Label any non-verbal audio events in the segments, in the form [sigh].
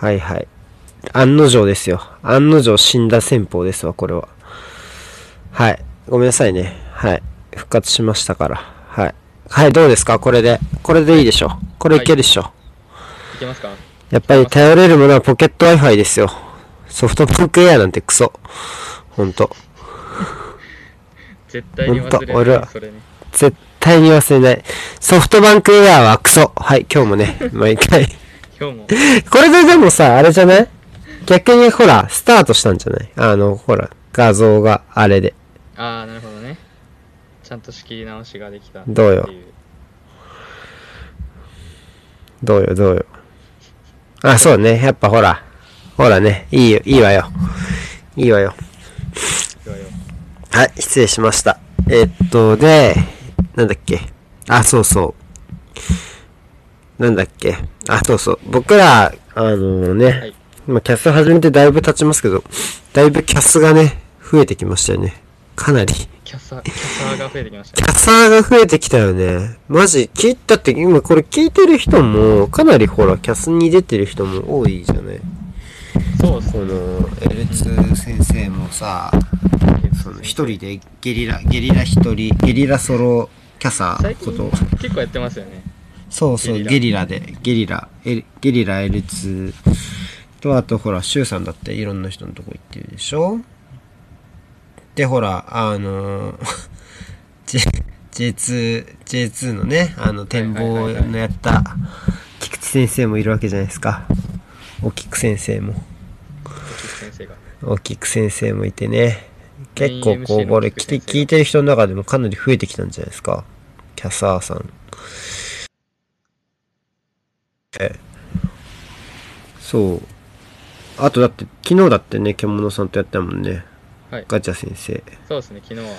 はいはい。案の定ですよ。案の定死んだ戦法ですわ、これは。はい。ごめんなさいね。はい。復活しましたから。はい。はい、どうですか？これで。これでいいでしょ。これいけるでしょ。いけますか？やっぱり頼れるものはポケット Wi-Fi ですよ。ソフトバンクエアなんてクソ。ほんと。絶対に忘れほんと俺はない、それね。絶対に忘れない。ソフトバンクエアはクソ。はい、今日もね、毎回。今日も、これででもさ、あれじゃない？逆にほら、スタートしたんじゃない？あの、ほら、画像があれで。ああ、なるほどね。ちゃんと仕切り直しができた。どうよ？どうよ、どうよ？あ、そうね。やっぱほら。ほらね。いいよ、いいわよ。いいわよ。いいわよはい、失礼しました。えっと、で、なんだっけ？あ、そうそう。なんだっけ？あ、そうそう。僕ら、あのね、はい今キャス始めてだいぶ経ちますけど、だいぶキャスがね、増えてきましたよね。かなり。キャサ、キャサーが増えてきましたキね。ャサーが増えてきたよね。マジ、聞いたって今これ聞いてる人も、かなりほら、キャスに出てる人も多いじゃない？そうこの、L2 先生もさ、その一人でゲリラ、ゲリラ一人、ゲリラソロキャサこと、結構やってますよね。そうそう、ゲゲリリラで、ゲリラ、ゲリラ L2 と、あとほら、シュウさんだっていろんな人のとこ行ってるでしょ？で、ほら、あのー J、[laughs] J2、J2 のね、あの、展望のやった、菊池先生もいるわけじゃないですか。お菊先生も。お菊先生が。お菊先生もいてね。結構こう、これ聞いてる人の中でもかなり増えてきたんじゃないですか。キャサーさん。えそう。あとだって、昨日だってね、獣さんとやったもんね。はい。ガチャ先生。そうですね、昨日はや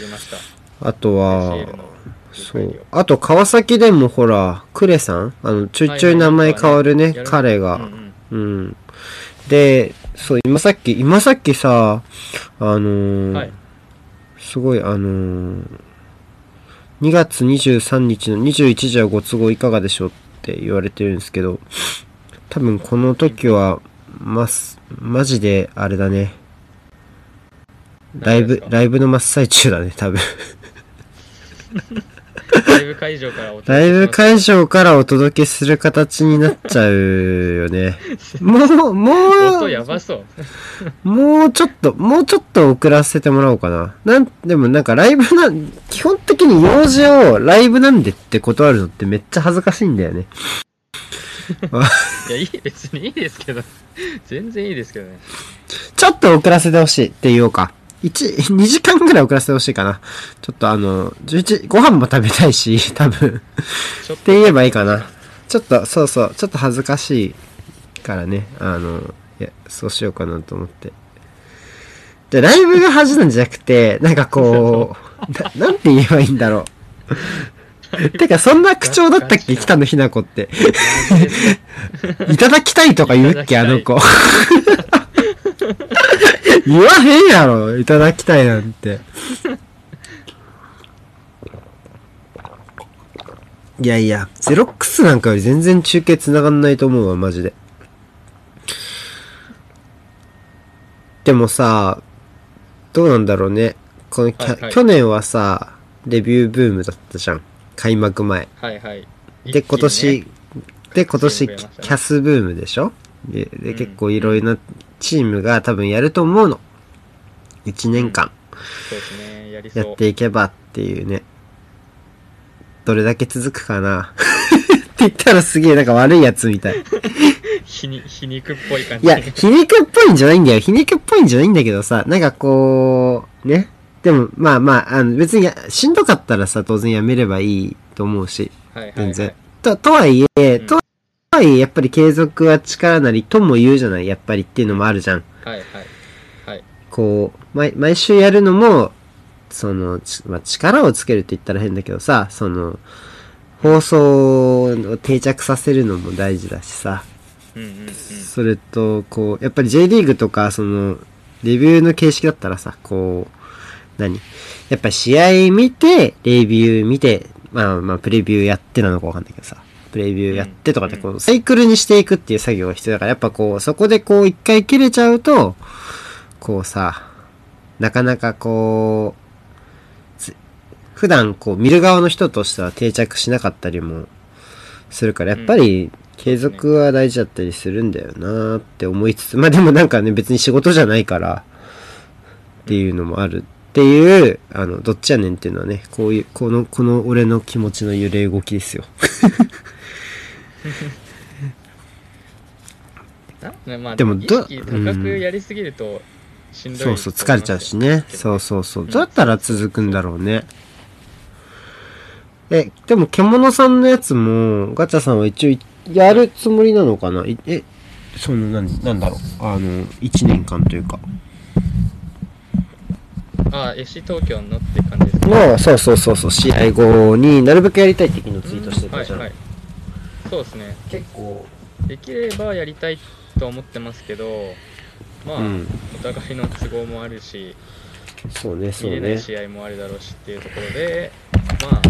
りました。あとはそう。あと、川崎でもほら、クレさん？あの、ちょいちょい名前変わるね、やる彼が。うんうんうん。で、そう、今さっき、今さっきさ、あのーはい。すごい、あのー2月23日の21時はご都合いかがでしょうって言われてるんですけど、多分この時は、ます、マジで、あれだね。ライブライブの真っ最中だね、多分。[laughs] ライブ会場からお届けライブ会場からお届けする形になっちゃうよね。[laughs] もう、も音う、やばそう。もうちょっと、もうちょっと遅らせてもらおうかな。なん、でもなんかライブな、基本的に用事をライブなんでって断るのってめっちゃ恥ずかしいんだよね。[laughs] いや、いい、別にいいですけど。全然いいですけどね。ちょっと遅らせてほしいって言おうか。1、2時間ぐらい遅らせてほしいかな。ちょっとあの、11、ご飯も食べたいし、[laughs] 多分。って言えばいいかな。ちょっと、そうそう、ちょっと恥ずかしいからね、あの、いや、そうしようかなと思って。で、ライブが恥なんじゃなくて、なんかこう、[laughs] ななんて言えばいいんだろう。[laughs] てか、そんな口調だったっけ？北野ひな子って。いただきたいとか言うっけ？あの子。[laughs] 言わへんやろ、いただきたいなんて。いやいや、ゼロックスなんかより全然中継繋がんないと思うわ、マジで。でもさ、どうなんだろうね。このはいはい去年はさ、レビューブームだったじゃん。開幕前。はいはい。で、今年、で、今年、チーム増えましたねキャスブームでしょ？で、でうん結構いろいろなチームが多分やると思うの。1年間そうですね、やりそう。やっていけばっていうね。どれだけ続くかなって言ったらすげえなんか悪いやつみたい。皮に皮肉っぽい感じ。いや、皮肉っぽいんじゃないんだよ。皮肉っぽいんじゃないんだけどさ、なんかこう、ね。でも、まあまあ、あの別にやしんどかったらさ、当然やめればいいと思うし。はいはいはい全然。と、とはいえ、うんとはいえ、やっぱり継続は力なりとも言うじゃない、やっぱりっていうのもあるじゃん。はいはい。はい。こう、毎、毎週やるのも、その、ちまあ、力をつけるって言ったら変だけどさ、その、放送を定着させるのも大事だしさ、うんうんうん。それと、こう、やっぱり J リーグとか、その、レビューの形式だったらさ、こう、何？やっぱり試合見て、レビュー見て、まあまあ、プレビューやってなのかわかんないけどさ、プレビューやってとかって、うんこう、サイクルにしていくっていう作業が必要だから、やっぱこう、そこでこう、一回切れちゃうと、こうさ、なかなかこう、つ普段こう、見る側の人としては定着しなかったりもするから、やっぱり、継続は大事だったりするんだよなって思いつつ、まあでもなんかね、別に仕事じゃないから、っていうのもあるっていう、あの、どっちやねんっていうのはね、こういう、この、この俺の気持ちの揺れ動きですよ。[laughs] [laughs] ねまあ、でもど高くやりすぎるとしんどい、そうそう、疲れちゃうしね。そうそうそう。どうやったら続くんだろうね。え、でも、獣さんのやつも、ガチャさんは一応い、やるつもりなのかな？いえ、その、なん、なんだろう。あの、一年間というか。ああ、FC 東京のって感じですか？の、そうそうそうそう、試合後になるべくやりたいって昨日ツイートしてたじゃん。はいはい、そうですね。結構、できればやりたいとは思ってますけど、まあ、うんお互いの都合もあるし、そうね、そう見れないね。試合もあるだろうしっていうところで、まあ、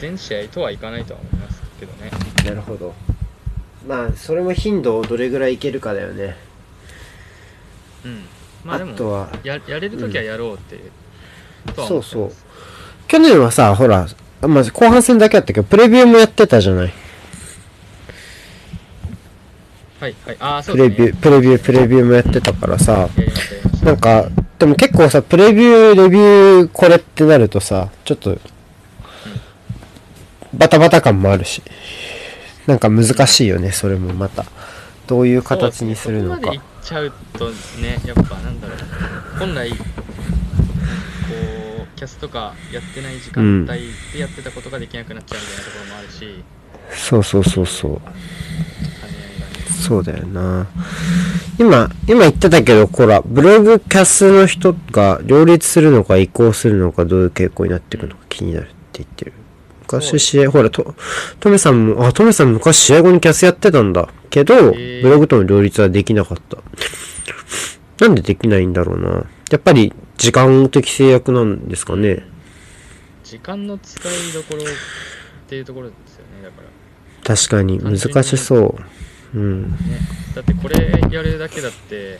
全試合とはいかないとは思いますけどね。なるほど。まあ、それも頻度をどれぐらいいけるかだよね。うん。まあでも、あとは、ややれるときはやろうって、とは思ってます。そうそう去年はさ、ほら、まあ、後半戦だけやったけど、プレビューもやってたじゃない。はいはい。ああ、そうですね。プレビュー、プレビュー、プレビューもやってたからさ。なんか、でも結構さ、プレビュー、レビュー、これってなるとさ、ちょっと、バタバタ感もあるし、なんか難しいよね、それもまた。どういう形にするのかそうですねそこまでいっ。ちゃうとね、やっぱなんだろう、本来、こう、キャスとかやってない時間帯でやってたことができなくなっちゃうみたいなところもあるし、そうそうそうそう。そうだよな。今、今言ってたけど、ほら、ブログキャスの人が両立するのか移行するのかどういう傾向になっていくのか気になるって言ってる。昔試合、ほら、と、トメさんも、あ、トメさん昔試合後にキャスやってたんだ。けど、ーブログとの両立はできなかった。なんでできないんだろうな。やっぱり、時間的制約なんですかね。時間の使いどころっていうところですよね、だから。確かに、難しそう。うん。ね、だってこれやるだけだって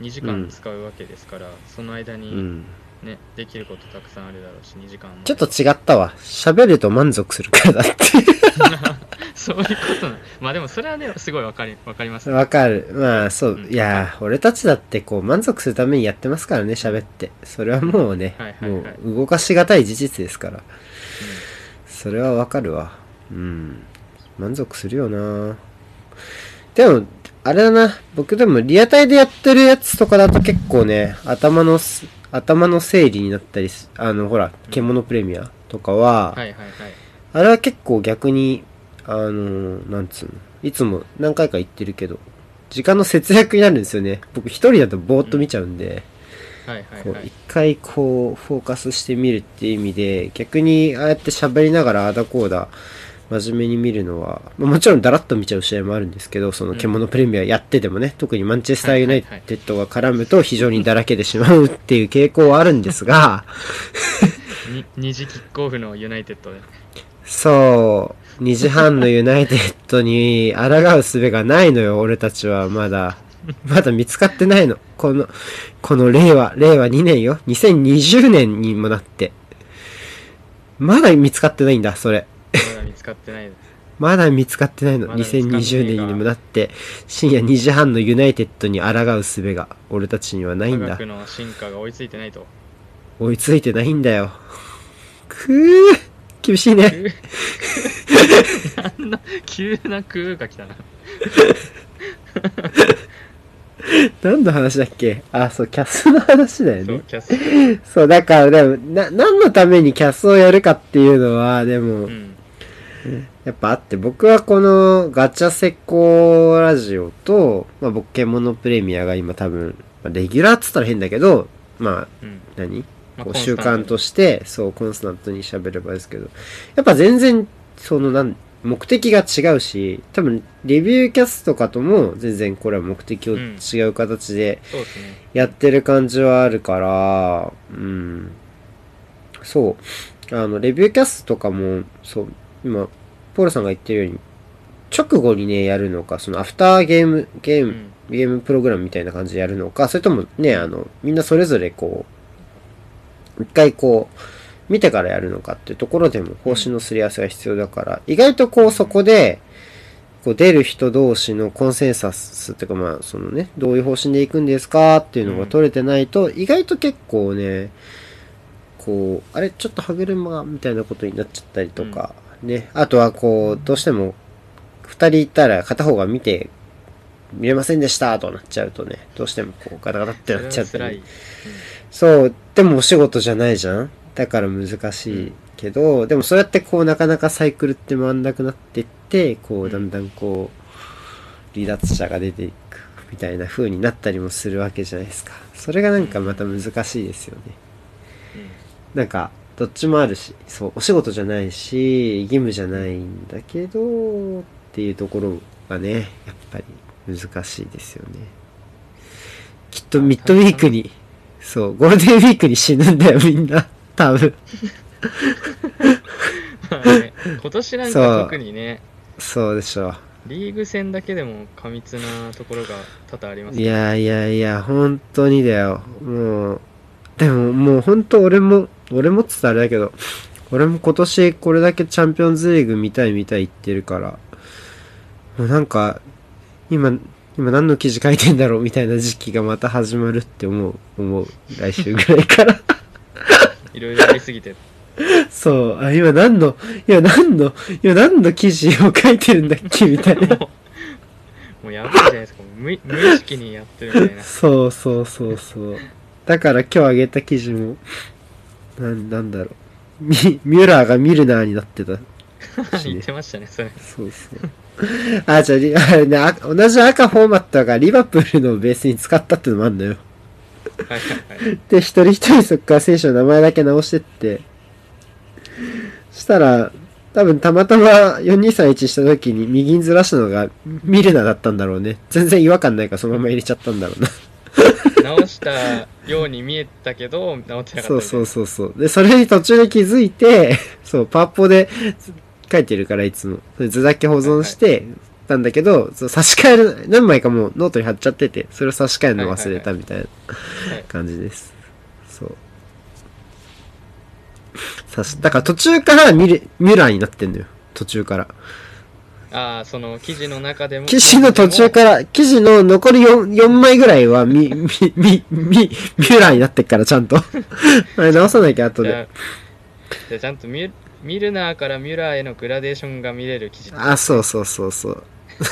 2時間使うわけですから、その間うにん。ね、できることたくさんあるだろうし、2時間も。ちょっと違ったわ。喋ると満足するからだって。[laughs] そういうことな。まあでもそれはね、すごいわかり、わかりますね。わかる。まあ、そうう。んいやー、俺たちだってこう、満足するためにやってますからね、喋って。それはもうねはい、はいもはいう動かしがたい事実ですから。それはわかるわ。うん。満足するよなでも、あれだな。僕でもリアタイでやってるやつとかだと結構ね、頭のす、頭の整理になったりす、あの、ほら、獣プレミアとかは、はいはいはい。あれは結構逆に、あのーなんつうの。いつも何回か言ってるけど、時間の節約になるんですよね。僕一人だとぼーっと見ちゃうんで、はいはいはい一。回こう、フォーカスしてみるっていう意味で、逆にああやって喋りながらああだこうだ、真面目に見るのは、まあもちろんダラッと見ちゃう試合もあるんですけど、その獣プレミアやっててもね、特にマンチェスターユナイテッドが絡むと非常にだらけてしまうっていう傾向はあるんですが、[laughs] に二時キックオフのユナイテッドで。そう。2時半のユナイテッドに抗う術がないのよ、俺たちはまだ。まだ見つかってないの。この、この令和、令和2年よ。2020年にもなって。まだ見つかってないんだ、それ。まだ見つかってないです。まだ見つかってないの。まだ見つかんねえか2020年にもなって、深夜2時半のユナイテッドに抗う術が、俺たちにはないんだ科学。の進化が追いついてないと。追いついてないんだよ。くー厳しいね。[laughs] あんな急な空が来たな。何の話だっけ？あ、そう、キャスの話だよねそう、。キャス。そう、だから、でも、な、何のためにキャスをやるかっていうのは、でも、うん。やっぱあって、僕はこのガチャセコラジオと、まあ、僕、獣プレミアが今多分、まあレギュラーっつったら変だけど、まあ、うん。何？まあこう習慣としして、そう、コンスタントに喋ればですけど、やっぱ全然、その、なん、目的が違うし、多分、レビューキャスとかとも、全然これは目的を違う形で。やってる感じはあるから、うん。そう。あの、レビューキャストとかも、そう、今、ポールさんが言ってるように、直後にね、やるのか、そのアフターゲーム、ゲーム、うん。ゲームプログラムみたいな感じでやるのか、それともね、あの、みんなそれぞれこう、一回こう、見てからやるのかっていうところでも方針のすり合わせが必要だから、意外とこうそこで、こう出る人同士のコンセンサスっていうかまあ、そのね、どういう方針で行くんですかっていうのが取れてないと、意外と結構ね、こう、あれ、ちょっと歯車みたいなことになっちゃったりとか、ね、あとはこう、どうしても、二人いたら片方が見て、見れませんでしたとなっちゃうとね、どうしてもこうガタガタってなっちゃったり。そう、でもお仕事じゃないじゃん。だから難しいけど、でもそうやってこうなかなかサイクルって回んなくなってって、こうだんだんこう、離脱者が出ていくみたいな風になったりもするわけじゃないですか。それがなんかまた難しいですよね。うん。なんか、どっちもあるし、そう、お仕事じゃないし、義務じゃないんだけど、っていうところがね、やっぱり難しいですよね。きっとミッドウィークに、そう、ゴールデンウィークに死ぬんだよ、みんな。多分。まあね今年なんか特にね、そうでしょリーグ戦だけでも過密なところが多々ありまう。すいやいやいや、本当にだよ。もう、でももう本当俺も、俺もっつったらあれだけど、俺も今年これだけチャンピオンズリーグ見たい見たい言ってるから、もうなんか、今、今何の記事書いてんだろうみたいな時期がまた始まるって思う、思う。来週ぐらいから。いろいろありすぎて。[laughs] そう、あ、今何の、今何の、今何の記事を書いてるんだっけみたいな。[laughs] もうやばいじゃないですか。もう無無意識にやってるみたいな。そうそうそうそう。だから今日あげた記事も、なん、なんだろう。ミ、ミュラーがミルナーになってた。[laughs] 言ってましたね、それ。そうそう。あ、じゃあリ、あれね、あ同じ赤フォーマットがリバプールのベースに使ったってのもあんのよ。はいはいはい。で、一人一人そっから選手の名前だけ直してって、したら、多分たまたま4231した時に右にずらしたのがミルナだったんだろうね。全然違和感ないからそのまま入れちゃったんだろうな。[laughs] 直したように見えたけど、直ってなかったそうそうう。そうそう。で、それに途中で気づいて、[laughs] そう、パワポで書いてるからいつも。それ図だけ保存してたんだけど、そう差し替える、何枚かもうノートに貼っちゃってて、それを差し替えるの忘れたみたいなはい感じです。そう。差し、だから途中からミルミュラーになってんのよ。途中から。ああ、その記事の中でも。記事の途中から、記事の残り 4, 4枚ぐらいはミ、ミ、ミ、ミ、ミュラーになってっから、ちゃんと。[laughs] あれ直さなきゃ後で。じゃあちゃんとミュミルナーからミュラーへのグラデーションが見れる記事。あ、そうそうそうそう。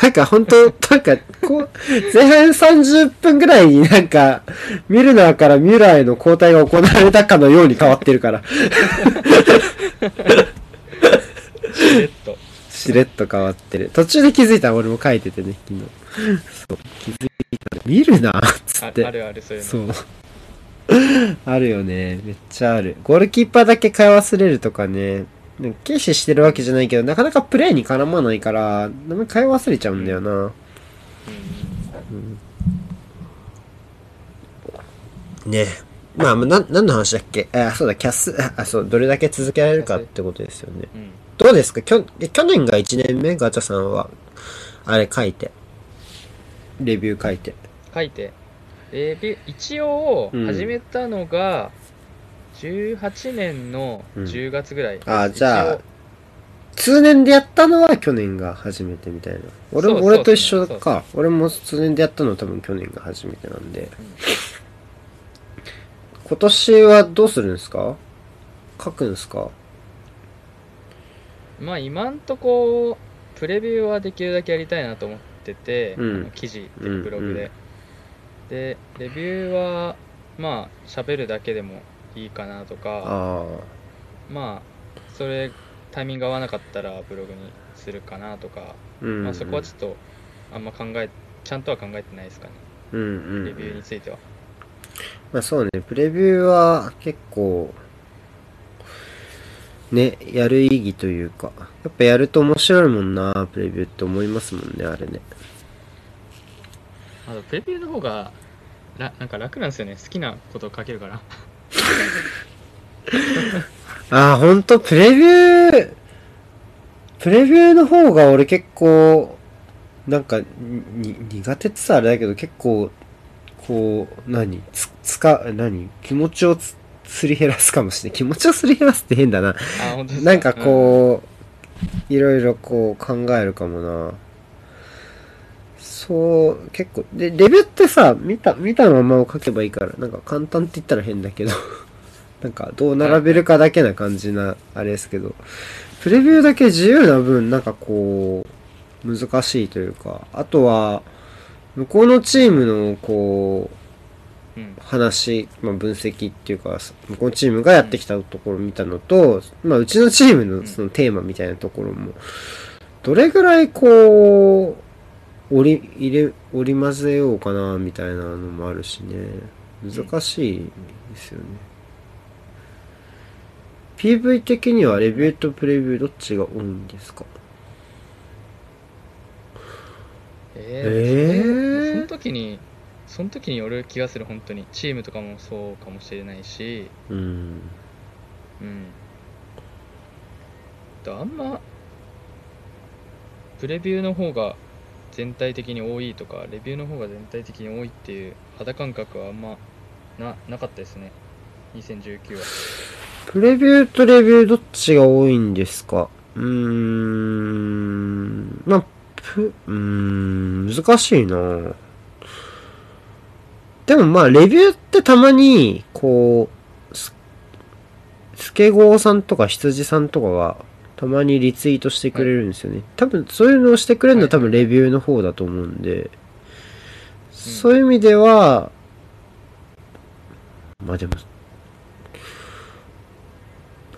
なんか本当なんか、こう、前半30分ぐらいになんか、ミルナーからミュラーへの交代が行われたかのように変わってるから。[laughs] しれっと。変わってる。途中で気づいた俺も書いててね、昨日。そう、気づいた。見るな、つあって。あるある、そういうの。そう。[laughs] あるよね。めっちゃある。ゴールキーパーだけ買い忘れるとかね。なんか軽視してるわけじゃないけど、なかなかプレイに絡まないから、名前買い忘れちゃうんだよな。うんねまあ、まあな、何の話だっけ？あ、そうだ、キャス、あ、そう、どれだけ続けられるかってことですよね。うん。どうですか？きょえ去年が1年目？ガチャさんは、あれ書いて。レビュー書いて。書いて。レビュー、一応、うん始めたのが、18年の10月ぐらい。あじゃあ通年でやったのは去年が初めてみたいな。俺も、そう俺と一緒そうか。俺も通年でやったのは多分去年が初めてなんで。今年はどうするんですか？書くんですか？まあ今んとこ、プレビューはできるだけやりたいなと思ってて、うんあの記事でうんブログで。で、レビューは、まあ喋るだけでもいいかなとか、あまあ、それ、タイミング合わなかったらブログにするかなとか、あ。うん。まあそこはちょっと、あんま考え、ちゃんとは考えてないですかね、うんうん、レビューについては。まあそうね、プレビューは結構、ね、やる意義というか、やっぱやると面白いもんな、プレビューって思いますもんね、あれね。あと、プレビューの方が、らなんか楽なんですよね、好きなことを書けるから。[laughs] ああ、ほんと、プレビュー、ププレビューの方が俺結構、なんか、に、苦手ってあれだけど、結構、こう、何？つ、つか、何？気持ちをつ、すり減らすかもしれない。気持ちをすり減らすって変だな。なんかこう、いろいろこう考えるかもな。そう、結構、で、レビューってさ、見た、見たままを書けばいいから、なんか簡単って言ったら変だけど、[laughs] なんかどう並べるかだけな感じな、あれですけど、プレビューだけ自由な分、なんかこう、難しいというか、あとは、向こうのチームの、こう、うん話、まあ、分析っていうか、向こうのチームがやってきたところを見たのと、まあ、うちのチームのそのテーマみたいなところも、どれぐらいこう、織り、入れ、織り交ぜようかな、みたいなのもあるしね。難しいですよね。PV 的にはレビューとプレビューどっちが多いんですか？えー、えー？その時にその時による気がする本当に。チームとかもそうかもしれないし。うん。うん。だあんまプレビューの方が全体的に多いとかレビューの方が全体的に多いっていう肌感覚はあんまななかったですね。2019は。プレビューとレビューどっちが多いんですか？うーん。まあ、プ、うーん、難しいなでもまあ、レビューってたまに、こう、ススケゴーさんとか羊さんとかが、たまにリツイートしてくれるんですよね。多分、そういうのをしてくれるのは多分レビューの方だと思うんで、そういう意味では、まあでも、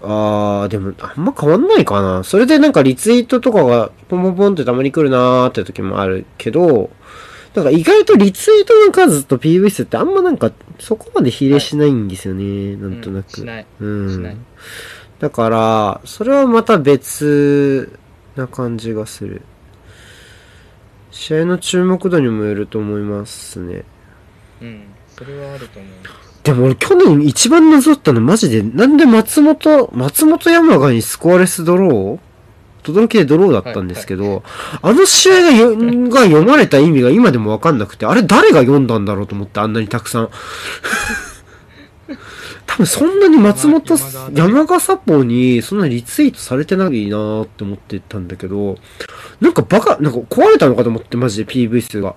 あー、でも、あんま変わんないかな。それでなんかリツイートとかがポンポンポンってたまに来るなーって時もあるけど、なんか意外とリツイートの数と PV 数ってあんまなんかそこまで比例しないんですよね。なんとなく。うんしないうんだから、それはまた別な感じがする。試合の注目度にもよると思いますね。うんそれはあると思いますでも俺去年一番謎ったのマジで、なんで松本、松本山雅にスコアレスドロー轟きでドローだったんですけど、あの試合がよが読まれた意味が今でもわかんなくて、あれ誰が読んだんだろうと思ってあんなにたくさん。[laughs] 多分そんなに松本山山、山賀サポにそんなリツイートされてないなーって思ってたんだけど、なんかバカ、なんか壊れたのかと思ってマジで PV 数が。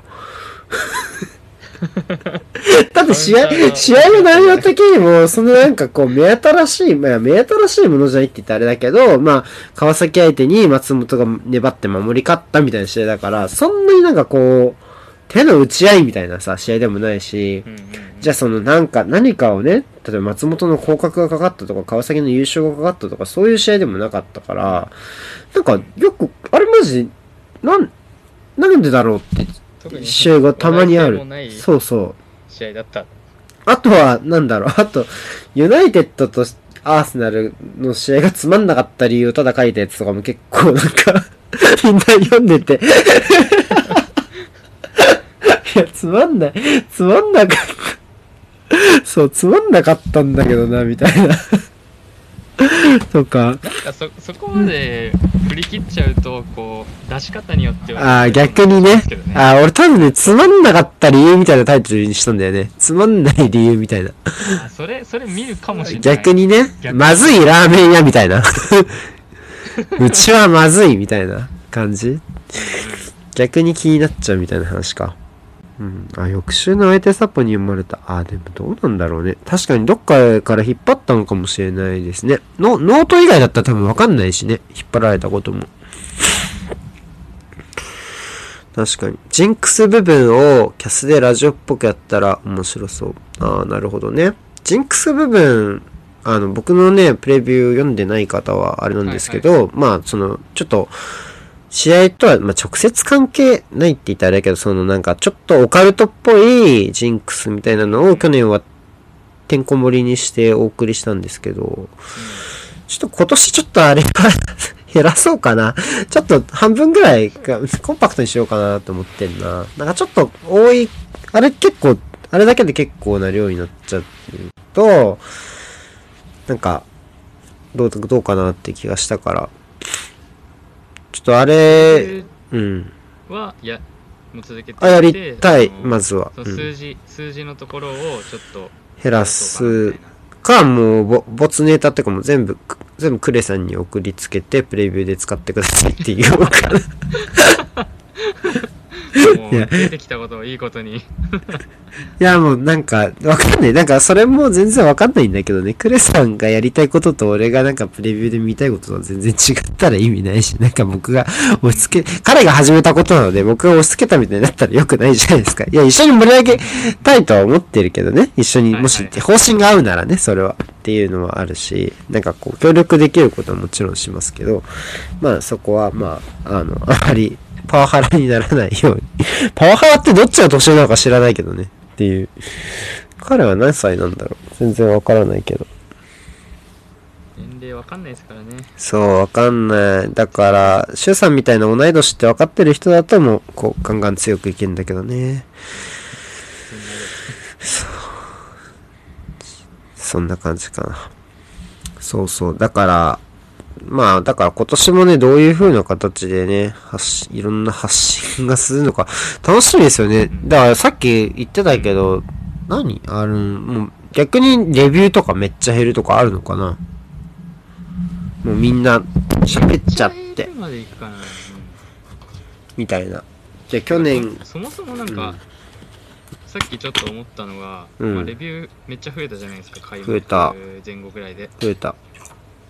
[laughs] だって試合、試合の内容的にも、そのなんかこう、目新しい、まあ目新しいものじゃないって言ったらあれだけど、まあ、川崎相手に松本が粘って守り勝ったみたいな試合だから、そんなになんかこう、手の打ち合いみたいなさ、試合でもないし、うんうんうん。じゃあそのなんか、何かをね、例えば松本の降格がかかったとか、川崎の優勝がかかったとか、そういう試合でもなかったから、なんか、よく、あれマジで、なん、なんでだろうって試合がたまにある。そうそう。試合だったあとは、なんだろう、[laughs] あと、ユナイテッドとアーセナルの試合がつまんなかった理由をただ書いたやつとかも結構なんか、[laughs] みんな読んでて。[laughs] いや、つまんない。つまんなかった。そう、つまんなかったんだけどな、みたいな。[laughs] とか。なんかそそこまで振り切っちゃうとこう出し方によってはああ、逆にね。ああ、俺多分ね、つまんなかった理由みたいなタイトルにしたんだよね。つまんない理由みたいな。あそれそれ見るかもしれない逆にね、まずいラーメン屋みたいな。[laughs] うちはまずいみたいな感じ逆に気になっちゃうみたいな話か。うん。あ、翌週の相手サポに生まれた。あ、でもどうなんだろうね。確かにどっかから引っ張ったのかもしれないですね。の、ノート以外だったら多分わかんないしね。引っ張られたことも。確かに。ジンクス部分をキャスでラジオっぽくやったら面白そう。ああ、なるほどね。ジンクス部分、あの、僕のね、プレビュー読んでない方はあれなんですけど、まあ、その、ちょっと、試合とは、まあ、直接関係ないって言ったらあれだけど、そのなんか、ちょっとオカルトっぽいジンクスみたいなのを去年はてんこ盛りにしてお送りしたんですけど、ちょっと今年ちょっとあれは減らそうかな。ちょっと半分ぐらいコンパクトにしようかなと思ってんな。なんかちょっと多い、あれ結構、あれだけで結構な量になっちゃうと、なんか、どう、どうかなって気がしたから、ちょっとあれ、うん。はやもう続けてあ、やりたい、まずは。そううん数字、数字のところをちょっと減らすか、もう、ぼ、没ネタってかもう全部、全部クレさんに送りつけて、プレビューで使ってくださいって言おう。[laughs] もいうや出てきたことをいいことにいや、もうなんか、わかんない。なんか、それも全然わかんないんだけどね。クレさんがやりたいことと俺がなんかプレビューで見たいこととは全然違ったら意味ないし、なんか僕が押し付け、彼が始めたことなので僕が押し付けたみたいになったら良くないじゃないですか。いや、一緒に盛り上げたいとは思ってるけどね。一緒に、もし方針が合うならね、それは。っていうのはあるし、なんかこう、協力できることはもちろんしますけど、まあそこは、まあ、あの、あまり、パワハラにならないように。[laughs] パワハラってどっちが年上なのか知らないけどね。っていう。彼は何歳なんだろう全然わからないけど。年齢わかんないですからねそう、わかんない。だから、シュウさんみたいな同い年って分かってる人だともう、こう、ガンガン強くいけるんだけどね。そんな感じかな。そうそう。だから、まあ、だから今年もね、どういう風な形でね、発信、いろんな発信がするのか、楽しみですよね。だからさっき言ってたけど、何？あるもう、逆にレビューとかめっちゃ減るとかあるのかな？もうみんな喋っちゃって。みたいな。じゃあ去年、そもそもなんか、うん。さっきちょっと思ったのが、うん。まあ、レビューめっちゃ増えたじゃないですか開増えた。幕前後ぐらいで。増えた。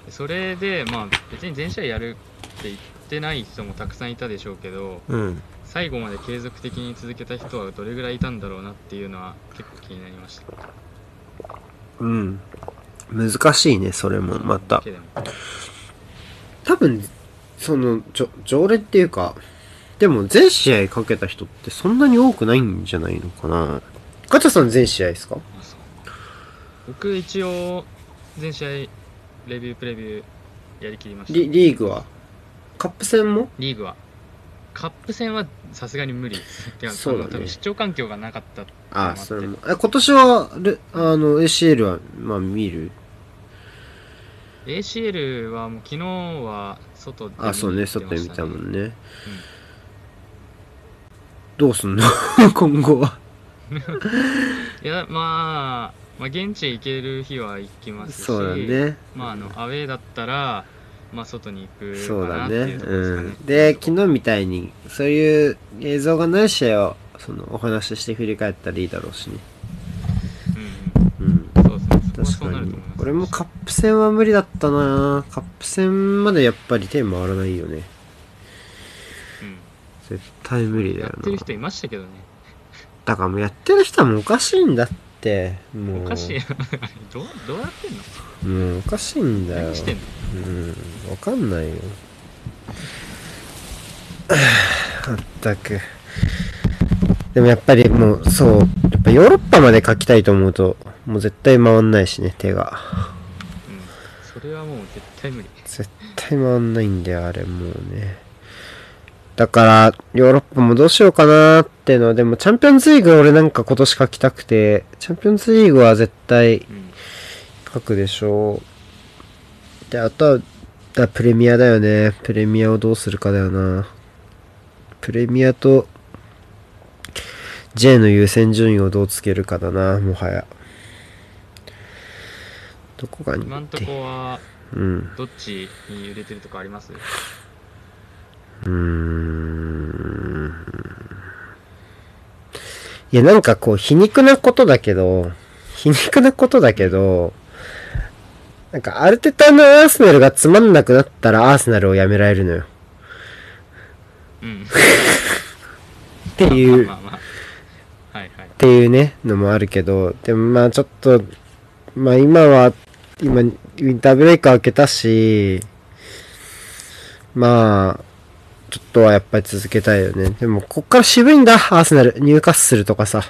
それでまあ別に全試合やるって言ってない人もたくさんいたでしょうけどうん。最後まで継続的に続けた人はどれぐらいいたんだろうなっていうのは結構気になりました。うん。難しいね、それも、また。多分、その、じょ、常連っていうか、でも全試合かけた人ってそんなに多くないんじゃないのかな。ガチャさん全試合ですか？僕一応全試合レビュープレビューやりきりました。リ、リーグは？カップ戦も？リーグは。カップ戦はさすがに無理。ですてかそうだね。多分視聴環境がなかったっああ、それも。え、今年は、レあの、ACL は、まあ見る？ACL はもう昨日は外であ、そうね、外で見たもんね。どうすんの？[laughs] 今後は。[laughs] いやまあ、まあ現地行ける日は行きますしそうだね。まああのアウェーだったらまあ外に行くそうだかなっていね。うところですかねうん。で、昨日みたいに、そういう映像がない試合を、その、お話しして振り返ったらいいだろうしね。うんうん。うんそうですねそこは確かにそうなると思います。俺もカップ戦は無理だったなカップ戦までやっぱり手回らないよね。うん絶対無理だよな。やってる人いましたけどねだからもうやってる人はもうおかしいんだって。もう。おかしい [laughs] どうどうやってんの？もうおかしいんだよ。何してんの？うん。わかんないよ。まったく。でもやっぱりもう、そう。やっぱヨーロッパまで書きたいと思うと、もう絶対回んないしね、手が。うんそれはもう絶対無理絶対回んないんだよ、あれもうね。だから、ヨーロッパもどうしようかなーってのは、でもチャンピオンズリーグ俺なんか今年書きたくて、チャンピオンズリーグは絶対うん書くでしょう。で、あとは、だプレミアだよね。プレミアをどうするかだよな。プレミアと、J の優先順位をどうつけるかだな、もはや。どこが今んとこはうん。どっちに揺れてるとかあります？うーん。いや、なんかこう、皮肉なことだけど、皮肉なことだけど、なんか、アルテタのアーセナルがつまんなくなったらアーセナルをやめられるのよ。うんっていう、っていうね、のもあるけど、でもまあちょっと、まあ今は、今、ウィンターブレイク開けたし、まあ、ちょっとはやっぱり続けたいよね。でも、こっから渋いんだ、アーセナル。入荷するとかさ。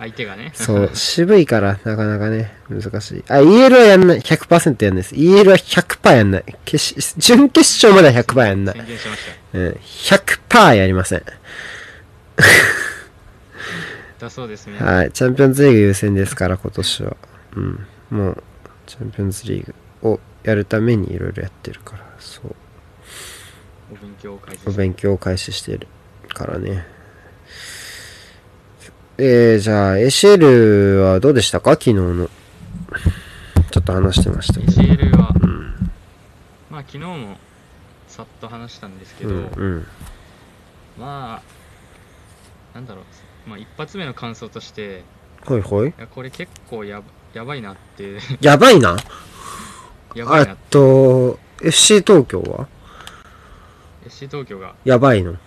相手がねそう、[laughs] 渋いから、なかなかね、難しい。あ、EL はやんない。100%やんないです。EL は100%やんない。決し準決勝までは100%やんない。宣言しましうん、100%やりません。ただそうですねはい。チャンピオンズリーグ優先ですから、今年は。うん。もう、チャンピオンズリーグをやるためにいろいろやってるから、そう。お勉強を開始おして勉強を開始してるからね。えー、じゃあ、ACL はどうでしたか？昨日の。ちょっと話してましたけど。ACL は、うん。まあ昨日もさっと話したんですけど、うん、うん。まあなんだろう、まあ、一発目の感想としてほいほい。いやこれ結構やばやばいなってやばいな？あ [laughs] やばいなってと、FC 東京は？FC 東京が、やばいの。うん、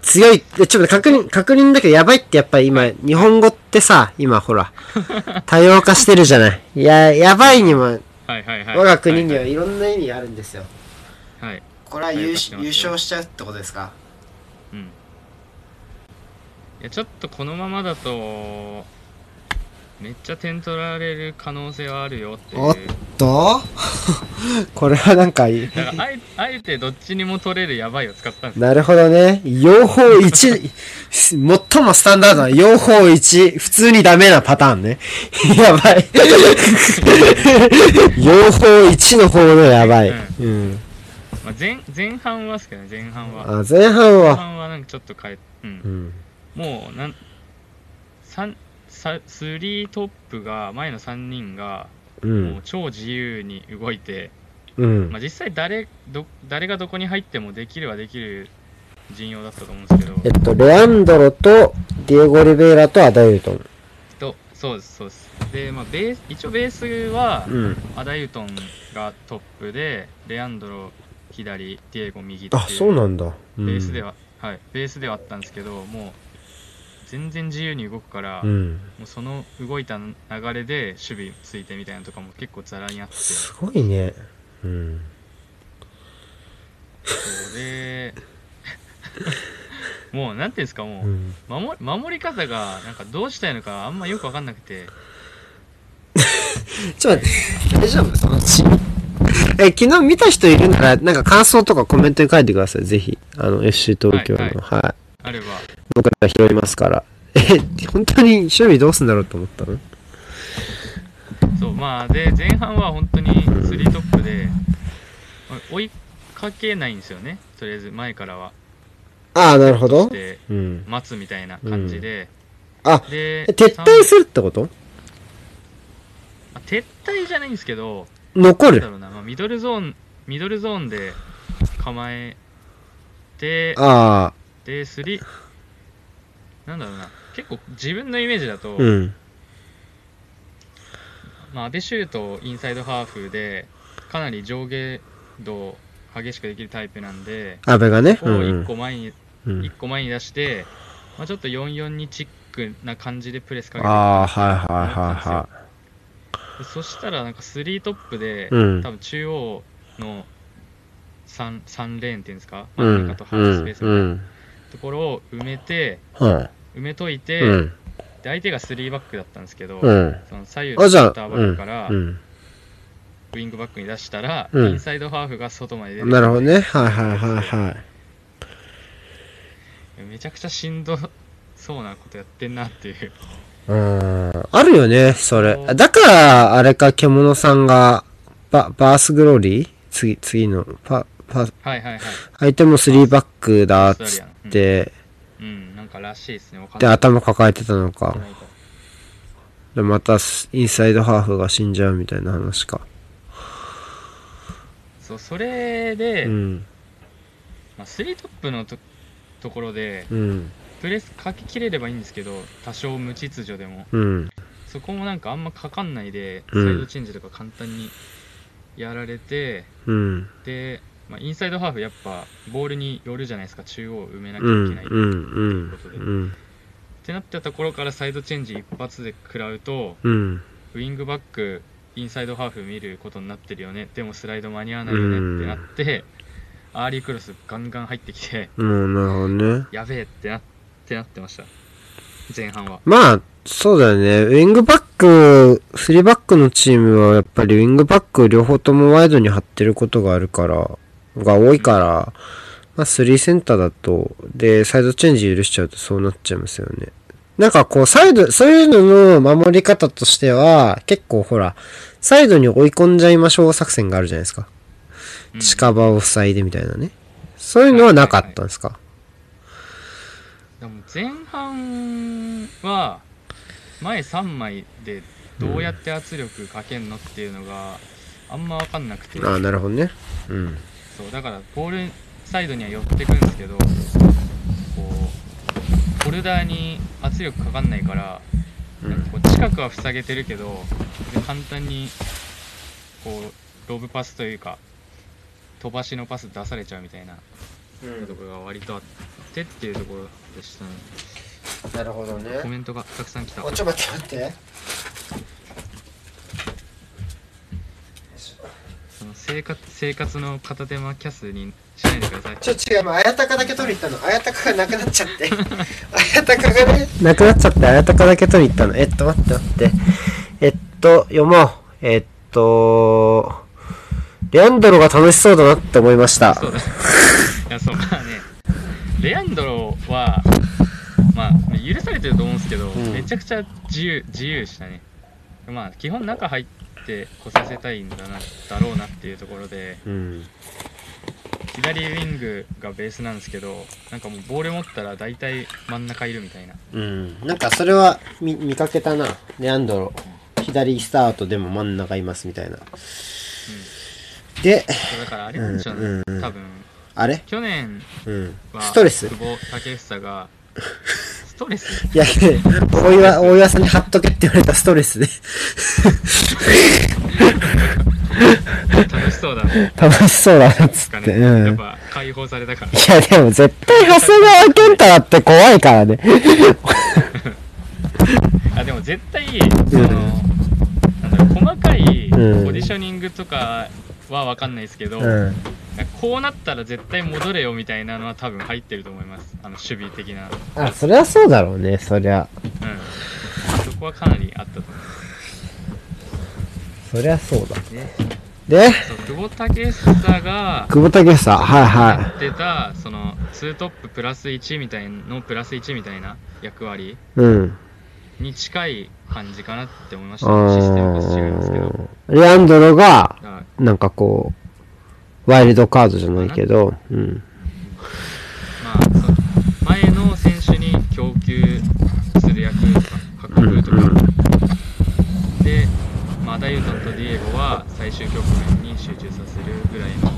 強い、えちょっと確認、確認だけどやばいってやっぱり今、日本語ってさ、今ほら、[laughs] 多様化してるじゃない。いや、やばいにも、はいはいはい。我が国にははいろんな意味あるんですよ。はい、はいこれは優優勝しちゃうってことですか？うん。いやちょっとこのままだとめっちゃ点取られる可能性はあるよっていうおっと？[laughs] これはなんかいい、だからあえあえてどっちにも取れるやばいを使ったんですなるほどね。用法一、最もスタンダードな用法一、普通にダメなパターンね。[laughs] やばい。[laughs] 用法一の方のやばい。うん。まあ、前前半はですけどね前半はあ、前半前は。半はなんかちょっと変えうんうん。もうなん三さスリートップが前の3人がう。もうん超自由に動いて、うんまあ、実際誰ど誰がどこに入ってもできるはできる陣容だったと思うんですけどえっと、レアンドロと、ディエゴ・リベイラとアダユートン。とそうですそうですで、まあ、ベース一応ベースはうん。アダユトンがトップでレアンドロ左ディエゴ右っていうあ、そうなんだ。うんベースでは、はいベースではあったんですけどもう全然自由に動くから、もうん。うその動いた流れで守備ついてみたいなのとかも結構ザラにあってすごいね。うん。それ [laughs] もうなんていうんですかもう、うん。守り守り方がなんかどうしたいのかあんまよく分かんなくてちょっと待って、大丈夫？そのチ。え、昨日見た人いるなら、なんか感想とかコメントに書いてください、ぜひ。あの、FC 東京の。はいはい、はあれば僕ら拾いますから。[laughs] え、本当に守備どうすんだろうと思ったの？そうまあで前半は本当に3トップでまあ追いかけないんですよね。とりあえず前からは。ああ、なるほど。そし。てうん。待つみたいな感じで、あ、でえ撤退するってこと？あ撤退じゃないんですけど残る。なんだろうな、まあ、ミドルゾーンミドルゾーンで構えてあで3なんだろうな。結構自分のイメージだと、あ、うん。まあ、安倍シュートインサイドハーフでかなり上下動激しくできるタイプなんで安倍がね。こううんうん。1個前に、うん。一個前に出して、まあ、ちょっと4-4にチックな感じでプレスかけてああ、はいはいはいはでそしたらなんか3トップで、うん。多分中央の 3, 3レーンっていうんですか？真ん中と。ハーフスペースみたいなうん。ところを埋めては埋めといい。て、うん。で相手が3バックだったんですけど、うん。その左右のセンターバックから、うん。ウィングバックに出したら、うんインサイドハーフが外まで出うん。るなるほどね。はいはいはいはい。めちゃくちゃしんどそうなことやってんなっていううーん。あるよね、それだから、あれか、獣さんが、バ、バースグローリー？次、次の、パ、パ、はいはいはい相手も3バックだっつって、うんなんからしいですねで、頭抱えてたのか。で、また、インサイドハーフが死んじゃうみたいな話か。そうそれで、うん。まあ、3トップのとところでうん。プレスかけきれればいいんですけど多少無秩序でもうん。そこもなんかあんまかかんないで、うんサイドチェンジとか簡単にやられてうん。で、まあ、インサイドハーフやっぱボールによるじゃないですか中央を埋めなきゃうん。いけない、うん。うん。うん。ってなったところからサイドチェンジ一発で食らうとうん。ウィングバックインサイドハーフ見ることになってるよねでもスライド間に合わないよねってなって、アーリークロスガンガン入ってきてうん。なるほどね。やべえってなってなってました前半はまあ、そうだよね。ウィングバック、3バックのチームはやっぱりウィングバック両方ともワイドに張ってることがあるから、が多いから、まあ3センターだと、で、サイドチェンジ許しちゃうとそうなっちゃいますよね。なんかこう、サイド、そういうのの守り方としては、結構ほら、サイドに追い込んじゃいましょう作戦があるじゃないですか。うん近場を塞いでみたいなね。そういうのはなかったんですか、でも前半は前3枚でどうやって圧力かけんのっていうのがあんま分かんなくて、ああ、なるほどね。うん。そうだからボールサイドには寄ってくんですけどこうホルダーに圧力かかんないから、なんかこう近くは塞げてるけどで簡単にこうロブパスというか飛ばしのパス出されちゃうみたいなところが割とあってっていうところでしたね。なるほどね。コメントがたくさん来た。おちょ待って待って。その生活生活の片手間キャスにしないでくださいちょっと違う、もう、あやたかだけ取りに行ったの。あやたかがなくなっちゃって。[laughs] あやたかがね、なくなっちゃって、あやたかだけ取りに行ったの。えっと、待って待って。えっと、読もう。えっと、レアンドロが楽しそうだなって思いました。そうだいやそうまあねレアンドロはまあ許されてると思うんですけど、んめちゃくちゃ自由自由でしたねまあ基本中入って来させたいんだなだろうなっていうところでうん。左ウィングがベースなんですけどなんかもうボール持ったら大体真ん中いるみたいなうん。なんか、それは見、見かけたな。レアンドロ。左スタートでも真ん中いますみたいな。で、そうだからあれなんでしょうね、うんうんうん多分あれ？去年うん。はストレス？久保建英がス [laughs] トレスいや、大岩、大岩さんに貼っとけって言われたストレスで。楽しそうだね楽しそうだなっつって。うん。やっぱ解放されたからいや、でも絶対長谷川健太だって怖いからね。[laughs] あでも絶対その、なん細かいうんポジショニングとかは分かんないですけど、うん。こうなったら絶対戻れよみたいなのは多分入ってると思いますあの守備的なあ、そりゃそうだろうね、そりゃ。うんそこはかなりあったと思いまそりゃそうだ。すねで、久保建英が久保建英、はいやはってたその2トッププラス1みたいのプラス1みたいな役割い。うん。に近い感じかなって思いましあたシステムと違いますけどーレアンドロが、なんかこう、ワイルドカードじゃないけど、うん。まあ、前の選手に供給する役とか運ぶとか、で、まあ、アダユトンとディエゴは最終局面に集中させるぐらいの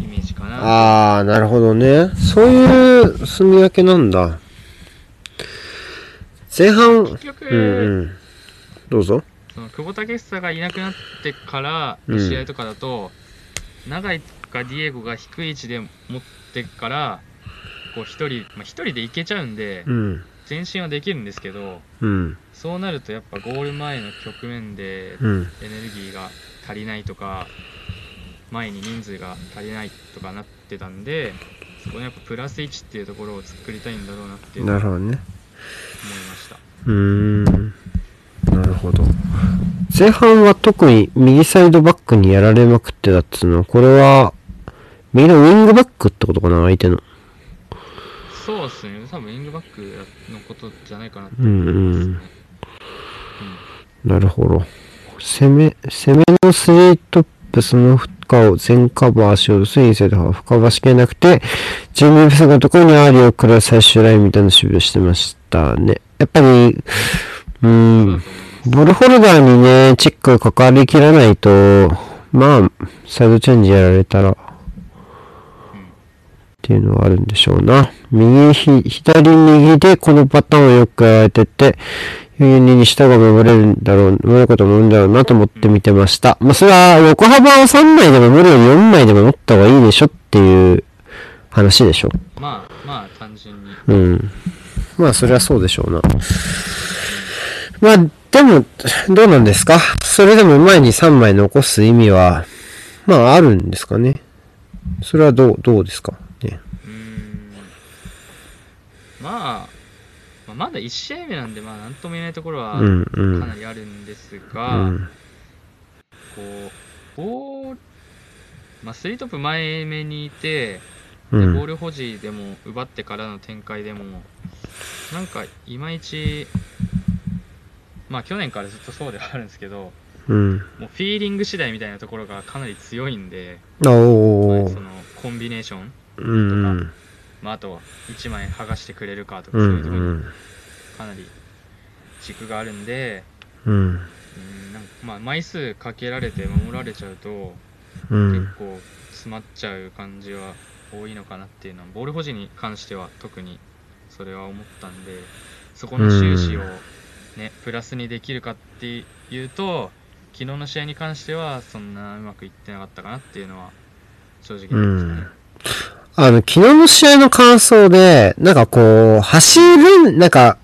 イメージかなあー、なるほどね。そういう住み分けなんだ。前半、うんうん。どうぞ。その久保建英がいなくなってからうんの試合とかだと、永井かディエゴが低い位置で持ってからこう一人、まあ、一人でいけちゃうんでうん。前進はできるんですけどうん。そうなるとやっぱゴール前の局面でうん。エネルギーが足りないとか前に人数が足りないとかなってたんでそこにやっぱプラス1っていうところを作りたいんだろうなっていうのは思いなるほどね。ましたうーん。なるほど。前半は特に右サイドバックにやられまくってたっつうのは、これは、右のウィングバックってことかな、相手の。そうですね多分ウィングバックのことじゃないかなってうん思いますね、うん。なるほど。攻め、攻めのスリートップ、その負荷を全カバーしようとするインサイドハーフ深ばしきれなくて、準備不足のところにアーリーを食らう最終ラインみたいな守備をしてましたね。やっぱり、うーん。ボールホルダーにね、チェックがかかりきらないと、まあ、サイドチェンジやられたら、っていうのはあるんでしょうな。右ひ、左右でこのパターンをよくやられてて、4人に下が守れるんだろう、守ることもあるんだろうなと思って見てました。まあ、それは横幅を3枚で守るより4枚で守った方がいいでしょっていう話でしょ。まあまあ単純にうん。まあ、それはそうでしょうな。まあ、でも、どうなんですか？それでも前に3枚残す意味は、まあ、あるんですかね？それはどう、どうですか？ね。うーんまあ、まあ、まだ1試合目なんでまあ何とも言えないところはかうん、うん。なりあるんですうが、ん。こうボールまあスリートップ前目にいてうんでボール保持でも奪ってからの展開でもなんかいまいちまあ去年からずっとそうではあるんですけどうん。もうフィーリング次第みたいなところがかなり強いんで、あおーそのコンビネーション、うんうん。まあ、あとは1枚剥がしてくれるかとか、うそういうところにんかなり軸があるんで、うん。うんなんかまあ、枚数かけられて守られちゃうと、うん。結構詰まっちゃう感じは多いのかなっていうのは、ボール保持に関しては特にそれは思ったんで、そこの収支をね、プラスにできるかっていうと、昨日の試合に関してはそんなうまくいってなかったかなっていうのは正直なりましたね。あの、昨日の試合の感想で、なんかこう、走る、なんか、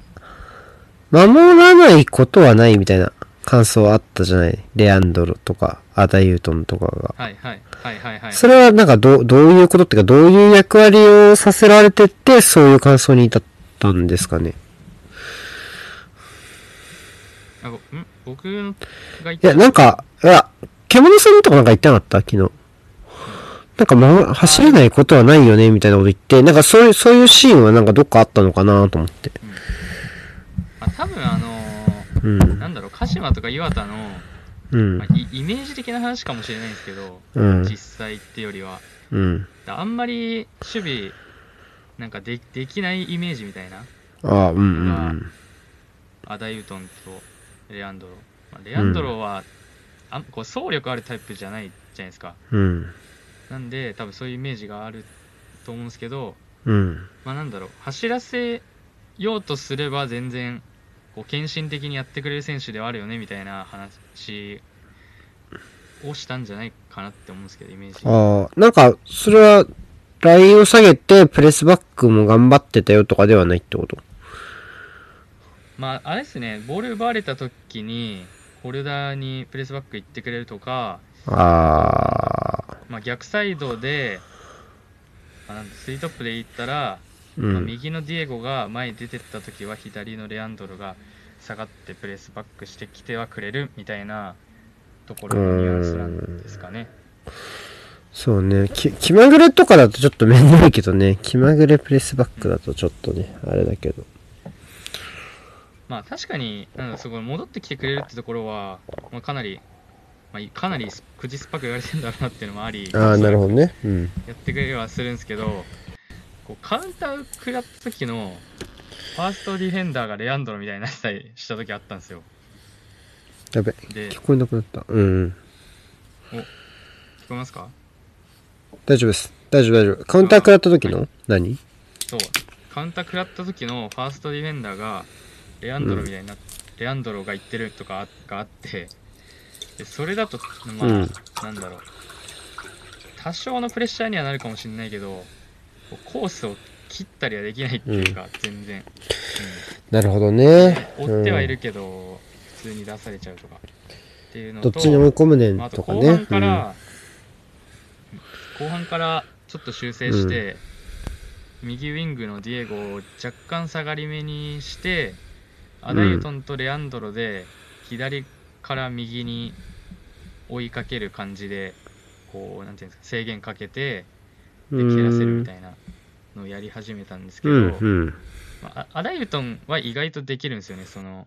守らないことはないみたいな感想あったじゃない？レアンドロとか、アダユートンとかが。はいはいはいはいはい。それはなんかどう、どういうことっていうか、どういう役割をさせられてって、そういう感想に至ったんですかね？あごん？僕が言っいや、なんか、いや、獣さんとかなんか言ってなかった？昨日。なんか、ま、走れないことはないよね、みたいなこと言って、なんかそういう、そういうシーンはなんかどっかあったのかなと思って。あ多分あのーうん。なんだろう、鹿島とか岩田の、うんまあ。イイメージ的な話かもしれないんですけど、うん。実際ってよりは。うん。だあんまり守備、なんかでできないイメージみたいな。ああ、うんうんアダユトンとレアンドロ。まあ、レアンドロは、あんこう走力あるタイプじゃないじゃないですか。うん。うん。なんで、多分そういうイメージがあると思うんですけど、うん。まあなんだろう、走らせようとすれば全然、こう献身的にやってくれる選手ではあるよねみたいな話をしたんじゃないかなって思うんですけど、イメージ。ああ、なんか、それは、ラインを下げて、プレスバックも頑張ってたよとかではないってこと？まあ、あれですね、ボール奪われた時に、ホルダーにプレスバック行ってくれるとか、ああ、まあ、逆サイドで、まあ、なんだスリートップで行ったら、まあうん。右のディエゴが前に出てった時は左のレアンドロが下がってプレスバックしてきてはくれるみたいなところのニュアンスなんですかね。そうね。き、気まぐれとかだとちょっとめんどいけどね。気まぐれプレスバックだとちょっとね、あれだけど。まあ確かに、なんだそこ戻ってきてくれるってところは、まあ、かなり、まあ、かなり口酸っぱく言われてんだろうなっていうのもあり、ああ、なるほどね。うん。やってくれはするんですけど、こうカウンター食らった時の、ファーストディフェンダーがレアンドロみたいになったりした時あったんですよ。やべ、で、聞こえなくなった。うんうん。聞こえますか？大丈夫です。大丈夫大丈夫。カウンター食らった時の？何？そう、カウンター食らった時のファーストディフェンダーが、レアンドロみたいになっレアンドロが言ってるとかがあって、でそれだと、まあ、うんなんだろう、多少のプレッシャーにはなるかもしれないけど、コースを切ったりはできないっていうか、全然。なるほどうんね。追ってはいるうんけど、普通に出されちゃうとか。っていうのと、どっちに追い込むねんとかね。後半から、後半からちょっと修正して、右ウィングのディエゴを若干下がり目にして、アダユトンとレアンドロで左から右に追いかける感じで、こう、なんていうんですか、制限かけて、でうん蹴らせるみたいなのをやり始めたんですけど、うんうん。まあ、アダユトンは意外とできるんですよね、その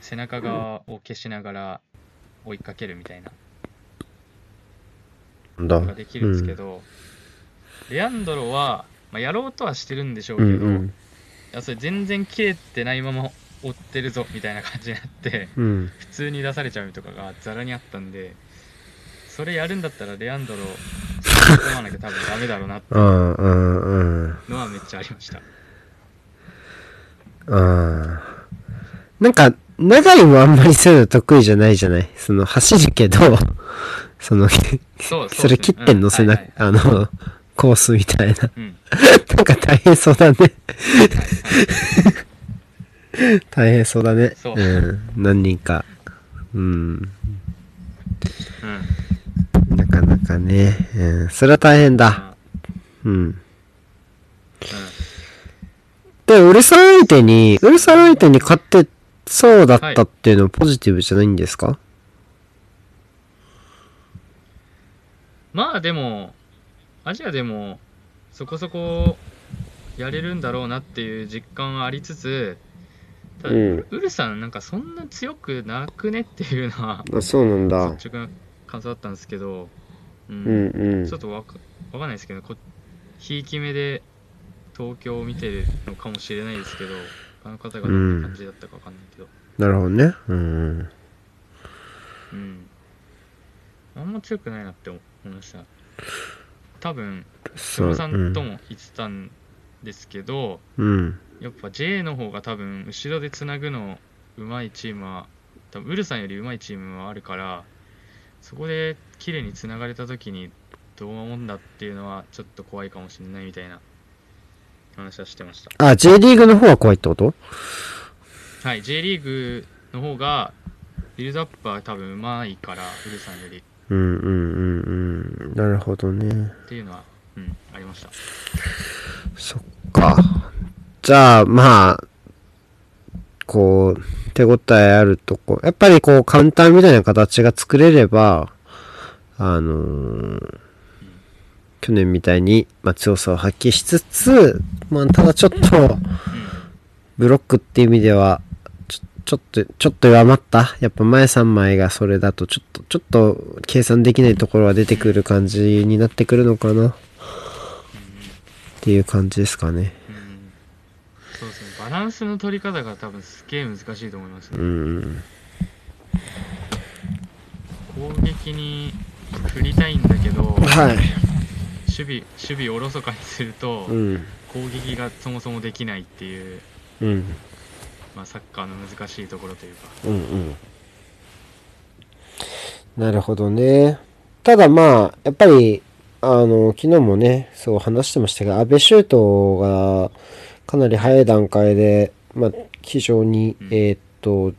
背中側を消しながら追いかけるみたいな。のができるんですけど、レアンドロは、まあ、やろうとはしてるんでしょううけど、いんうん。やそれ全然切れてないまま追ってるぞみたいな感じになって、うん。普通に出されちゃうとかがざらにあったんで、それやるんだったらレアンドロ、[laughs] 吸い込まなきゃ多分ダメだろうなってうんう。のはめっちゃありました。うん。なんか、長井もあんまりそういうの得意じゃないじゃない？その、走るけど、[laughs] その、そうそれ切ってんの？せな、あの、コースみたいな。うん。[laughs] なんか大変そうだね。はいはい大変そうだね。そううん。何人か。うん。うん。なかなかね。うん。それは大変だ。うんうん。で、ウルサン相手に、ウルサン相手に勝ってそうだったっていうのはポジティブじゃないんですか、まあでも、アジアでもそこそこやれるんだろうなっていう実感はありつつ、ただ、うん。ウルさんなんかそんな強くなくねっていうのはあそうなんだ。率直な感想だったんですけど、うん。うんうん。ちょっとわかわかんないですけどこひいき目で東京を見てるのかもしれないですけど他の方がどんな感じだったかわかんないけど。なるほどね。うん。うん、あんま強くないなって思いました多分そう黒さんとも言ってたんですけど、うん。やっぱ J の方が多分後ろでつなぐのうまいチームは多分ウルさんよりうまいチームはあるからそこで綺麗につながれた時にどう思うんだっていうのはちょっと怖いかもしれないみたいな話はしてました。あ J リーグの方は怖いってこと？はい J リーグの方がビルドアップは多分うまいからウルさんより。っうんうんうんうん。なるほどね。ていうのはうんありました。そっか。じゃあまあこう手応えあるとこ。やっぱりこうカウンターみたいな形が作れればあのー去年みたいに、まあ、強さを発揮しつつ、まあ、ただちょっと、ブロックっていう意味では、ちょっと、ちょっと弱まった。やっぱ前3枚がそれだと、ちょっと、ちょっと計算できないところが出てくる感じになってくるのかな。っていう感じですかね。そうですねバランスの取り方が多分すげえ難しいと思いますねうん。攻撃に振りたいんだけど、はい。守備守備をおろそかにすると、うん。攻撃がそもそもできないっていう、うん。まあ、サッカーの難しいところというかうんうん。なるほどね。ただまあ、やっぱり、あの、昨日もね、そう話してましたが、安倍シュートがかなり早い段階で、まあ、非常に、うんえーっと、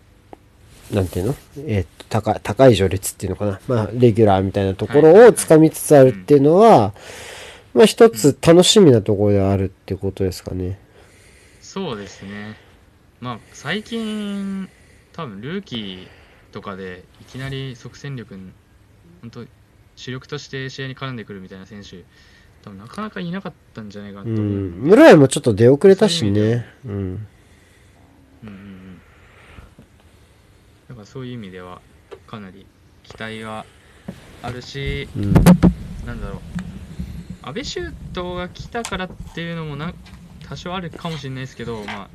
なんていうの？えーっと、高い、高い序列っていうのかな。まあ、レギュラーみたいなところをつかみつつあるっていうのは、まあ一つ楽しみなところであるってことですかね。そうですねまあ最近多分ルーキーとかでいきなり即戦力本当主力として試合に絡んでくるみたいな選手多分なかなかいなかったんじゃないかなと思う、ん。村井もちょっと出遅れたしね。うん。うんうんうんだからそういう意味ではかなり期待があるしうん。なんだろう安倍シュートが来たからっていうのもな多少あるかもしれないですけど、まあ、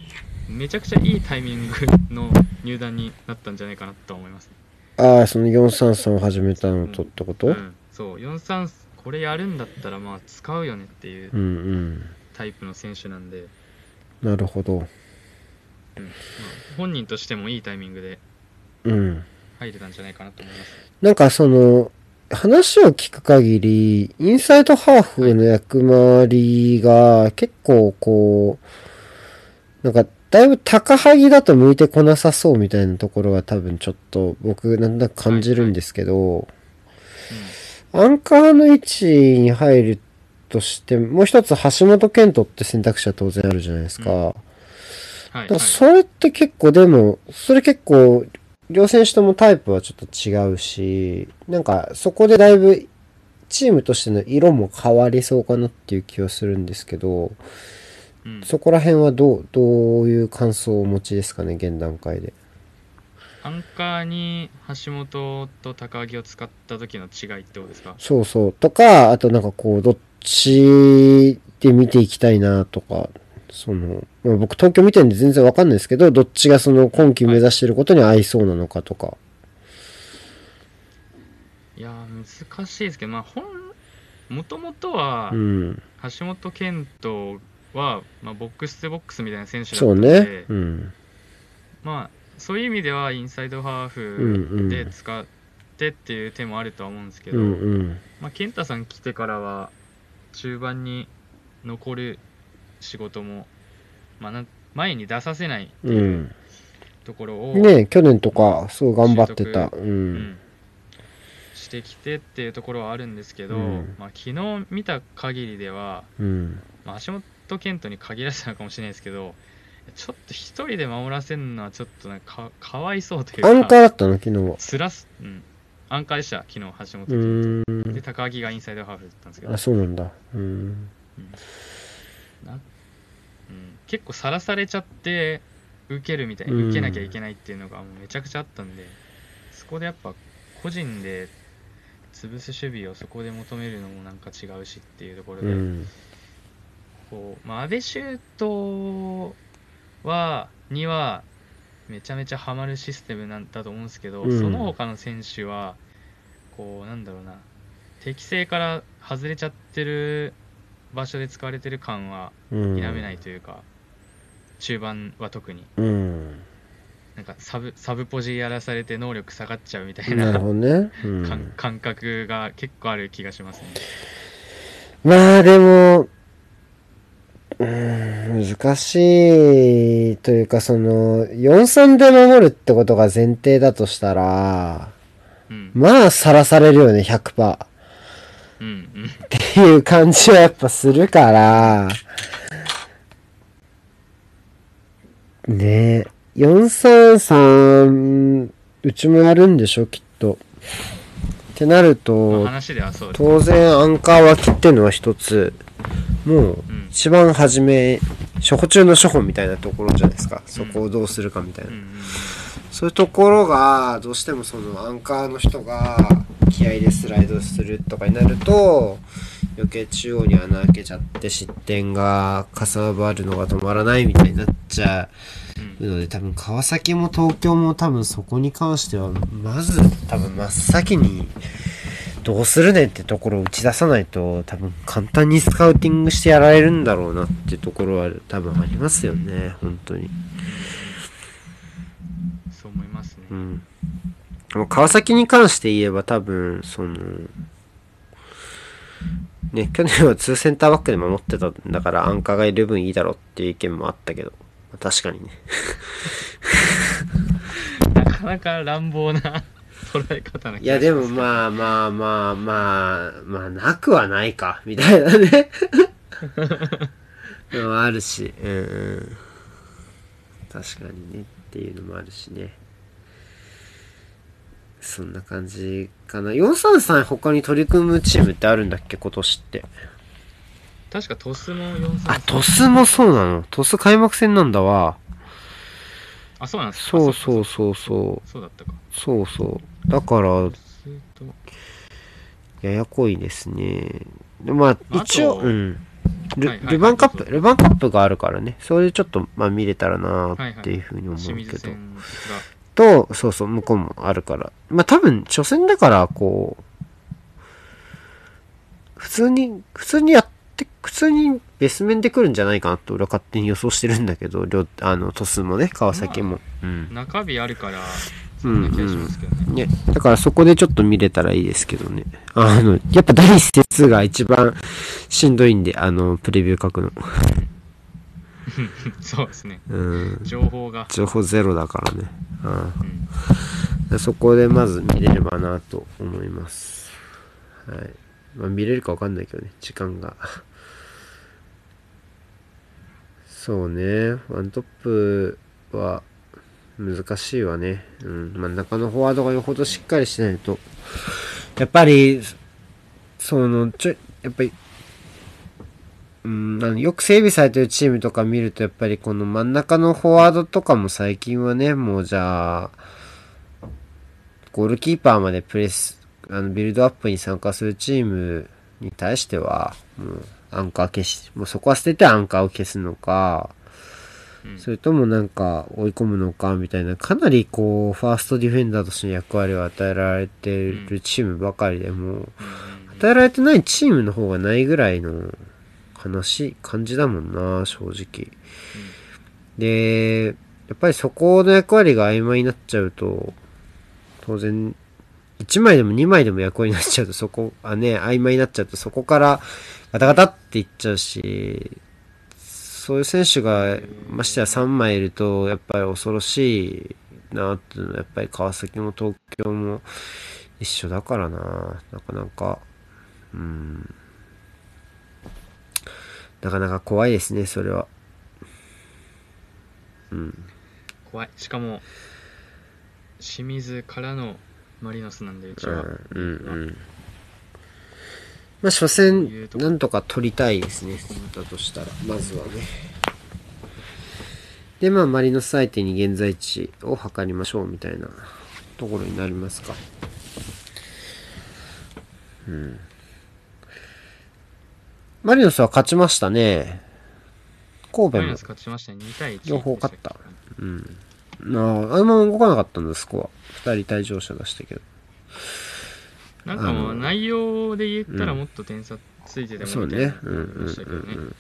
めちゃくちゃいいタイミングの入団になったんじゃないかなと思います、ああ、その433を始めたのとってこと、うん、う。ん、そう43これやるんだったらまあ使うよねっていううんタイプの選手なんで、なるほど。うん。まあ、本人としてもいいタイミングでうん。入れたんじゃないかなと思います。なんかその、話を聞く限り、インサイドハーフの役回りが結構こう、なんかだいぶ高はぎだと向いてこなさそうみたいなところが多分ちょっと僕なんだか感じるんですけど、アンカーの位置に入るとして、もう一つ橋本健人って選択肢は当然あるじゃないですか。うん。はい、はい、それって結構でも、それ結構、両選手ともタイプはちょっと違うし、なんかそこでだいぶチームとしての色も変わりそうかなっていう気はするんですけど、うんそこら辺はどう、どういう感想をお持ちですかね、現段階で。アンカーに橋本と高木を使った時の違いってことですか？そうそう。とか、あとなんかこう、どっちで見ていきたいなとか、その、まあ、僕東京見てるんで全然わかんないですけど、どっちがその今季目指してることに合いそうなのかとか。いやー難しいですけどまあ本もともとはうん。橋本健人は、まあ、ボックス・ボックスみたいな選手だったのでね。うん。まあそういう意味ではインサイドハーうんうんフで使ってっていう手もあるとは思うんですけど、うんうん。まあ、健太さん来てからは中盤に残る仕事も、まあ、前に出させないってう。いうんところを、ね去年とか、すごい頑張ってた。う。うんんしてきてっていうところはあるんですけど、うんまあ、昨日見た限りでは、うん。まあ、橋本健人に限らせたのかもしれないですけどちょっと一人で守らせるのはちょっとなんかかかわいそうというかアンカーだったの昨日は。つらす、うん、アンカーでした昨日橋本う健ー人でん。高木がインサイドハーフだったんですけどあ、そうなんだ。うん。うんなうん、結構さらされちゃって受けるみたいうん受けなきゃいけないっていうのがもうめちゃくちゃあったんで、そこでやっぱ個人で潰す守備をそこで求めるのもなんか違うしっていうところで、うん。こう、まあ、安倍シュートはにはめちゃめちゃハマるシステムなんだと思うんですけど、うんその他の選手はこうなんだろうな適正から外れちゃってる場所で使われてる感はうん。否めないというか、中盤は特にうん。なんかサブサブポジやらされて能力下がっちゃうみたいなね。感覚が結構ある気がしますね。まあでも、うーん、難しいというか、その、4-3で守るってことが前提だとしたら、うんまあ、さらされるよね、100%。っうんうんていう感じはやっぱするから、ねえ、4-3-3、うちもやるんでしょ、きっと。ってなるまあと。当然アンカー脇っていうのは一つ、もううん一番初め、初歩中の初歩みたいなところじゃないですか。そこをどうするかみたいな。そういうところが、どうしてもそのアンカーの人が気合でスライドするとかになると、余計中央に穴開けちゃって失点がかさばるのが止まらないみたいになっちゃうので、多分川崎も東京も多分そこに関しては、まず多分真っ先に、どうするねってところを打ち出さないと、多分簡単にスカウティングしてやられるんだろうなってところは多分ありますよね、本当に。そう思いますね。うん。川崎に関して言えば多分、その、ね、去年は2センターバックで守ってたんだからアンカーがいる分いいだろうっていう意見もあったけど、まあ確かにね。[laughs] なかなか乱暴な捉え方ないやでもまあまあまあまあ、まあなくはないか、みたいなね。のもあるし、うん。確かにねっていうのもあるしね。そんな感じかな。433他に取り組むチームってあるんだっけ今年って。確かトスも4あ、トスもそうなの。トス開幕戦なんだわ。あ、そうなんですかそうそうそうそう。そうだったか。そうそう。だから、ややこいですね。でまあ、一応、うん。ルヴァンカップ、はいルヴァンカップがあるからね。それでちょっと、まあ見れたらなーっていうふうに思う清けど。と、そうそう、向こうもあるから。まあ多分、初戦だから、こう、普通に、普通にやって、普通にベス面で来るんじゃないかなと、俺は勝手に予想してるんだけど、両、あの、トスもね、川崎も。うん。中日あるから、そんな気がしますけどね。ね、だからそこでちょっと見れたらいいですけどね。あの、やっぱ第一節が一番しんどいんで、あの、プレビュー書くの。[laughs] そうですね。うん。情報が。情報ゼロだからね。うんうん。そこでまず見れればなと思います。はい。まあ見れるかわかんないけどね、時間が。そうね、ワントップは難しいわね。うん。真ん中のフォワードがよほどしっかりしないと。やっぱり、その、ちょ、やっぱり、うん、あのよく整備されてるチームとか見ると、やっぱりこの真ん中のフォワードとかも最近はね、もうじゃあ、ゴールキーパーまでプレス、あの、ビルドアップに参加するチームに対しては、もう、アンカー消し、もうそこは捨ててアンカーを消すのか、それともなんか追い込むのかみたいな、かなりこう、ファーストディフェンダーとしての役割を与えられているチームばかりでも与えられてないチームの方がないぐらいの悲しい感じだもんな、正直。で、やっぱりそこの役割が曖昧になっちゃうと、当然、1枚でも2枚でも役割になっちゃうと、そこ、あね、曖昧になっちゃうと、そこからガタガタっていっちゃうし、そういう選手が、ましてや3枚いると、やっぱり恐ろしいなっていうのは、やっぱり川崎も東京も一緒だからな、なかなか、うん。なかなか怖いですね、それは。うん。怖い。しかも、清水からのマリノスなんで、うちは。うんうん。まあ、初戦、なんとか取りたいですね。だとしたら、まずはね。で、まあ、マリノス相手に現在地を測りましょうみたいなところになりますか。うん。マリノスは勝ちましたね。神戸も。勝ちましたね。2対1。両方勝った。うん。なあ、あれも動かなかったんだ、スコア。二人退場者出したけど。なんかもう内容で言ったらうんもっと点差ついてたいなね。うねうん。っ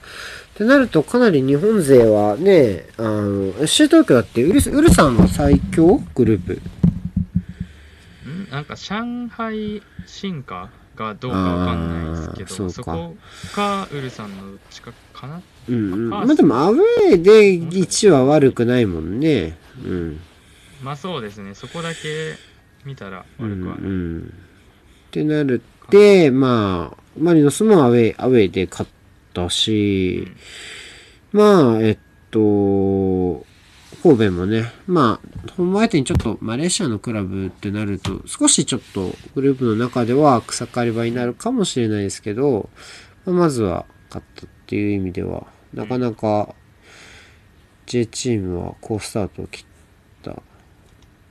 てなると、かなり日本勢はね、あの、FC 東京だって、ウルスウルさんは最強グループ。ん？なんか上海進化がどうかわかんないですけど、そこかウルさんのどっちかかな？うんうん。あまあでも、アウェーで1は悪くないもんね。うん。まあそうですね。そこだけ見たらうん悪くはない。うん。ってなるって、まあ、マリノスもアウェー、アウェーで勝ったし、まあ、えっと、神戸もね、まあ、本場相手にちょっとマレーシアのクラブってなると、少しちょっとグループの中では草刈り場になるかもしれないですけど、まあまずは勝ったっていう意味では、なかなか J チームは好スタートを切った。う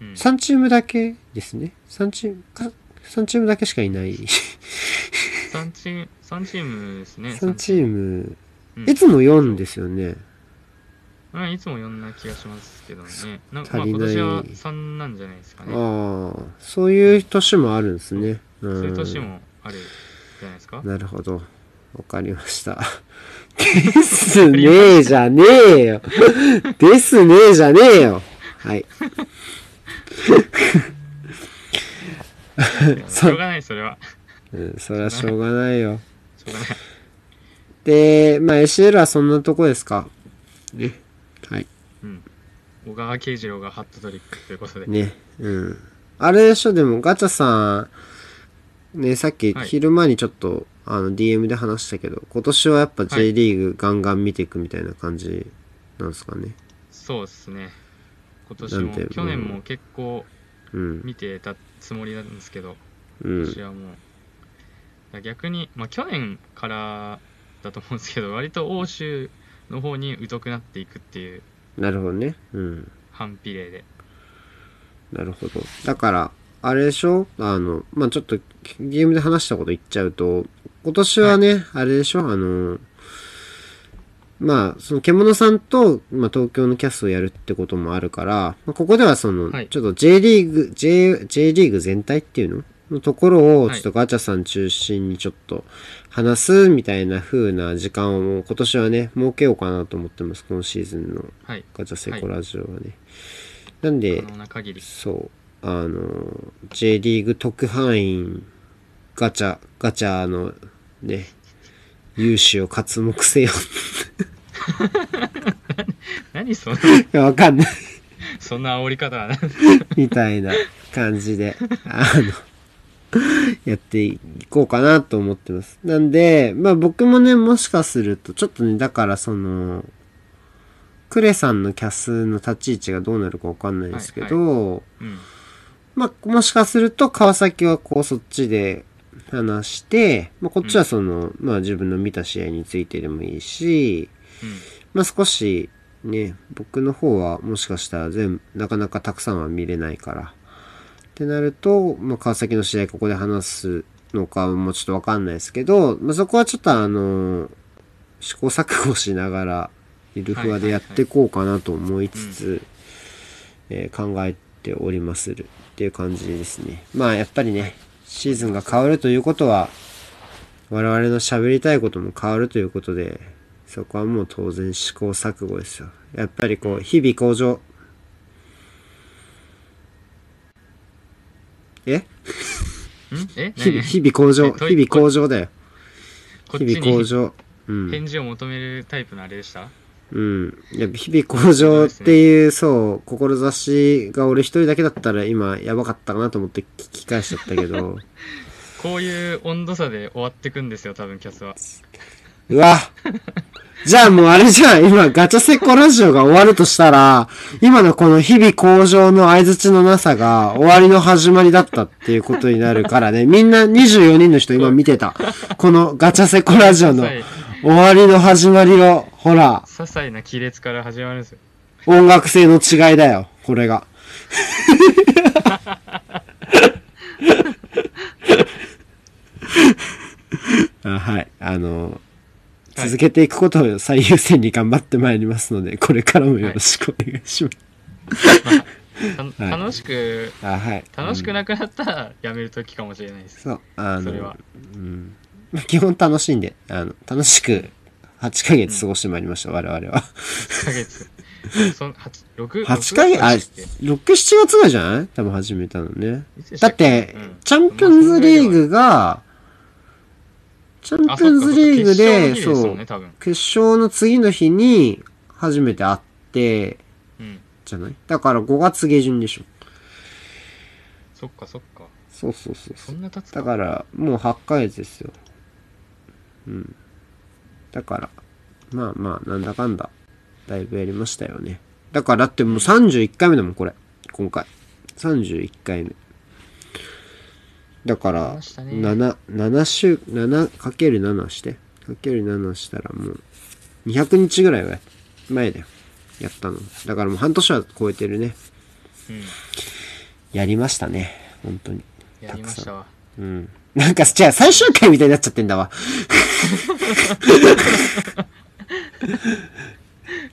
ん3チームだけですね。3チームか、3チームだけしかいない。3チーム、三チームですね。3チーム、うんいつも4ですよね。うん、いつも4な気がしますけどね。なんか足りないまあ今年は3なんじゃないですかね。ああ、そういう年もあるんですね。うんそういう年もあるじゃないですか。なるほど。わかりました。ですねえじゃねえよ。ですねえじゃねえよ。はい。[laughs] [laughs] しょうがない、それは。うん、それはしょうがないよ。しょうがない。で、まあ ACL はそんなとこですか？ね。はい。うん。小川慶次郎がハットトリックということで。ね。うん。あれでしょ、でもガチャさん、ね、さっきはい昼間にちょっと、あの DM で話したけど、今年はやっぱは J いリーグガンガン見ていくみたいな感じなんですかね？そうですね。今年もなんて、去年も結構うん。見てたつもりなんですけど、うん今。年はもう、逆に、まあ去年からだと思うんですけど、割と欧州の方に疎くなっていくっていうなるほどね。うん。反比例で。なるほど。だから、あれでしょ？あの、まあ、ちょっとゲームで話したこと言っちゃうと、今年はね、あれでしょ？あの、まあ、その獣さんと、まあ、東京のキャストをやるってこともあるから、まあ、ここではその、はいちょっと J リーグ、J、J リーグ全体っていうののところを、はいちょっとガチャさん中心にちょっと話すみたいな風な時間を今年はね、設けようかなと思ってます。今シーズンのはい。ガチャセコラジオはね。なんで、可能な限り。そう。あの、J リーグ特派員、ガチャ、ガチャの、ね、融資を刮目せよ。[laughs] 何その、いやわかんない。そんな煽り方はな。[laughs] みたいな感じで、あの、やっていこうかなと思ってます。なんで、まあ僕もね、もしかすると、ちょっとね、だからその、クレさんのキャスの立ち位置がどうなるかわかんないですけど、うん。まあ、もしかすると、川崎はこう、そっちで話して、まあ、こっちはその、まあ、自分の見た試合についてでもいいし、うん。まあ、少し、ね、僕の方はもしかしたら全部、なかなかたくさんは見れないから。ってなると、まあ、川崎の試合ここで話すのかもちょっとわかんないですけど、まあ、そこはちょっとあの、試行錯誤しながら、ゆるふわでやっていこうかなと思いつつ、えー考えておりまするっていう感じですね。まあやっぱりね、シーズンが変わるということは、我々の喋りたいことも変わるということで、そこはもう当然試行錯誤ですよ。やっぱりこう、日々向上。え？ん？え？[laughs] 日々、何？日々向上。日々向上だよ。日々向上。うん。返事を求めるタイプのあれでした？うん。やっぱ日々向上っていう、そう、志が俺一人だけだったら今やばかったかなと思って聞き返しちゃったけど、[laughs] こういう温度差で終わってくんですよ、多分キャスは。うわじゃあもうあれじゃん、今ガチャセコラジオが終わるとしたら、今のこの日々向上の相槌のなさが終わりの始まりだったっていうことになるからね、みんな24人の人今見てた。このガチャセコラジオの終わりの始まりを、ほら、些細な亀裂から始まるんですよ。音楽性の違いだよ、これが。[laughs] あはい。あの、はい続けていくことを最優先に頑張ってまいりますので、これからもよろしくお願いします。たはい楽しくあはい。楽しくうんなくなったらやめる時かもしれないです、そう、あのそれは、うん。ま [laughs] あ基本楽しんで、あの、楽しく8ヶ月過ごしてまいりました、我々は。1ヶ月。[laughs] そん八六8ヶ月、あ、六月6、7月ぐらいじゃない？多分始めたのね。だって、うん。チャンピオンズリーグが、チャンピオンズリーグで、あそう決勝の次の日に初めて会って、うん。じゃない？だから5月下旬でしょ。そっかそっか。そうそうそうそんな経つだから、もう8ヶ月ですよ。うん。だから、まあまあ、なんだかんだ、だいぶやりましたよね。だから、だってもう31回目だもん、これ。今回。31回目。だからやりました、ね7、7週、7かける7して。かける7したらもう、200日ぐらいは前だよ。やったの。だからもう半年は超えてるね。うんやりましたね。本当に。やりましたわうん。なんか、じゃあ最終回みたいになっちゃってんだわ。[laughs]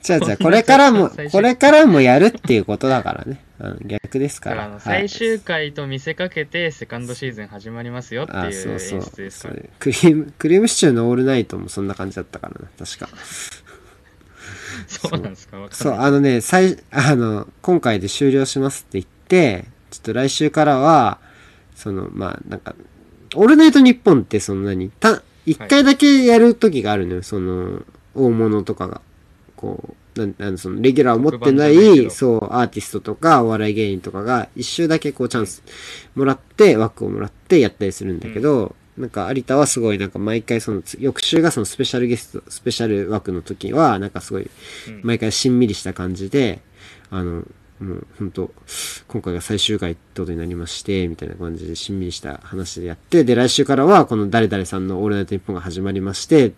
じゃあじゃあこれからも [laughs] これからもやるっていうことだからね。逆ですか。だから最終回と見せかけてセカンドシーズン始まりますよってあ、いう演そうそう。出ですからそれクリーム、クリームシチューのオールナイトもそんな感じだったからな。確か。[laughs] そうなんですか？わかそう、あのね、最、あの、今回で終了しますって言って、ちょっと来週からは、その、まあ、なんか、オールナイトニッポンってその何た、一回だけやる時があるのよ、その、大物とかが。こう、なん、なんその、レギュラーを持ってないそう、アーティストとか、お笑い芸人とかが、一周だけこう、チャンスもらって、枠をもらってやったりするんだけど、なんか、有田はすごい、なんか、毎回その、つ翌週がそのスペシャルゲスト、スペシャル枠の時は、なんかすごい、うん。毎回しんみりした感じで、あの、もう本当今回が最終回ってことになりまして、みたいな感じでしんみりした話でやって、で、来週からはこの誰々さんのオールナイトニッポンが始まりまして、っ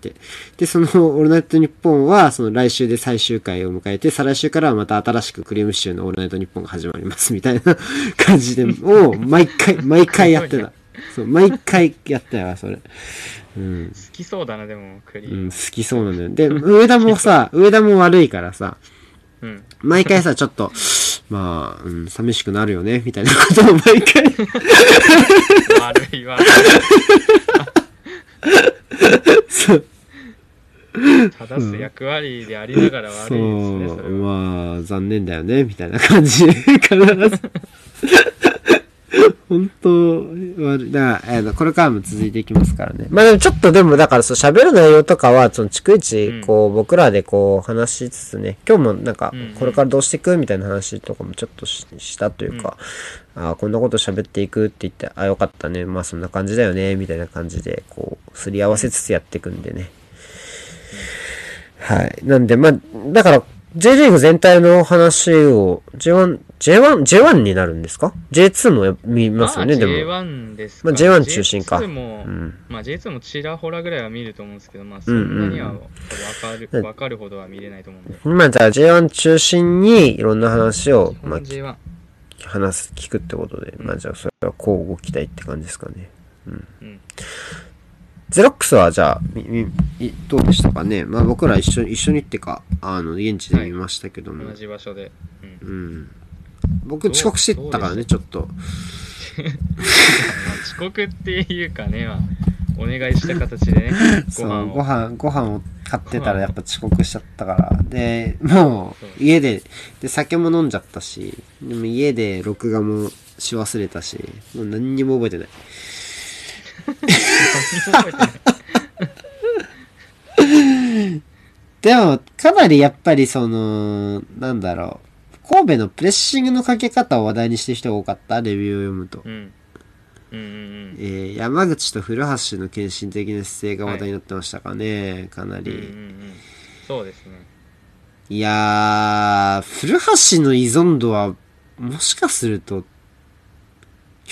てで、そのオールナイトニッポンは、その来週で最終回を迎えて、再来週からはまた新しくクリームシチューのオールナイトニッポンが始まります、みたいな感じで、を毎回、[laughs] 毎回やってた。そう、毎回やったよ、それ。うん。好きそうだなでもクリームうん、好きそうなんだよ。で、上田もさ、上田も悪いからさ、うん。毎回さ、ちょっと、まあ、うん、寂しくなるよね、みたいなことを毎回、悪いわ。そう、正す役割でありながら悪いですねそそう、れは。まあ、残念だよね、みたいな感じで、必ず。[laughs] 本当悪い。だから、えーこれからも続いていきますからね。まあでもちょっとでも、だからそう喋る内容とかは、その逐一、こう、僕らでこう、話しつつね、今日もなんかうんうん、これからどうしていくみたいな話とかもちょっとししたというか、ああ、こんなこと喋っていくって言って、あよかったね、まあそんな感じだよね、みたいな感じで、こう、すり合わせつつやっていくんでね。はい。なんで、まあ、だから、J リーグ全体の話を、J1、J1、J1 になるんですか ?J2 もや見ますよね、まあ、でも。J1 ですか？まあ J1 中心か J2 も、うん。まあ J2 もちらほらぐらいは見ると思うんですけど、まあそんなにはうん分かる、うかるほどは見れないと思うんで。まあ、じゃあ J1 中心にいろんな話を、まあ、J1。話す、聞くってことで、まあじゃあそれは交互期待って感じですかね。うん。ゼロックスはじゃあ、みみいどうでしたかね？まあ僕ら一緒に、一緒にってか、あの、現地で見ましたけども。同じ場所で。うん。うん。僕遅刻してったからね、ちょっと。ま [laughs] あ遅刻っていうかね、まあ、お願いした形でね、ご [laughs] そう、飯を。ご飯、ご飯を買ってたらやっぱ遅刻しちゃったから。で、もう、家で、で、酒も飲んじゃったし、でも家で録画もし忘れたし、もう何にも覚えてない。[laughs] でも、かなりやっぱりその、なんだろう。神戸のプレッシングのかけ方を話題にしてる人が多かった、レビューを読むと。うん。うんうんえー山口と古橋の献身的な姿勢が話題になってましたかね、かなうん。うんうんうり。ん。そうですね。いやー、古橋の依存度は、もしかすると、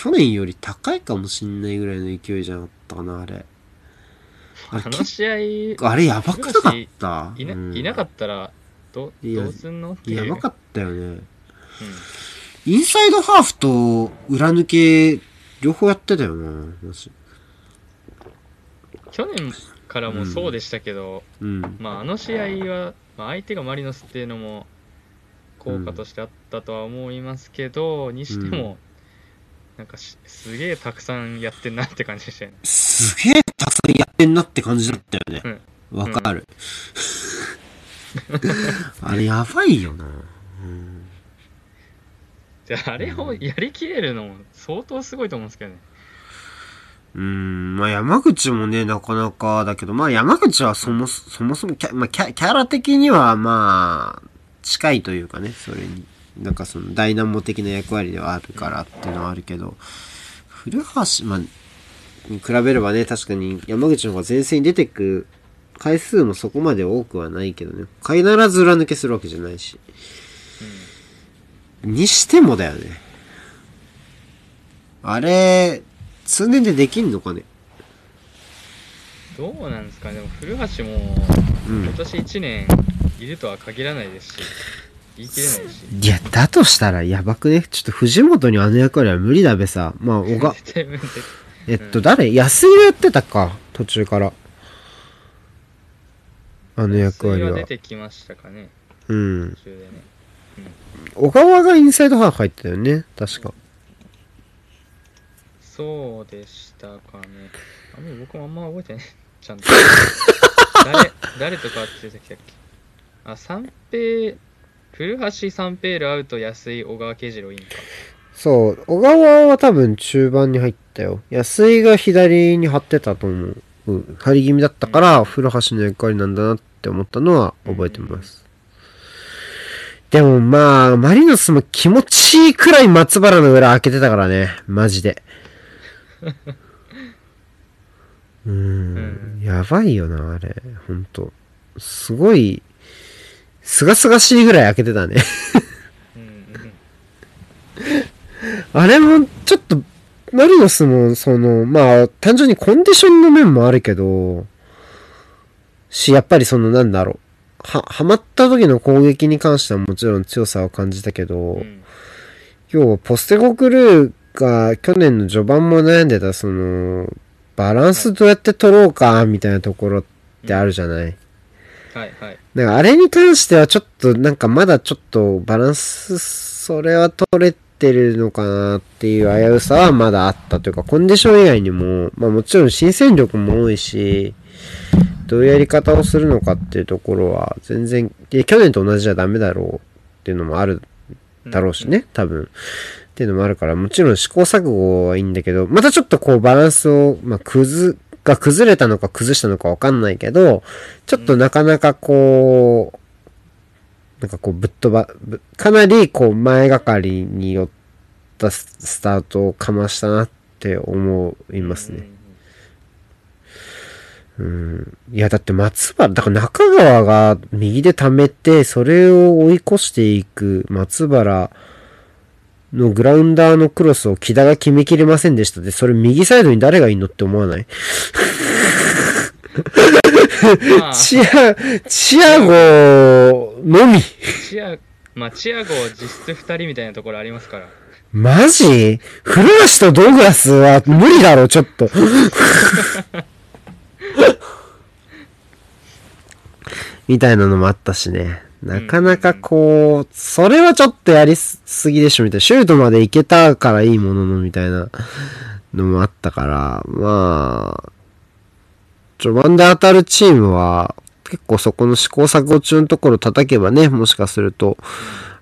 去年より高いかもしんないぐらいの勢いじゃなかったかな、あれ。あの試合、いあれやばくなかった？いな,、うん。いなかったら、どどうすんの？やばかったよね。うん。インサイドハーフと裏抜け、両方やってたよな、マジ。去年からもそうでしたけど、うん。まあ、あの試合は、まあ、相手がマリノスっていうのも効果としてあったとは思いますけど、にしても、なんかしすげえたくさんやってんなって感じでしたよね。すげえたくさんやってんなって感じだったよね。わ、かる。[laughs] あれやばいよな。うんであれをやりきれるのも相当すごいと思うんですけどね。うーん、まあ山口もね、なかなかだけど、まあ山口はそもそそもそもキャ,、まあ、キャキャラ的にはまあ、近いというかね、それに。なんかそのダイナモ的な役割ではあるからっていうのはあるけど、古橋、まあ、に比べればね、確かに山口の方が前線に出てく回数もそこまで多くはないけどね。必ず裏抜けするわけじゃないし。にしてもだよね。あれ、通年でできんのかね？どうなんですかね、でも古橋もうん今年1年いるとは限らないですし、言い切れないし。いや、だとしたらやばくね？ちょっと藤本にあの役割は無理だべさ。まあ、小が、[laughs] えっと、誰？安井がやってたか？途中から。あの役割は出。てきましたかね、うん。途中でね。小川がインサイドハーフ入ってたよね。確か。そうでしたかね。あんまり僕もあんま覚えてない。[laughs] ちゃんと。誰、誰とかって出てきたっけ？あ、三平、古橋三平ールアウト安井小川慶次郎いいんか。そう。小川は多分中盤に入ったよ。安井が左に張ってたと思う。うん。張り気味だったから、古橋の役割なんだなって思ったのは覚えてます。でもまあ、マリノスも気持ちいいくらい松原の裏開けてたからね。マジで。[laughs] うーん。やばいよな、あれ。ほんと。すごい、すがすがしいぐらい開けてたね。うんうん。あれも、ちょっと、マリノスも、その、まあ、単純にコンディションの面もあるけど、し、やっぱりその、なんだろう。は、はまった時の攻撃に関してはもちろん強さを感じたけど、うん要はポステコクルーが去年の序盤も悩んでた、その、バランスどうやって取ろうか、みたいなところってあるじゃない？はいはい。だからあれに関してはちょっとなんかまだちょっとバランス、それは取れてるのかなっていう危うさはまだあったというか、コンディション以外にも、まあもちろん新戦力も多いし、どういうやり方をするのかっていうところは全然、で去年と同じじゃダメだろうっていうのもあるだろうしね、多分。っていうのもあるから、もちろん試行錯誤はいいんだけど、またちょっとこうバランスを、まあ、崩、が崩れたのか崩したのかわかんないけど、ちょっとなかなかこう、なんかこうぶっ飛ば、ぶかなりこう前がかりによったススタートをかましたなって思いますね。うん。いや、だって松原、だから中川が右で溜めて、それを追い越していく松原のグラウンダーのクロスを木田が決めきれませんでしたで、それ右サイドに誰がいんのって思わない？[laughs] チア、チアゴのみ。チア、まあ、チアゴ実質2人みたいなところありますから。マジ？古橋とドグラスは無理だろ、ちょっと。[laughs] みたいなのもあったしね。なかなかこう、それはちょっとやりすぎでしょ、みたいな。シュートまで行けたからいいものの、みたいなのもあったから、まあ、序盤で当たるチームは、結構そこの試行錯誤中のところ叩けばね、もしかすると、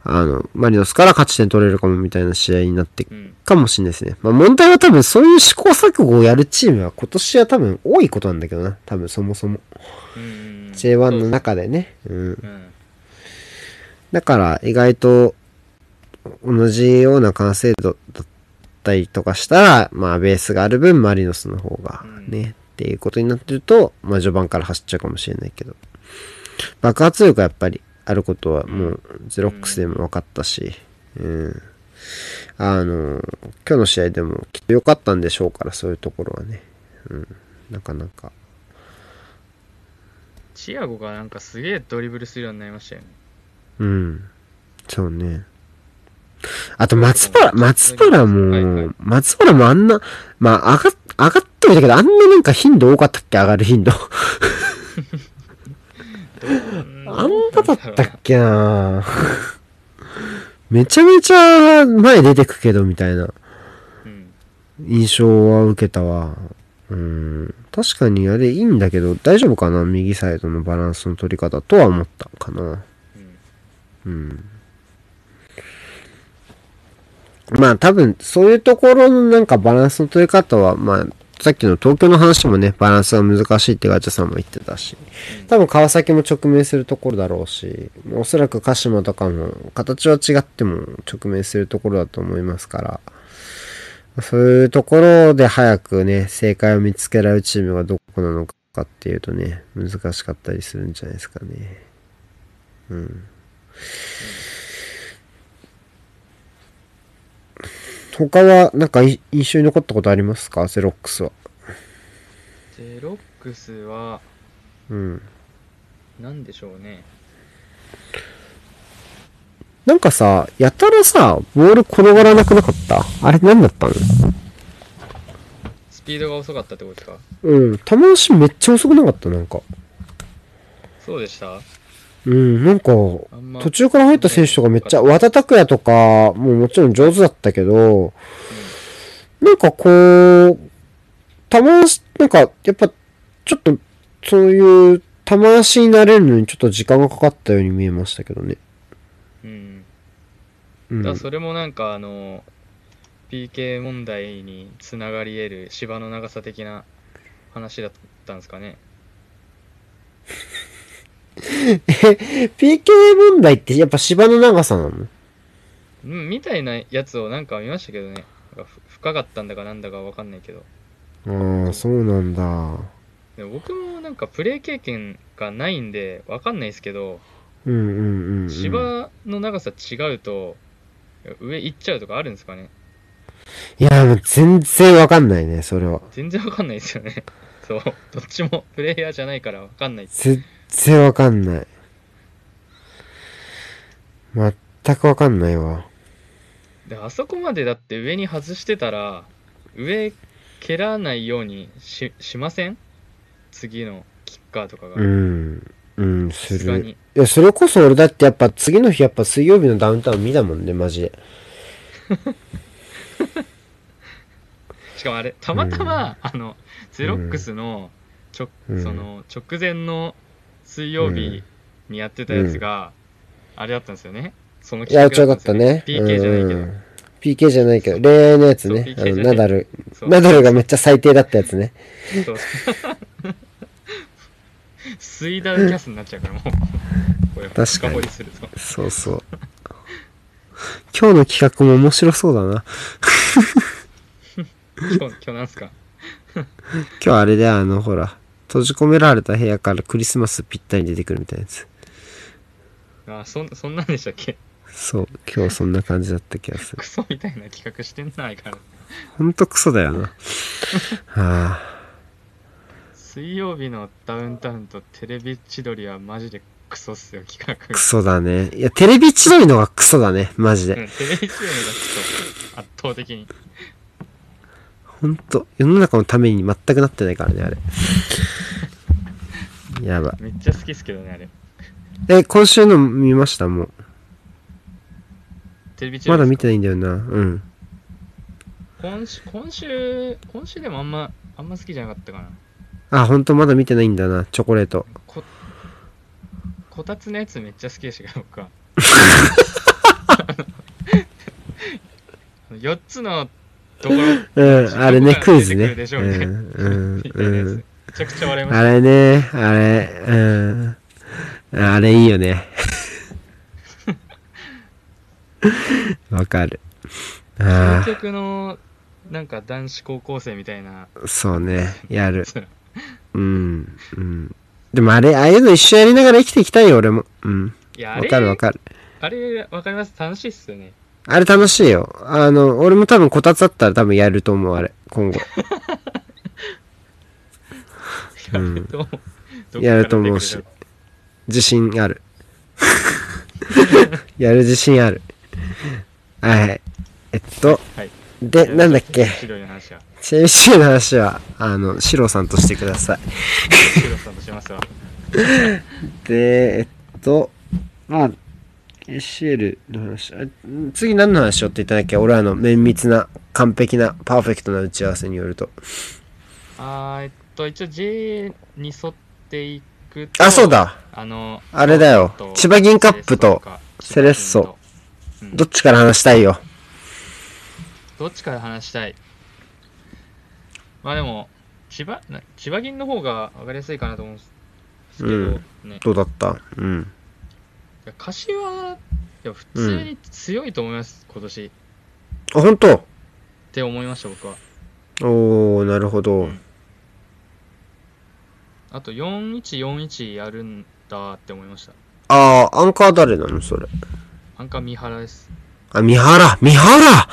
あの、マリノスから勝ち点取れるかもみたいな試合になってうん。かもしれないですね。まあ問題は多分そういう試行錯誤をやるチームは今年は多分多いことなんだけどな。多分そもそも。うんうん。J1 の中でね。うん。うん。だから意外と同じような完成度だったりとかしたら、まあベースがある分マリノスの方がね、っていうことになってると、まあ序盤から走っちゃうかもしれないけど。爆発力がやっぱりあることはもうゼロックスでも分かったし、うん。あの、今日の試合でもきっと良かったんでしょうから、そういうところはね。うん。なかなか。チアゴがなんかすげえドリブルするようになりましたよね。うん。そうね。あと、松原、松原はいはいも、松原もあんな、まあ、上が、上がってはいたけど、あんななんか頻度多かったっけ？上がる頻度。[laughs] あんなだったっけな？めちゃめちゃ前出てくけど、みたいなうん。印象は受けたわ。うん。確かにあれいいんだけど、大丈夫かな？右サイドのバランスの取り方とは思ったかな。まあ多分、そういうところのなんかバランスの取り方は、まあ、さっきの東京の話もね、バランスが難しいってガチャさんも言ってたし、多分川崎も直面するところだろうし、おそらく鹿島とかも形は違っても直面するところだと思いますから、そういうところで早くね、正解を見つけられるチームがどこなのかっていうとね、難しかったりするんじゃないですかね。うん。他は、なんかい印象に残ったことありますか？ゼロックスは。ゼロックスは、うん。なんでしょうね。なんかさ、やたらさ、ボール転がらなくなかった？あれ何だったの？スピードが遅かったってことですか？うん。球足めっちゃ遅くなかった？なんか。そうでした？うん、なんか、途中から入った選手とかめっちゃ、和田拓也とか、もうもちろん上手だったけど、なんかこう、球足、なんか、やっぱ、ちょっと、そういう、球足になれるのにちょっと時間がかかったように見えましたけどね。うん。うん。だそれもなんかあの PK 問題につながり得る芝の長さ的な話だったんですかね PK 問題ってやっぱ芝の長さなの？うんみたいなやつをなんか見ましたけどね。深かったんだかなんだかわかんないけど。ああ、そうなんだ。でも僕もなんかプレー経験がないんでわかんないですけどうんうんうん、うん。芝の長さ違うと上行っちゃうとかあるんですかね？いや、もう全然わかんないね、それは。全然わかんないですよね。そう。どっちもプレイヤーじゃないからわかんない。全然わかんない。全くわかんないわ。であそこまでだって上に外してたら上蹴らないようにししません？次のキッカーとかがうん。うん、する。いや、それこそ俺だってやっぱ次の日やっぱ水曜日のダウンタウン見たもんね、マジで。しかもあれたまたま、あのゼロックスのちょ、うんその直前の水曜日にやってたやつが、あれだったんですよね。そのいや、ちょったね。PK じゃないけど、うん PK じゃないけど、恋愛のやつね。そうあの、ゃないナダル。そう。ナダルがめっちゃ最低だったやつね。そう。水ダウキャスになっちゃうからもう。これ確かに深掘りするとそうそう。今日の企画も面白そうだな。今日今日なんすか？[laughs] 今日あれであの、ほら、閉じ込められた部屋からクリスマスぴったり出てくるみたいなやつ。あそんそんなんでしたっけ？そう、今日そんな感じだった気がする。クソみたいな企画してんな相変わらずほんとクソだよな。[laughs] はあ。水曜日のダウンタウンとテレビ千鳥はマジでクソっすよ企画クソだね。いや、テレビ千鳥のがクソだね。マジで。うんテレビ千鳥がクソ圧倒的にほんと、世の中のために全くなってないからね、あれ。やば。めっちゃ好きっすけどねあれえ、今週の見ました？もう。テレビ千鳥まだ見てないんだよな。うん。今週今週今週でもあんまあんま好きじゃなかったかなあ、ほんとまだ見てないんだな。チョコレート。ここたつのやつめっちゃ好きでしたけど僕は [laughs] 4つのところうん、あれね、クイズね。うん、うん、うん。[laughs] めちゃくちゃ笑いましあれね、あれ、うん。あれいいよね。[laughs] わかる。たあ究極のなんか男子高校生みたいなあ、そうね、やるうん、うん。でもあれ、ああいうの一緒やりながら生きていきたいよ、俺も。うん。わかるわかる。あれわかります？楽しいっすよねあれ楽しいよ。あの、俺も多分こたつだったら多分やると思う、あれ。今後。[laughs] うんやると思うどっからやると思うし自信ある。[laughs] やる自信ある。はい。えっと、はい。で、なんだっけ？シロの話は。CBC の話は、あの、シロさんとしてください。シロさんとしますわ。[laughs] で、えっと、まあ、ACL の話。あ次何の話しようって言ったんだっけ？俺らの綿密な、完璧な、パーフェクトな打ち合わせによると。あーえっと、一応 J に沿っていくと、あ、そうだあの、あれだよと千葉銀カップとセレッソ。うんどっちから話したいよ？どっちから話したい？まあでも、千葉、な千葉銀の方が分かりやすいかなと思うんですけど、うんね。どうだった？うん。いや柏、いや、普通に強いと思います、今年。っあ、本当？て思いました、僕は。おー、なるほど。うんあと、4141やるんだって思いました。あー、アンカー誰なのそれ？アンカー三原です。あ、三原？三原？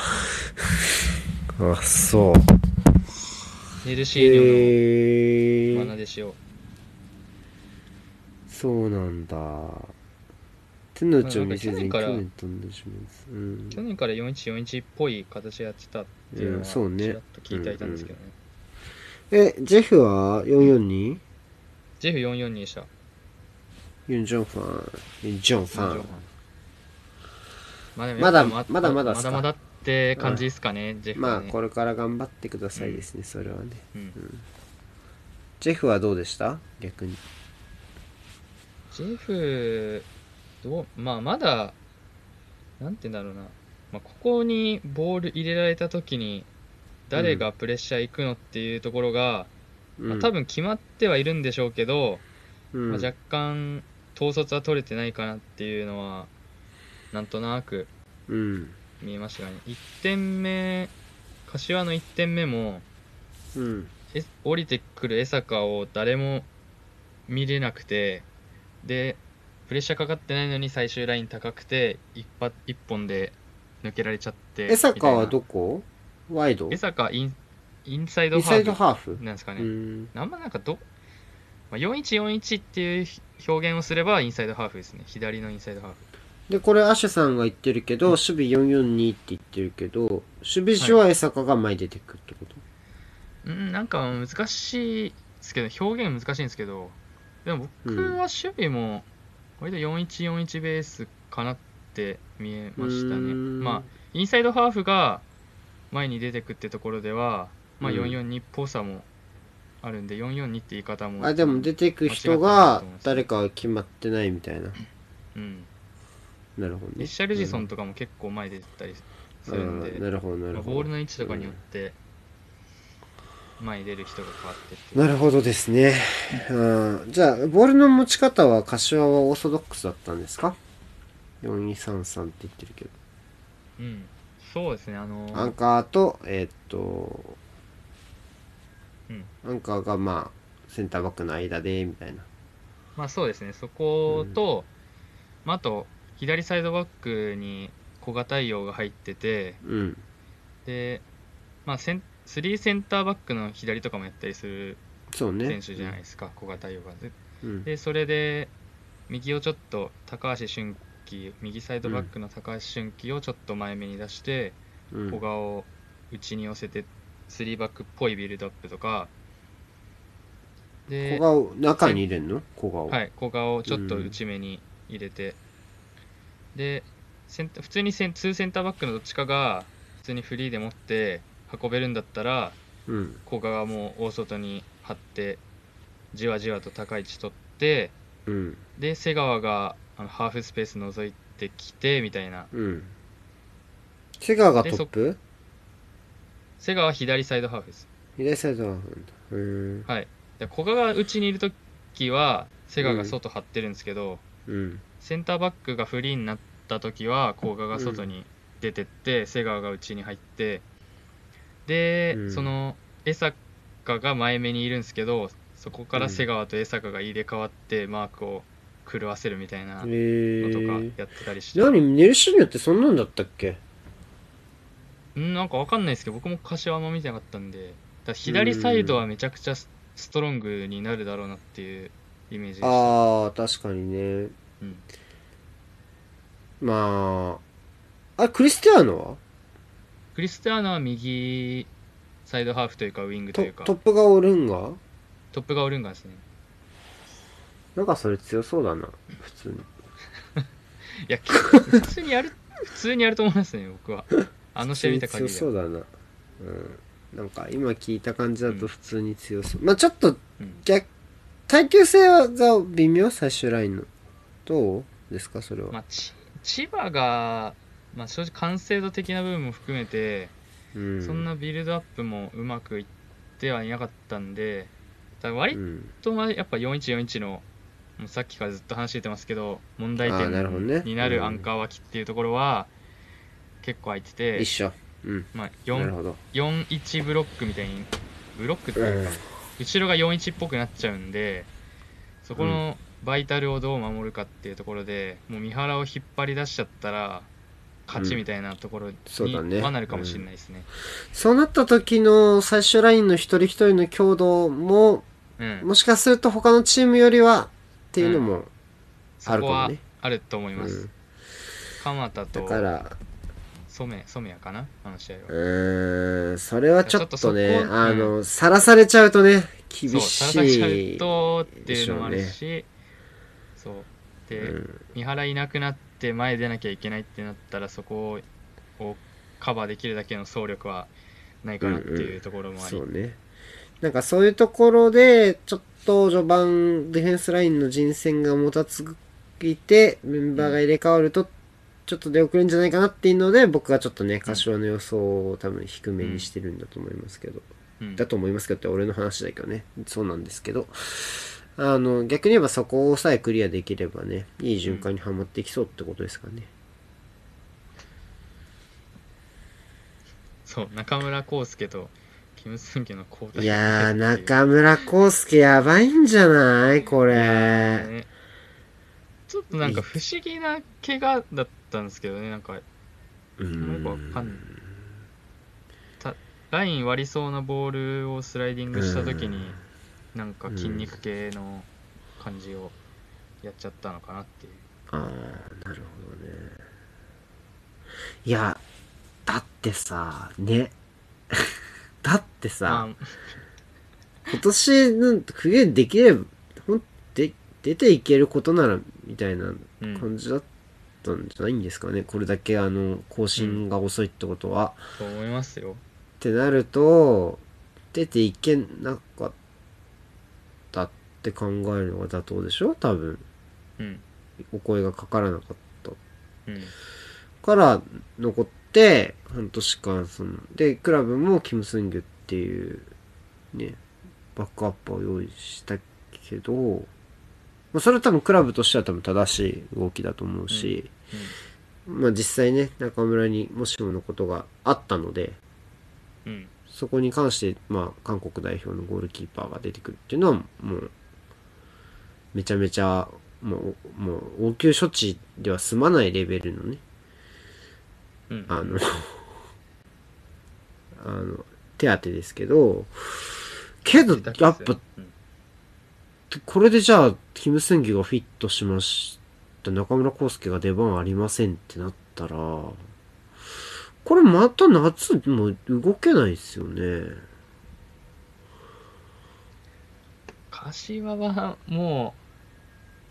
あ、そう。ネルシーニョへー。の愛弟子を。そうなんだ。手の内を見せずに去年から年と同じです。うん。去年から4141っぽい形やってたっていうのは、うんそうねちらっと聞いていたんですけどね。え、ジェフは 442? ジェフ442でした。ユン・ジョンファン。ユン・ジョンファン。まあでもまだまだまだっすか？まだまだって感じですかね、ジェフまあ。これから頑張ってくださいですね、それはね。うんジェフはどうでした？逆に。ジェフ、どう、まあまだ、なんて言うんだろうな。まあ、ここにボール入れられた時に、誰がプレッシャー行くのっていうところが、まあ、多分決まってはいるんでしょうけど、うん、まあ、若干統率は取れてないかなっていうのはなんとなくうん。見えましたがね。1点目柏の1点目もうん。え降りてくる江坂を誰も見れなくてでプレッシャーかかってないのに最終ライン高くて一発一本で抜けられちゃって江坂はどこ？ワイド？な江坂インインサイドハーフフ？なんですかね、うん。あんまなんかど、まあ、4141っていう表現をすればインサイドハーフですね。左のインサイドハーフ。で、これ、アシュさんが言ってるけど、守備442って言ってるけど、守備時は江坂が前に出てくるってこと、うん、なんか難しいですけど、表現難しいんですけど、でも僕は守備も、割と4141ベースかなって見えましたね。まあ、インサイドハーフが前に出てくってところでは、まあ、うん442っぽさもあるんで、442って言い方も。あ、でも出てく人が誰かは決まってないみたいな。うん。なるほどね。リッシャルジソンとかも結構前出てたりするんで、うんなるほど、なまあるほど。ボールの位置とかによって前に出る人が変わってって、なるほどですね。うん、じゃあ、ボールの持ち方は柏はオーソドックスだったんですか ?4233 って言ってるけど。うん、そうですねあのアンカーと、えーっと、うんアンカーがまあ、センターバックの間で、みたいな。まあそうですねそこと、まあ、あと左サイドバックに小型対応が入っててうん。でまあセン3センターバックの左とかもやったりするそうね。選手じゃないですか、小型対応がでうん。でそれで右をちょっと高橋俊樹右サイドバックの高橋俊樹をちょっと前目に出して、うん古賀を内に寄せて3バックっぽいビルドアップとかで小顔、中に入れんの？小顔。はい古賀をちょっと内目に入れて、でセンタ普通にセン2センターバックのどっちかが普通にフリーで持って運べるんだったらうん。古賀がもう大外に張ってじわじわと高い位置取ってうん。で瀬川があのハーフスペース覗いてきてみたいなうん。瀬川がトップ？瀬川は左サイドハーフです。左サイドハーフなんだ。へー。はい。で古賀が内にいるときは瀬川が外張ってるんですけど、うん。センターバックがフリーになった時は古賀が外に出てって、瀬川が内に入ってで、うん。その江坂が前目にいるんですけどそこから瀬川と江坂が入れ替わってマークを狂わせるみたいなへのとかー。やってたりして、何ネルシーニョってそんなんだったっけ？うんなんかわかんないですけど僕も柏も見てなかったんでだ左サイドはめちゃくちゃスストロングになるだろうなっていうイメージでしたああ、確かにね。うん。まあ、あ、クリスティアーノは？クリスティアーノは右サイドハーフというかウィングとトいうか。トップがおるんがトップがオルンガですね。なんかそれ強そうだな、普通に。[laughs] いや普通にやる普通にやると思いますね僕はあの試合見た限り強そうだな。うん。なんか今聞いた感じだと普通に強そう。まあちょっとうん逆、耐久性が微妙？最終ラインの。どうですか？それは。まあ、ち千葉が、まあ、正直完成度的な部分も含めて、うん。そんなビルドアップもうまくいってはいなかったんで割うん。とまあやっぱ4141のもうさっきからずっと話してますけど問題点になるアンカー脇っていうところは結構空いてて、一緒。うん。まあ、4なるほど。41ブロックみたいにブロックっていうか、後ろが41っぽくなっちゃうんでそこのバイタルをどう守るかっていうところでもう三原を引っ張り出しちゃったら勝ちみたいなところそうだねにはなるかもしれないですね。そうなった時の最終ラインの一人一人の強度も、うん、もしかすると他のチームよりはっていうのもあるかもね。あると思います。うん鎌田だとから、染染谷かなあの試合は。うーん、それはちょっとねあの、さらされちゃうとね、厳しさらされちゃい。うとっていうのもあるでしし、そう。で、うん三原いなくなって前出なきゃいけないってなったらそこをカバーできるだけの走力はないかなっていうところもあり、そうね。なんかそういうところで、ちょっと序盤、ディフェンスラインの人選がもたついて、メンバーが入れ替わると、ちょっと出遅れるんじゃないかなっていうので、僕はちょっとね、柏の予想を多分低めにしてるんだと思いますけど。うんだと思いますけどって俺の話だけどね。そうなんですけど。あの、逆に言えばそこさえクリアできればね、いい循環にはまっていきそうってことですかね。そう中村康介とキム・スンギの交代いやー、中村康介やばいんじゃない？これ。ねちょっとなんか不思議な怪我だったんですけどねなんか。うよくわかんない。たライン割りそうなボールをスライディングした時になんか筋肉系の感じをやっちゃったのかなっていう。ああ、なるほどね。いや、だってさ、ね。[laughs] だってさ、ま今年の冬できれば、出ていけることなら、みたいな感じだったんじゃないんですかね。これだけあの、更新が遅いってことは。そう思いますよってなると、出ていけなかったって考えるのが妥当でしょ？多分。うんお声がかからなかった。うんから残って、半年間、その、で、クラブもキム・スンギュっていう、ね、バックアップを用意したけど、まあ、それは多分クラブとしては多分正しい動きだと思うし、まあ実際ね、中村にもしものことがあったので、うん。うんそこに関して、まあ、韓国代表のゴールキーパーが出てくるっていうのは、もう、めちゃめちゃ、もう、もう、応急処置では済まないレベルのね、うん。あの、[laughs] あの、手当ですけど、けど、やっぱ、うんこれでじゃあ、キム・スンギがフィットしました。中村康介が出番ありませんってなったら、これまた夏もう動けないですよね。柏はも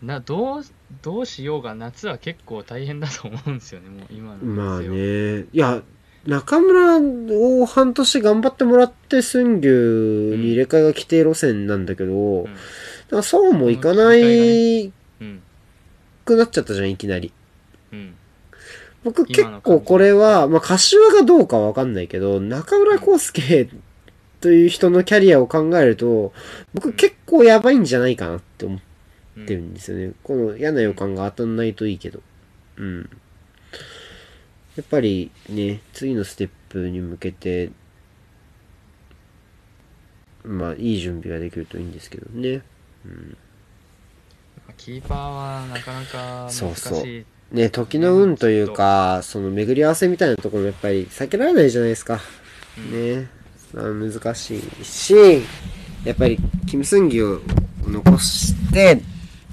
うなどうどうしようが夏は結構大変だと思うんですよねもう今のまあね。いや、中村を半年頑張ってもらって、スンギュに入れ替えが規定路線なんだけど、うんだからそうもいかないうんくなっちゃったじゃん、いきなり。うん僕結構これは、まあ、柏がどうかわかんないけど、中村康介という人のキャリアを考えると、僕結構やばいんじゃないかなって思うんってるんですよね。この嫌な予感が当たんないといいけど。うん。やっぱりね、次のステップに向けて、まあ、いい準備ができるといいんですけどね。うん。キーパーはなかなか難しいそうそうね、時の運というか、その巡り合わせみたいなところもやっぱり避けられないじゃないですか。ね。あ難しいし、やっぱり、キム・スンギを残して、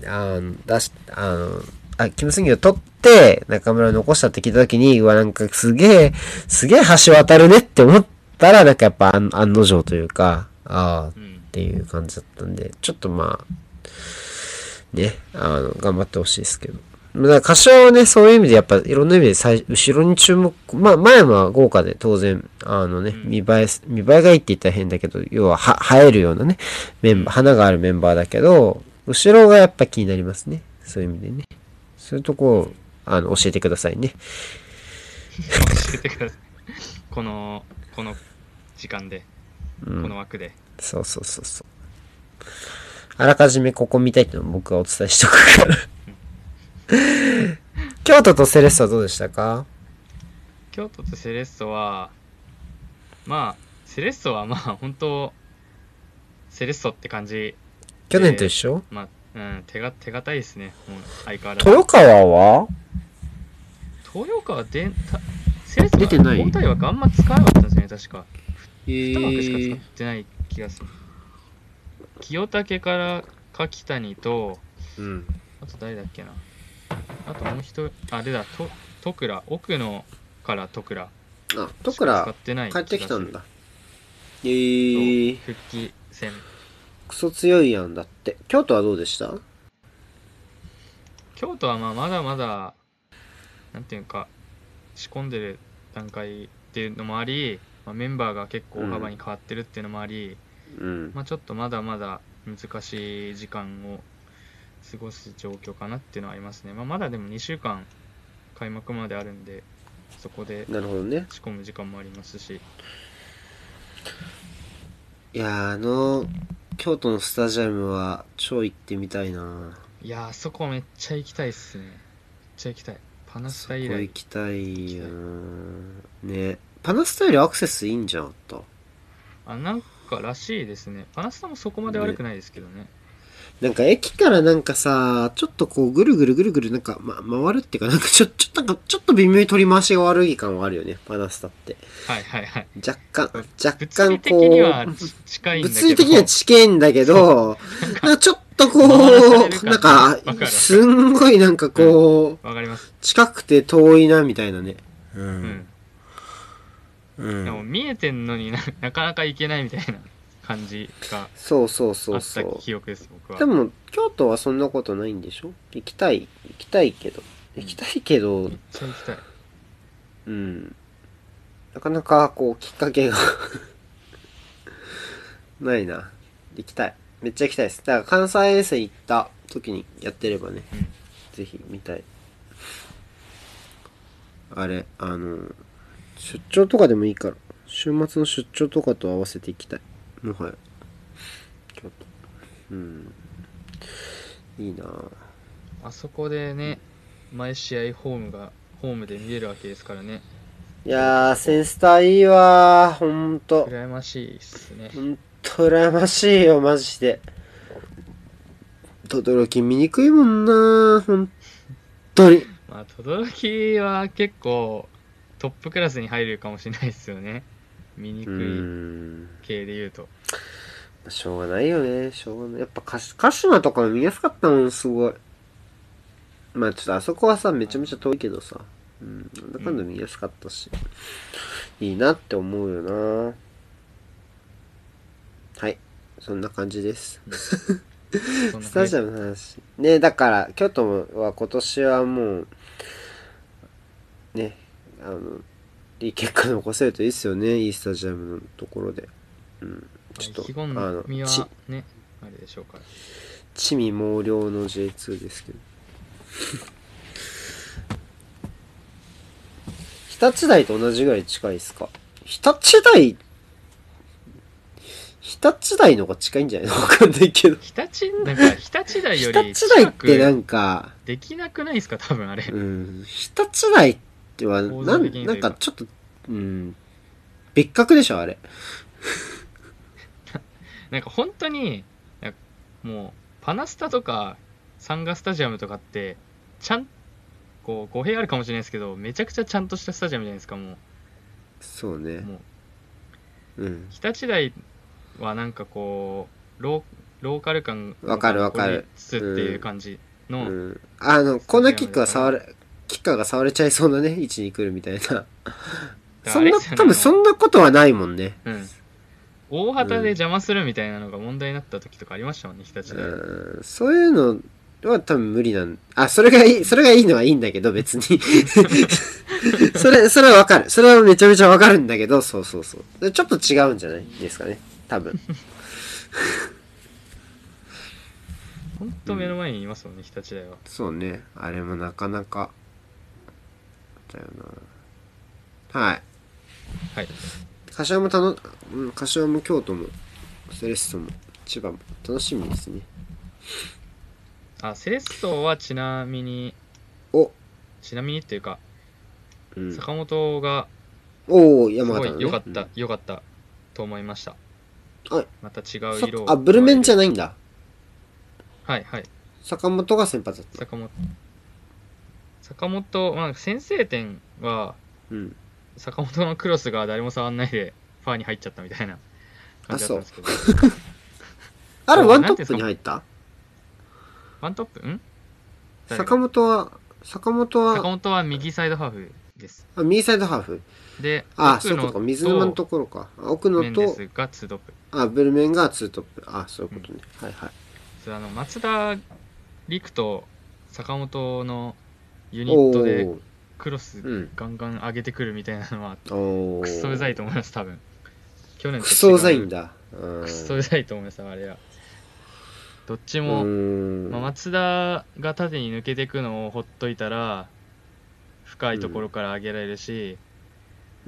あの、出し、あの、あ、キム・スンギを取って、中村を残したって聞いたときに、うわ、なんかすげえ、すげえ橋渡るねって思ったら、なんかやっぱ案案の定というか、ああ、っうん。ていう感じだったんで、ちょっとまあ、ね、あの、頑張ってほしいですけど。だから歌唱はね、そういう意味でやっぱいろんな意味で最後ろに注目、まあ前は豪華で当然、あのね、うん見栄え、見栄えがいいって言ったら変だけど、要はは、映えるようなね、メンバー、花があるメンバーだけど、後ろがやっぱ気になりますね。そういう意味でね。そういうとこを、あの、教えてくださいね。教えてください。この、この時間で、うんこの枠で。そうそうそうそう。あらかじめここ見たいってのを僕はお伝えしとくから。[laughs] 京都とセレッソはどうでしたか？京都とセレッソは、まあ、セレッソはまあ、本当セレッソって感じ。去年と一緒、まあ、うん、手が、手堅いですね。もう相変わらず。豊川は？豊川でたセレッソ出てない？交代枠あんま使わなかったんですよね、確か。え2枠しか使ってない気がする。清武から柿谷と、うん。あと誰だっけな。あともう一人、あれだ、と、徳倉、奥野から徳倉。あ、とく使らってない帰ってきたんだ。え。ー、復帰戦。クソ強いやんだって。京都はどうでした？京都はまあまだまだ、なんていうか、仕込んでる段階っていうのもあり、まあ、メンバーが結構大幅に変わってるっていうのもあり、うん。まあ、ちょっとまだまだ難しい時間を過ごす状況かなっていうのはありますね。まあ、まだでも2週間開幕まであるんで、そこで。仕込む時間もありますし、いやー、あの、京都のスタジアムは超行ってみたいないやー、あそこめっちゃ行きたいっすね。めっちゃ行きたい。パナスタ以来行。きたいよなねパナスタよりアクセスいいんじゃんと。あ、なんからしいですね。パナスタもそこまで悪くないですけどね。なんか駅からなんかさ、ちょっとこうぐるぐるぐるぐるなんか、ま、回るっていうかなんかちょ、ちょっとなんかちょっと微妙に取り回しが悪い感はあるよね、パナスタって。はいはいはい。若干、若物干こう。物理的には近いんだけど、[laughs] なんかちょっとこう、感なんかすんごいなんかこう、わかります。近くて遠いなみたいなね。ううんん。。うん。でも見えてんのにな [laughs] なかなか行けないみたいな感じがそうそうあっそうそう。た記憶です、僕は。でも、京都はそんなことないんでしょ？行きたい。行きたいけど。行きたいけどめっ、ちゃ行きたい。うん。なかなか、こう、きっかけが [laughs] ないな。行きたい。めっちゃ行きたいです。だから関西遠征行った時にやってればね、うんぜひ見たい。あれ、あの、出張とかでもいいから、週末の出張とかと合わせて行きたい。もはや。京都。うん。いいなぁ。あそこでね、毎試合ホームが、ホームで見れるわけですからね。いやー、センスターいいわー。ほんと。羨ましいっすね。ほんと羨ましいよ、マジで。トドロキ見にくいもんなー。ほんとに。[laughs] まあ、轟は結構トップクラスに入るかもしれないですよね。見にうくいん。系で言うと。しょうがないよね。しょうがない。やっぱ鹿鹿島とかも見やすかったもん、すごい。まあちょっとあそこはさ、めちゃめちゃ遠いけどさ。うん。なんだかんだ見やすかったし。いいなって思うよなはい。そんな感じです。[laughs] スタジアムの話。ね、だから、京都は今年はもう、ね、あの、いい結果残せるといいっすよね、いいスタジアムのところで。うん。ちょっと、あの、ち、ね、あれでしょうから。地味猛量の J2 ですけど。[laughs] 日立大と同じぐらい近いですか？日立大、日立大の方が近いんじゃない？の [laughs] わかんないけど。日立、なんか日立大より日立大ってなんか、できなくないですか？多分あれ。うん、日立大っては、構造なんなんかちょっと、うん、別格でしょ、あれ。[laughs] なんか本当に、もう、パナスタとか、サンガスタジアムとかって、ちゃん、こう、語弊あるかもしれないですけど、めちゃくちゃちゃんとしたスタジアムじゃないですか、もそうねう。。もう、うん。日立大はなんかこう、ローローカル感わかるわかるつつっていう感じの、うん。あの、コーナーキックは触れ、キッカーが触れちゃいそうなね、位置に来るみたいな。[laughs] そんな、多分そんなことはないもんね。うん。大旗で邪魔するみたいなのが問題になった時とかありましたもんね、日立で。うん。そういうのは多分無理なん、あ、それがいい、それがいいのはいいんだけど、別に。[laughs] それ、それはわかる。それはめちゃめちゃわかるんだけど、そうそうそう。でちょっと違うんじゃないですかね。多分。ほんと目の前にいますもんね、日立大は。そうね。あれもなかなか、だよな。はい。はい。柏もたの、うん、柏も京都も、セレッソも、千葉も楽しみですね。あ、セレッソはちなみに、お、ちなみにっていうか、うん。坂本がおー、すごい山形のね。良かった、良かったと思いました。はいまた違うそ色をあ、ブルメンじゃないないんだ。はいはい。坂本が先発だった。坂本。坂本、まあ、先制点は、うん。坂本のクロスが誰も触んないで、ファーに入っちゃったみたいな感じだったんですけど。あ [laughs] れ、ワントップに入った？ワントップ？ん？坂本は、坂本坂は、本は右サイドハーフです。あ、右サイドハーフ。で、あ、そういうことか。水沼のところか。あ奥野と、がツートップ。あ、ブルメンがツートップ。あ、そういうことね。はいはい。それあの松田陸と坂本のユニおットでー。クロスうん。ガンガン上げてくるみたいなのはおー。クソうざいと思います多分去年クソうざいんだ。うん。クソうざいと思いますあれはどっちうも、ん。まあ、松田が縦に抜けていくのをほっといたら深いところから上げられるし、うん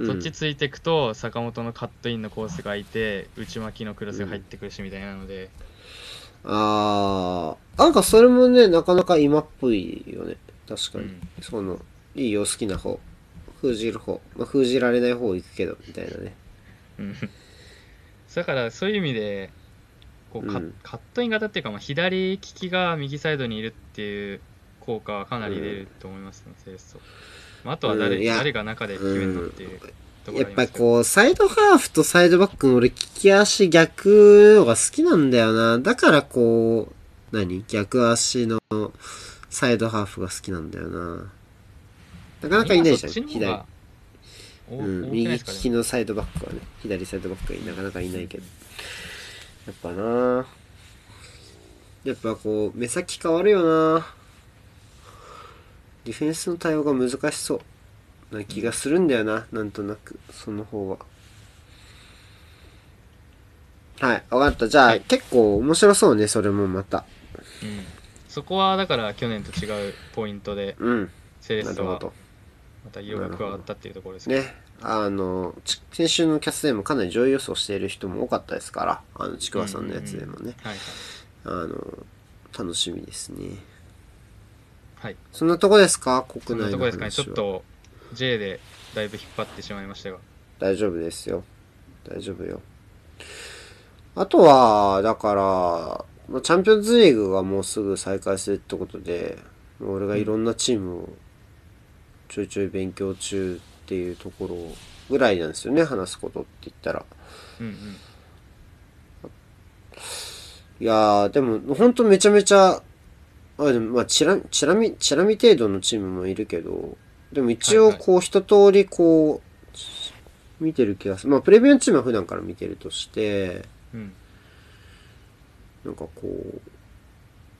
そっちついていくと坂本のカットインのコースが空いて内巻きのクロスが入ってくるしみたいなので、あー。なんかそれもね、なかなか今っぽいよね。確かに。うんその、いいよ、好きな方。封じる方。まあ、封じられない方行くけど、みたいなね。うん [laughs] だからそういう意味でこうカ,、うんカットイン型っていうか、まあ、左利きが右サイドにいるっていう効果はかなり出ると思いますね、セレまあ、あとは誰,、誰が中で決めるのっていうところやっぱこう、サイドハーフとサイドバックの俺、利き足逆のが好きなんだよな。だからこう、何？逆足のサイドハーフが好きなんだよな。なかなかいないじゃん、左。おうん、右利きのサイドバックはね、左サイドバックはなかなかいないけど。やっぱなやっぱこう、目先変わるよなディフェンスの対応が難しそうな気がするんだよな、なんとなく、その方は。はい、わかった。じゃあ、はい結構面白そうね、それもまた。うん、そこはだから去年と違うポイントでうん、セレッソは。また色が加わったっていうところですねね、あの、ち先週のキャスでもかなり上位予想している人も多かったですから、あの、ちくわさんのやつでもね、あの、楽しみですね。はいそんなとこですか？国内の話は。とこですかねちょっと J でだいぶ引っ張ってしまいましたが大丈夫ですよ。大丈夫よ。あとは、だから、まあチャンピオンズリーグがもうすぐ再開するってことで、俺がいろんなチームをちょいちょい勉強中っていうところぐらいなんですよね、話すことって言ったら。うんうんいやー、でも、ほんとめちゃめちゃ、あ、でも、まあ、チラ、チラ見、チラ見程度のチームもいるけど、でも一応、こう、一通り、こう、見てる気がする。まあ、プレビューのチームは普段から見てるとして、うんなんかこう、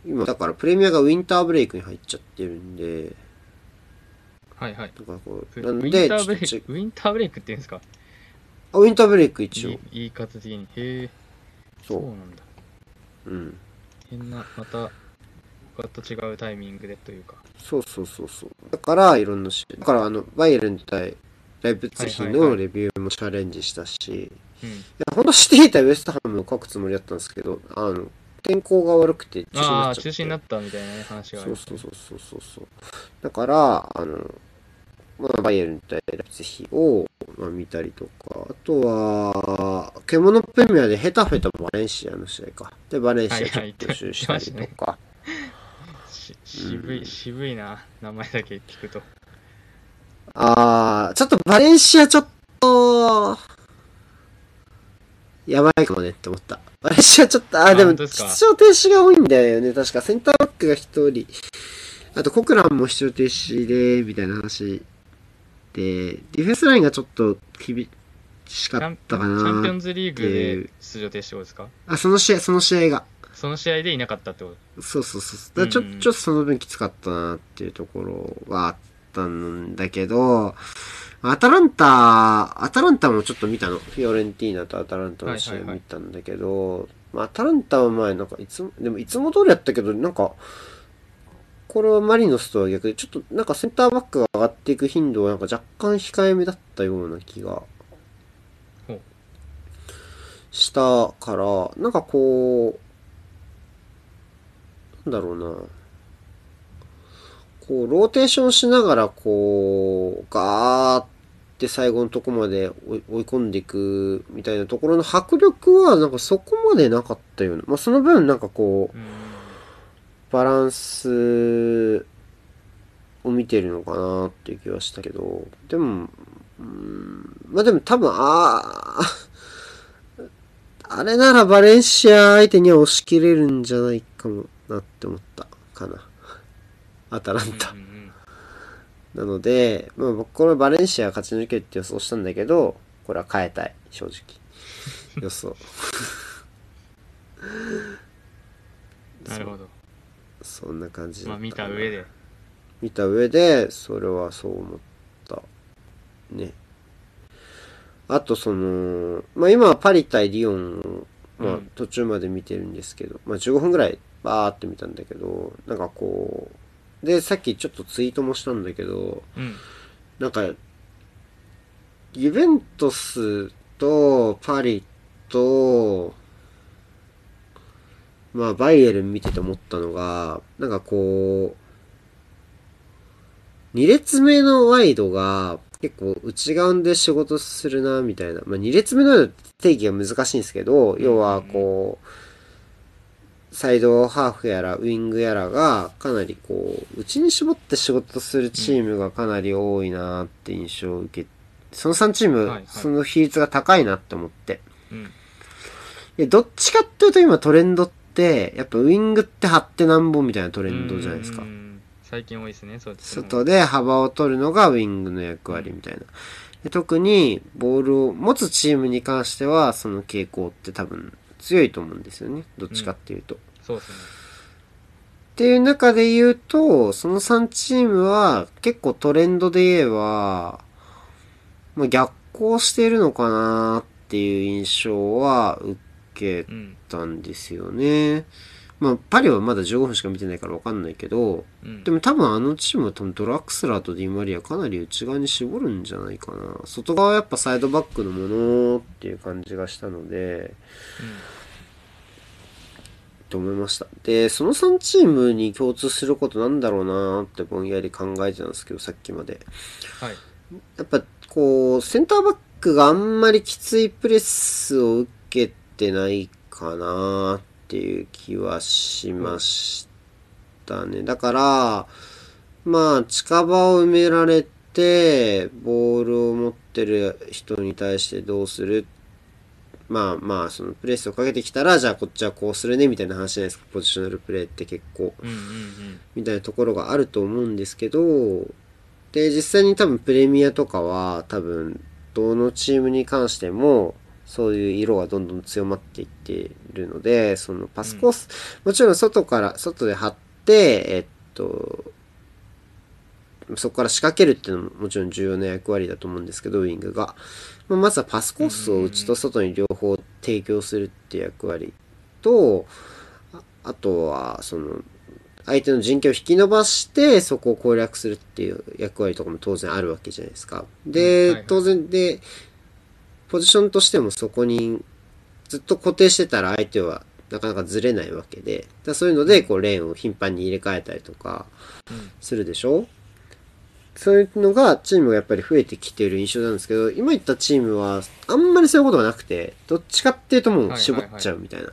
今、だからプレミアがウィンターブレイクに入っちゃってるんで、はいはい。だからこウう、なんィンで、ターブレイクウィンターブレイクって言うんですか？あ、ウィンターブレイク一応。いい。言い方的に。へえそそううなんだ。うん。変なまた他と違うタイミングでというか。そうそうそうそう。だから、いろんなし、だから、あの、バイエルン対ライプツィヒはいはいはい。のレビューもチャレンジしたし、うんいや、本当していたウエストハムを書くつもりだったんですけど、あの、天候が悪くて中止にああなっちゃって。中止になったみたいなね話があるそうそうそうそうそう。だから、あの、まあ、バイエルン対ライプツィヒを、まあ、見たりとか、あとは、獣プレミアでヘタフェとバレンシアの試合か。で、バレンシアちょっと予習したりとか。し渋うんい渋いな名前だけ聞くとあー、ちょっとバレンシアちょっと、やばいかもねって思った。バレンシアちょっと、あ、でも、出場停止が多いんだよね。確か、センターバックが一人。あと、コクランも出場停止で、みたいな話で、ディフェンスラインがちょっと厳しかったかな。チャンピオンズリーグで出場停止ですか？あ、その試合、その試合が。その試合でいなかったってこと？そうそうそう。だちょ、うんうんちょっとその分きつかったなっていうところはあったんだけど、アタランタ、アタランタもちょっと見たの。フィオレンティーナとアタランタの試合はいはいはい見たんだけど、まあ、アタランタは前なんかいつも、でもいつも通りやったけど、なんか、これはマリノスとは逆で、ちょっとなんかセンターバックが上がっていく頻度はなんか若干控えめだったような気がしたから、なんかこう、なんだろうな。こう、ローテーションしながら、こう、ガーって最後のとこまで追い込んでいくみたいなところの迫力は、なんかそこまでなかったような。まあ、その分、なんかこう、バランスを見てるのかなっていう気はしたけど、でも、まあでも多分、ああ、あれならバレンシア相手には押し切れるんじゃないかもなって思ったかな。アタランタうん。うんうんなので、まあ僕これバレンシア勝ち抜けるって予想したんだけど、これは変えたい、正直。[laughs] 予想。[laughs] なるほど。そんな感じだまあ見った上で。見た上でそれはそう思ったねあとそのまあ今はパリ対リヨンを、まあうん、途中まで見てるんですけど、まあ15分ぐらいバーって見たんだけどなんかこうでさっきちょっとツイートもしたんだけどうん。なんかユベントスとパリとまあバイエルン見てて思ったのがなんかこう2列目のワイドが結構内側で仕事するなみたいな、まあ、2列目の定義が難しいんですけど要はこうサイドハーフやらウィングやらがかなりこう内に絞って仕事するチームがかなり多いなって印象を受けその3チーム、はいはい。その比率が高いなって思って。うん。でどっちかっていうと今トレンドってやっぱウィングって張ってなんぼみたいなトレンドじゃないですか。うん最近多いですね、そうです外で幅を取るのがウィングの役割みたいな。で特にボールを持つチームに関してはその傾向って多分強いと思うんですよね。どっちかっていうと。そうですね。っていう中で言うと、その3チームは結構トレンドで言えば、まあ、逆行しているのかなっていう印象は受けうん。たんですよね。まあ、パリはまだ15分しか見てないからわかんないけど、うん。でも多分あのチームは多分ドラクスラーとディマリアかなり内側に絞るんじゃないかな。外側はやっぱサイドバックのものっていう感じがしたので、と思いました。で、その3チームに共通することなんだろうなってぼんやり考えてたんですけど、さっきまで。はい。やっぱこう、センターバックがあんまりきついプレスを受けてないかなっていう気はしましたね。だから、まあ、近場を埋められて、ボールを持ってる人に対してどうする？まあまあ、そのプレスをかけてきたら、じゃあこっちはこうするね、みたいな話じゃないですか。ポジショナルプレーって結構。うんうんうん。みたいなところがあると思うんですけど、で、実際に多分プレミアとかは多分どのチームに関してもそういう色がどんどん強まっていっているので、そのパスコース、もちろん外から、外で張って、えっと、そこから仕掛けるっていうのももちろん重要な役割だと思うんですけど、ウィングが。まあまずはパスコースを内と外に両方提供するっていう役割と、ああとは、その、相手の陣形を引き伸ばして、そこを攻略するっていう役割とかも当然あるわけじゃないですか。で、当然で、ポジションとしてもそこにずっと固定してたら相手はなかなかずれないわけで、だそういうので、こう、レーンを頻繁に入れ替えたりとかうんするでしょ？そういうのがチームがやっぱり増えてきている印象なんですけど、今言ったチームはあんまりそういうことがなくて、どっちかっていうともう絞っちゃうみたいな。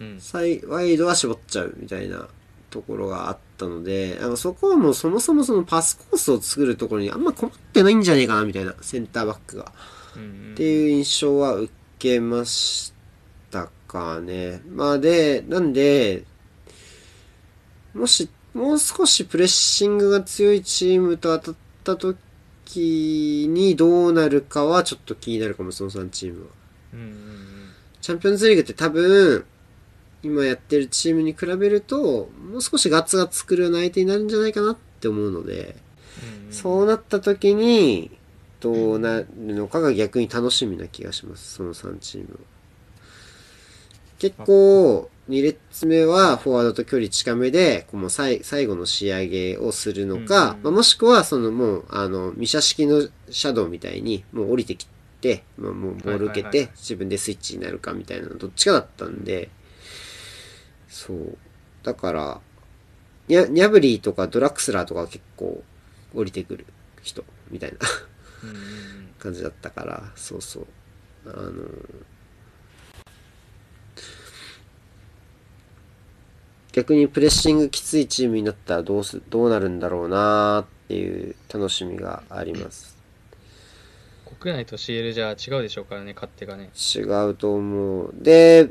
うん。サイワイドは絞っちゃうみたいなところがあったので、あのそこはもうそもそもそのパスコースを作るところにあんま困ってないんじゃねえかなみたいな、センターバックが。っていう印象は受けましたかね。まあで、なんで、もし、もう少しプレッシングが強いチームと当たった時にどうなるかはちょっと気になるかも、その3チームは。うんうんチャンピオンズリーグって多分、今やってるチームに比べると、もう少しガツガツ作るような相手になるんじゃないかなって思うので、うんうんそうなった時に、どうなるのかが逆に楽しみな気がします、その3チームは。結構、2列目はフォワードと距離近めで、こう最最後の仕上げをするのか、うんまあ、もしくはそのもう、あの、ミシャ式のシャドウみたいに、もう降りてきて、まあ、もうボール受けて自分でスイッチになるかみたいなのどっちかだったんで、そう。だから、ニャブリーとかドラクスラーとかは結構降りてくる人みたいな感じだったから、そうそう。あの逆にプレッシングきついチームになったらどうす、どうなるんだろうなーっていう楽しみがあります。国内と CL じゃ違うでしょうからね勝手がね違うと思う。で、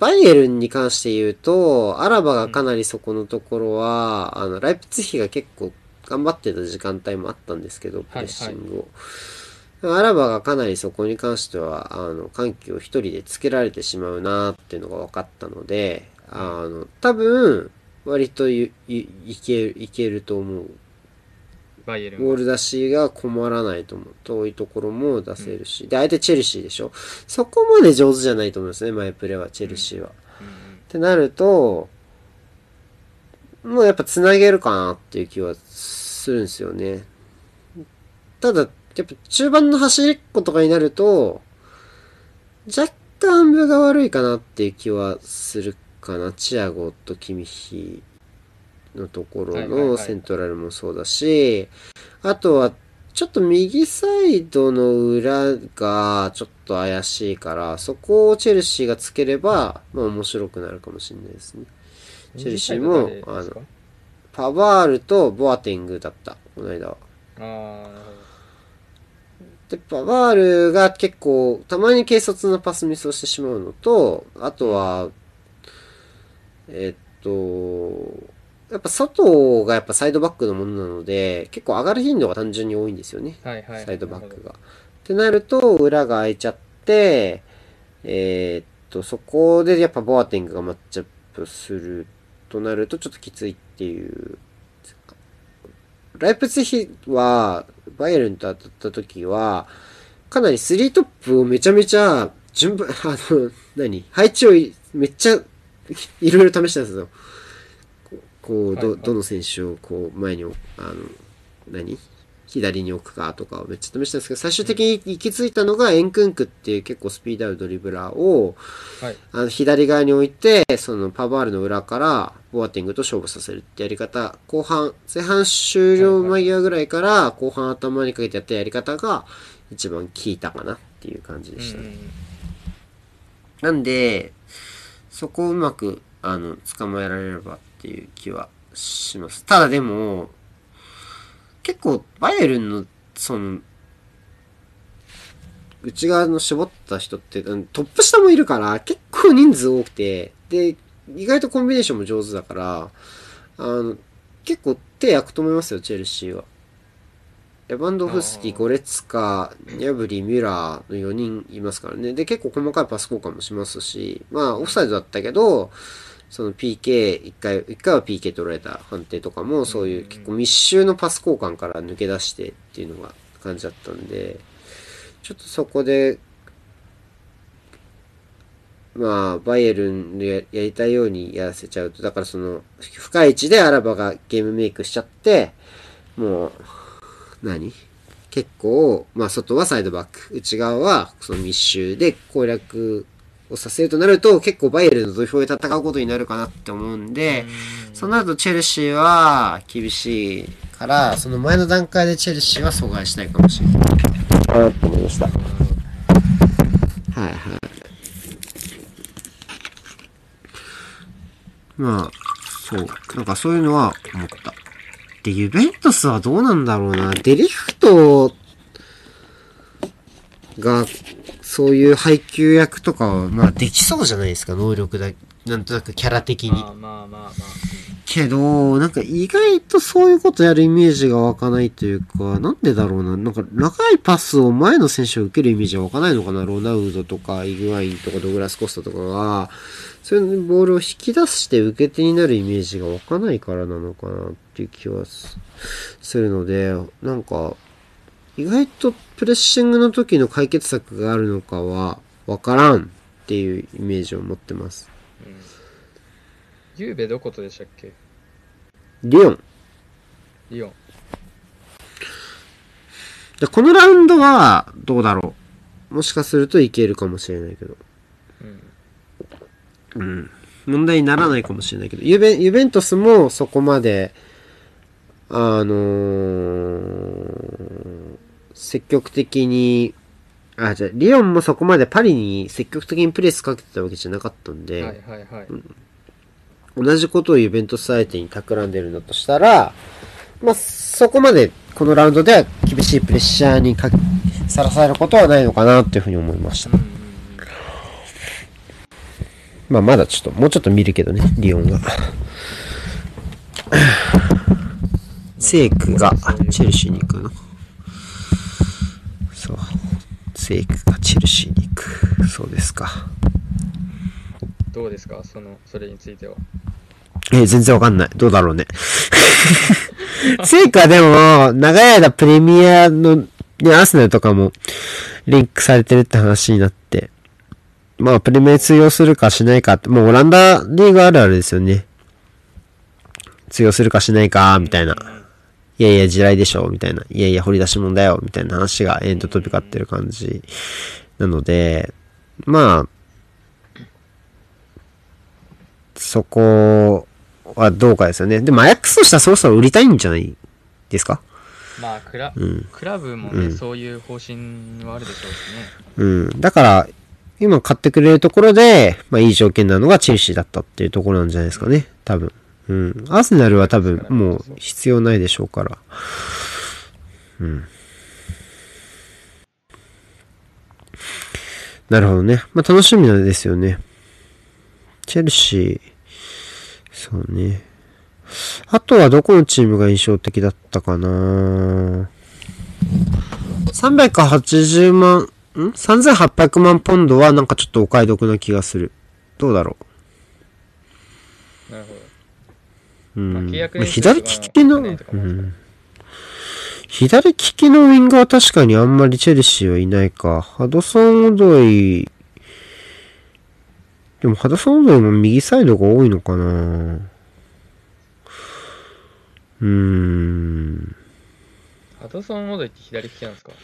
バイエルンに関して言うと、アラバがかなりそこのところは、あの、ライプツィヒが結構頑張ってた時間帯もあったんですけど、プレッシングを。アラバがかなりそこに関しては、あの、緩急を一人でつけられてしまうなっていうのが分かったので、あの、多分、割といいいける、いけると思う。バイエルンはボール出しが困らないと思う。遠いところも出せるし。で、相手チェルシーでしょ？そこまで上手じゃないと思いますね、前プレーは、チェルシーは。うんうんってなると、もうやっぱ繋げるかなっていう気はするんですよね。ただ、やっぱ中盤の走りっことかになると、若干分が悪いかなっていう気はするかな。チアゴとキミヒのところのセントラルもそうだし、あとは、ちょっと右サイドの裏がちょっと怪しいから、そこをチェルシーがつければ、まあ面白くなるかもしれないですね。チェルシーも右サイド誰ですか？パワールとボアテングだった、この間は。ああなるほで、パワールが結構、たまに軽率なパスミスをしてしまうのと、あとは、えっと、やっぱ外がやっぱサイドバックのものなので、結構上がる頻度が単純に多いんですよね。どはいはいサイドバックがが。ってなると、裏が空いちゃって、えーっと、そこでやっぱボアテングがマッチアップするとなるとちょっときついっていう。ライプツィヒは、バイエルンと当たった時は、かなりスリートップをめちゃめちゃ、順番、あの、何配置をいめっちゃ、いろいろ試したんですよ。こうど、どの選手をこう、前にあの、何？左に置くかとかをめっちゃ試したんですけど、最終的に行き着いたのがエンクンクっていう結構スピードあるドリブラーを、はいあの左側に置いて、そのパバールの裏からボアティングと勝負させるってやり方、後半、前半終了間際ぐらいから後半頭にかけてやったやり方が一番効いたかなっていう感じでしたね。なんで、そこをうまく、あの、捕まえられればっていう気はします。ただでも、結構、バイエルンの、その、内側の絞った人って、うんトップ下もいるから、結構人数多くて、で、意外とコンビネーションも上手だから、あの、結構手焼くと思いますよ、チェルシーは。レバンドフスキ、ゴレツカ、ニャブリ、ミュラーの4人いますからね。で、結構細かいパス交換もしますし、まあ、オフサイドだったけど、その PK、一回、一回は PK 取られた判定とかも、そういう結構密集のパス交換から抜け出してっていうのが感じだったんで、ちょっとそこで、まあ、バイエルンでややりたいようにやらせちゃうと、だからその、深い位置でアラバがゲームメイクしちゃって、もう、何？結構、まあ外はサイドバック、内側はその密集で攻略をさせるとなると、結構バイエルンの土俵で戦うことになるかなって思うんで、そうなるとチェルシーは厳しいから、その前の段階でチェルシーは阻害したいかもしれない。かなと思いました。はいはい。まあ、そう。なんかそういうのは思った。で、ユベントスはどうなんだろうな。デリフトがそういう配給役とかは、まあできそうじゃないですか、能力だ、なんとなくキャラ的に。まあまあまあまあ。けど、なんか意外とそういうことやるイメージが湧かないというか、なんでだろうな。なんか長いパスを前の選手が受けるイメージが湧かないのかな。ロナウドとかイグワインとかドグラス・コスタとかが、そういうボールを引き出して受け手になるイメージが湧かないからなのかなっていう気はすするので、なんか、意外とプレッシングの時の解決策があるのかはわからんっていうイメージを持ってます。うん。ゆうべどことでしたっけ？リオン。リオン。でこのラウンドはどうだろう。もしかするといけるかもしれないけど。うん。うん。問題にならないかもしれないけど、ユベユベントスもそこまで、あのー積極的に、あ、じゃあリオンもそこまでパリに積極的にプレスかけてたわけじゃなかったんで、はいはいはい。同じことをユベントス相手に企んでるんだとしたら、まあ、そこまでこのラウンドでは厳しいプレッシャーにかさらされることはないのかなっていうふうに思いましたうん。うんうん。まあまだちょっと、もうちょっと見るけどね、リオンが。セイクがチェルシーに行くの。そう。セイクがチェルシーに行く。そうですか。どうですか？その、それについては。え、全然わかんない。どうだろうね。セイクはでも、長い間プレミアの、ね、アーセナルとかもリンクされてるって話になって、まあ、プレミア通用するかしないかって、もうオランダリーグあるあるですよね。通用するかしないか、みたいな。いやいや、地雷でしょ、みたいな。いやいや、掘り出し物だよ、みたいな話が延々と飛び交ってる感じ。なので、まあ、そこはどうかですよね。でも、アヤックスとしてはそろそろ売りたいんじゃないですか？まあ、クラ,、うん。クラブもね、うんそういう方針はあるでしょうしね。うん。だから、今買ってくれるところで、まあいい条件なのがチェルシーだったっていうところなんじゃないですかね。多分。うん。アーセナルは多分もう必要ないでしょうから。うん。なるほどね。まあ楽しみなんですよね。チェルシー、そうね。あとはどこのチームが印象的だったかな380万、ん ?3800 万ポンドはなんかちょっとお買い得な気がする。どうだろなるほど。う。うん。左利きの、うん。左利きのウィングは確かにあんまりチェルシーはいないか。ハドソン・オドイ、でもハドソン・オドイも右サイドが多いのかなうーん。ハドソン・オドイって左利きなんですか？い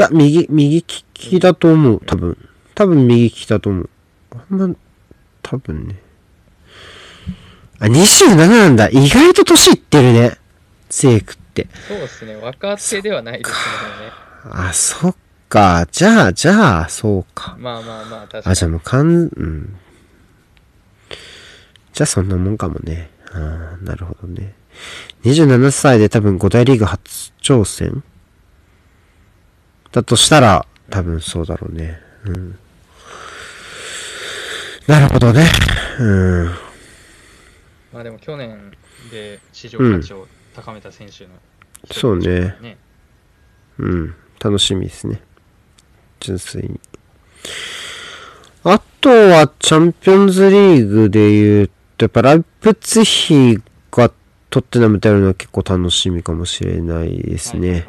や、右、右利きだと思う、多分。多分右利きだと思う。あんま、多分ね。あ、27なんだ。意外と年いってるね。セイクって。そうですね。若手ではないですね。あ、そっか。じゃあ、じゃあ、そうか。まあまあまあ、確かあ、に。じゃあもうかん、うん。じゃあそんなもんかもね。ああ、なるほどね。27歳で多分5大リーグ初挑戦？だとしたら、多分そうだろうね。うん。なるほどね。うん。まあでも去年で市場価値を高めた選手の一人そうね。うん。楽しみですね。純粋に。あとは、チャンピオンズリーグで言うと、やっぱライプツィヒがトッテナムとやるのは結構楽しみかもしれないですね。はい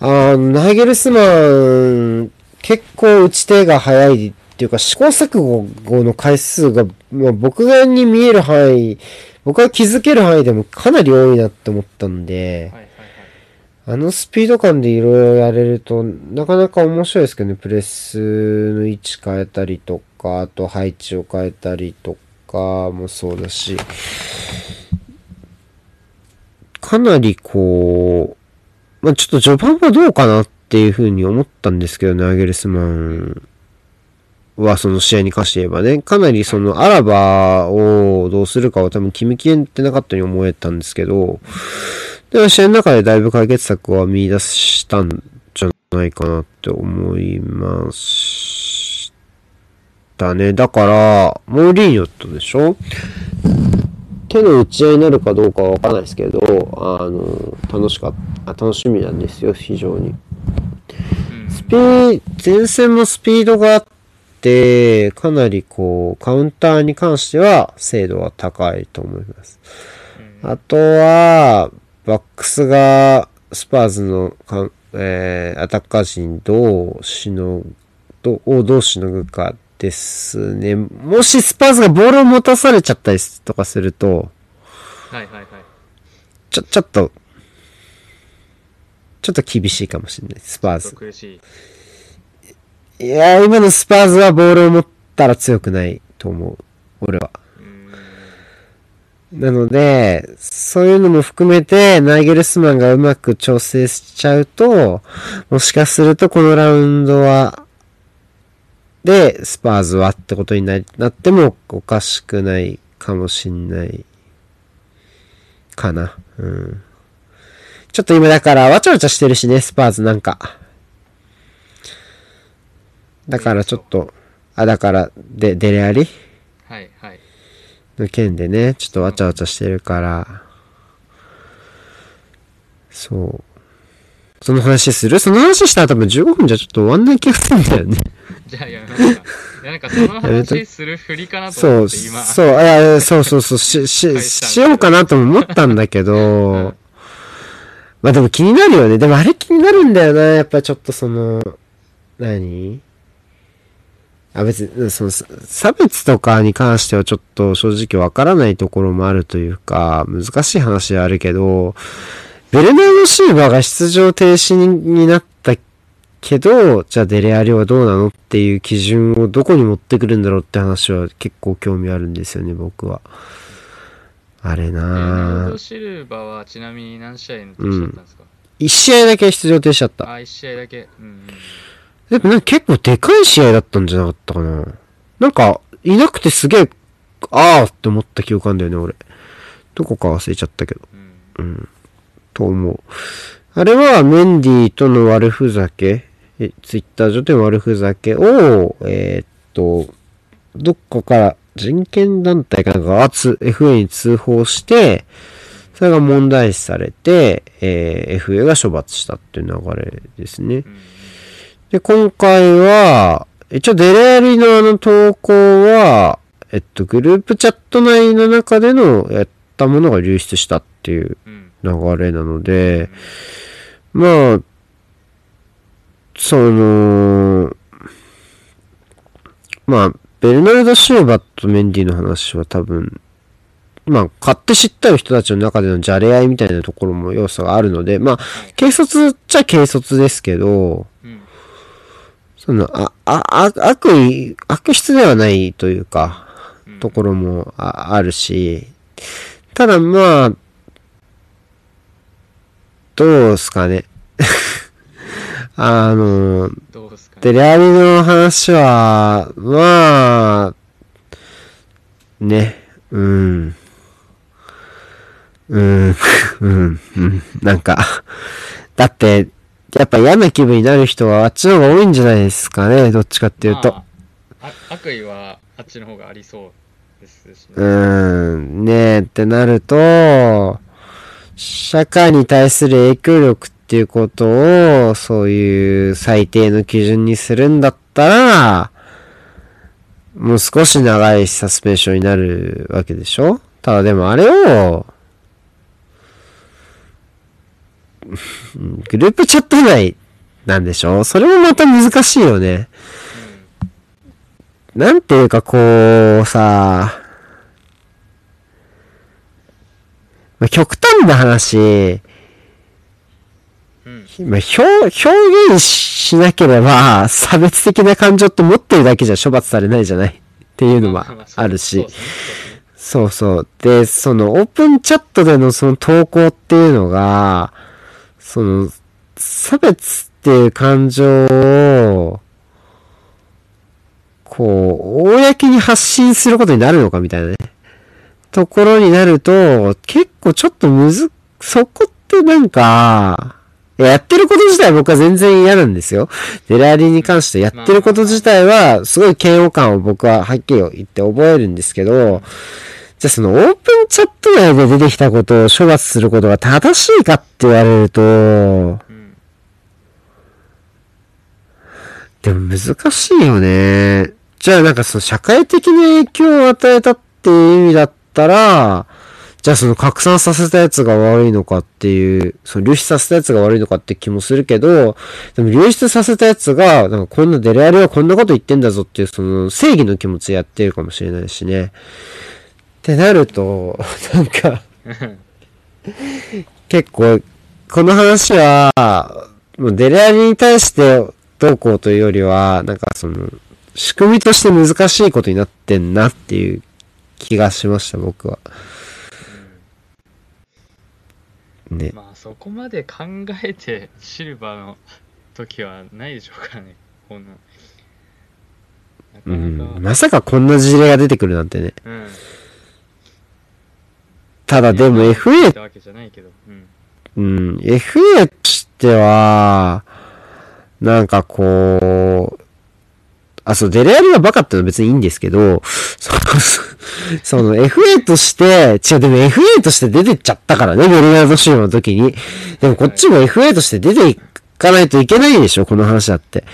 あーナイゲルスマン、結構打ち手が早いていうか、試行錯誤の回数が、まあ、僕がに見える範囲、僕が気づける範囲でもかなり多いなって思ったんで、あのスピード感でいろいろやれると、なかなか面白いですけどね、プレスの位置変えたりとか、あと配置を変えたりとかもそうだし、かなりこう、まあちょっと序盤はどうかなっていうふうに思ったんですけどね、アゲルスマン。はその試合に関して言えばね、かなりそのアラバをどうするかを多分決めきれてなかったように思えたんですけど、でも試合の中でだいぶ解決策は見出したんじゃないかなって思いましたね。だから、モーリーニョとでしょ？手の打ち合いになるかどうかはわからないですけど、あの、楽しかった、あ楽しみなんですよ、非常に。うんスピー、前線もスピードがあって、かなりこう、カウンターに関しては精度は高いと思います。うんあとは、バックスが、スパーズのかん、えー、アタッカー陣どうしの、どう、をどうしのぐかですね。もしスパーズがボールを持たされちゃったりとかすると、はいはいはい。ちょ、ちょっと、ちょっと厳しいかもしれない、スパーズ。苦しい。いや、今のスパーズはボールを持ったら強くないと思う。俺は。なので、そういうのも含めて、ナイゲルスマンがうまく調整しちゃうと、もしかするとこのラウンドは、で、スパーズはってことにななってもおかしくないかもしんない、かな。うん。ちょっと今だから、わちゃわちゃしてるしね、スパーズなんか。だからちょっと、あ、だから、で、デレアリはいはい。の件でね、ちょっとわちゃわちゃしてるから、そう。その話する？その話したら多分15分じゃちょっと終わんない気がするんだよね。じゃあやめますか。いやなんかその話するふりかなとそう、思って今。そう、いや、そうそうそう、し、し、返しようかなとも思ったんだけど、んまあでも気になるよね。でもあれ気になるんだよな、やっぱちょっとその、何？あ、別に、その、さ差別とかに関してはちょっと正直わからないところもあるというか、難しい話はあるけど、ベルナード・シーバーが出場停止にになったけど、じゃあデレアリはどうなのっていう基準をどこに持ってくるんだろうって話は結構興味あるんですよね、僕は。あれなぁルド・。シルバはちなみに何試合の停止だったんですか、一試合だけ出場停止だった。あ、1試合だけ。うんうん。でもなんか結構でかい試合だったんじゃなかったかな。なんか、いなくてすげえ、あーって思った記憶あんだよね、俺。どこか忘れちゃったけど。うんうん。と思う。あれはメンディーとの悪ふざけ、えツイッター上での悪ふざけを、えーっと、どっかから人権団体かなんかがつ FA に通報して、それが問題視されて、えー FA が処罰したっていう流れですね。うんで、今回は、一応デレアリのあの投稿は、えっと、グループチャット内の中でのやったものが流出したっていううん。流れなので、まあ、その、まあ、ベルナルド・シューバーとメンディの話は多分、まあ、買って知ったる人たちの中でのじゃれ合いみたいなところも要素があるので、まあ、軽率っちゃ軽率ですけど、うん。その、あ、あ、あ悪意、悪質ではないというか、うんところもああるし、ただまあ、どうですかね。[laughs] あの、で。レアリの話は、まあ、ね、うん。うん、[laughs] うん、うん、なんか、だって、やっぱ嫌な気分になる人はあっちの方が多いんじゃないですかね、どっちかっていうと。まあ、あ悪意はあっちの方がありそうですしね。うーん、ねえってなると、社会に対する影響力っていうことを、そういう最低の基準にするんだったら、もう少し長いサスペンションになるわけでしょ？ただでもあれを、うんグループチャット内なんでしょ？それもまた難しいよね。なんていうかこう、さ、まあ、極端な話。まあ、表、表現しなければ、差別的な感情って持ってるだけじゃ処罰されないじゃない？っていうのもままそうあるしそうそう。で、そのオープンチャットでのその投稿っていうのが、その、差別っていう感情を、こう、公に発信することになるのかみたいなね。ところになると、結構ちょっとむず、そこってなんか、やってること自体僕は全然嫌なんですよ。デラリに関してやってること自体は、すごい嫌悪感を僕ははっきり言って覚えるんですけど、じゃあそのオープンチャット内で出てきたことを処罰することが正しいかって言われると、でも難しいよね。じゃあなんかその社会的な影響を与えたっていう意味だったら、じゃあその拡散させたやつが悪いのかっていう、その流出させたやつが悪いのかって気もするけど、でも流出させたやつが、なんかこんなデレアレはこんなこと言ってんだぞっていうその正義の気持ちやってるかもしれないしね。ってなると、[laughs] なんか、結構、この話は、もうデレアリに対してどうこうというよりは、なんかその、仕組みとして難しいことになってんなっていう気がしました、僕は。ね。まあそこまで考えてシルバーの時はないでしょうからねこんなうなかなかん。まさかこんな事例が出てくるなんてね。うんただでも FA ってわけじゃないけどうんうん、FA としては、なんかこう、あ、そう、デレアリがバカってのは別にいいんですけど、その、その [laughs] FA として、違う、でも FA として出てっちゃったからね、ベルナードシーマの時に。でもこっちも FA として出ていかないといけないでしょ、この話だって。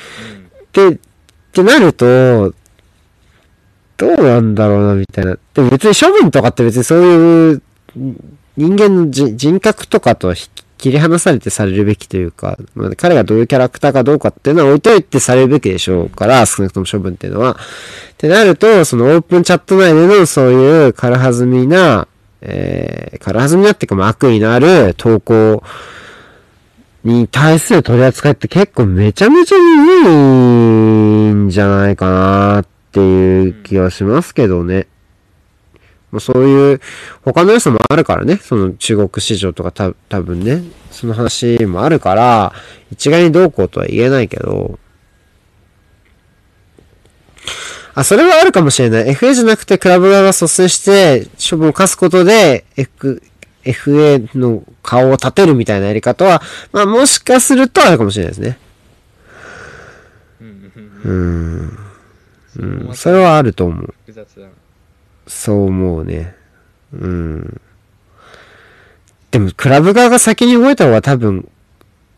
で、ってなると、どうなんだろうな、みたいな。でも別に処分とかって別にそういう人間の人格とかと切り離されてされるべきというか、まあ、彼がどういうキャラクターかどうかっていうのは置いといてされるべきでしょうから、少なくとも処分っていうのは。ってなると、そのオープンチャット内でのそういう軽はずみな、えー、軽はずみなっていうか、まあ、悪意のある投稿に対する取り扱いって結構めちゃめちゃ鈍いんじゃないかなっていう気はしますけどね。もうそういう、他の要素もあるからね。その中国市場とかた多分ね。その話もあるから、一概にどうこうとは言えないけど。あ、それはあるかもしれない。FA じゃなくてクラブ側が率先して処分を課すことで、F、FA の顔を立てるみたいなやり方は、まあもしかするとあるかもしれないですね。うん。うん。それはあると思う。複雑だなそう思うね。うん。でも、クラブ側が先に動いた方が多分、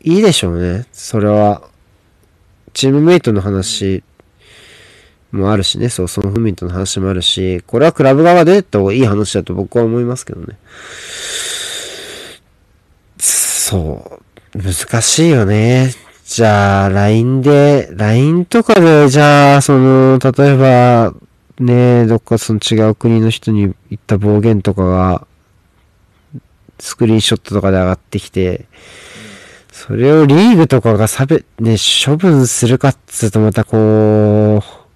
いいでしょうね。それは。チームメイトの話もあるしね。そう、ソン・フミントの話もあるし、これはクラブ側が出てった方がいい話だと僕は思いますけどね。そう。難しいよね。じゃあ、LINE で、LINE とかで、じゃあ、その、例えば、ねえ、どっかその違う国の人に言った暴言とかが、スクリーンショットとかで上がってきて、それをリーグとかが差別、ね、処分するかっつうとまたこう、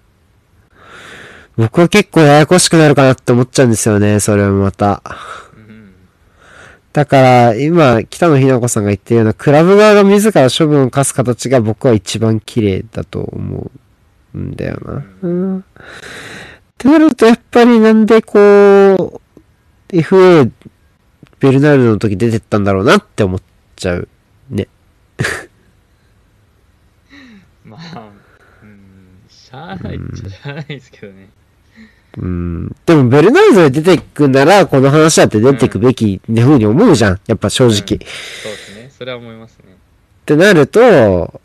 僕は結構ややこしくなるかなって思っちゃうんですよね、それはまた。だから、今、北野日な子さんが言ってるような、クラブ側が自ら処分を課す形が僕は一番綺麗だと思うんだよな。うん。ってなると、やっぱりなんでこう、FA、ベルナルドの時出てったんだろうなって思っちゃう。ね。[laughs] まあうんしゃあないっちゃしゃあないですけどねうん。でも、ベルナルドで出てくなら、この話だって出てくべきってふうに思うじゃん。やっぱ正直。そうですねそれは思いますねってなると、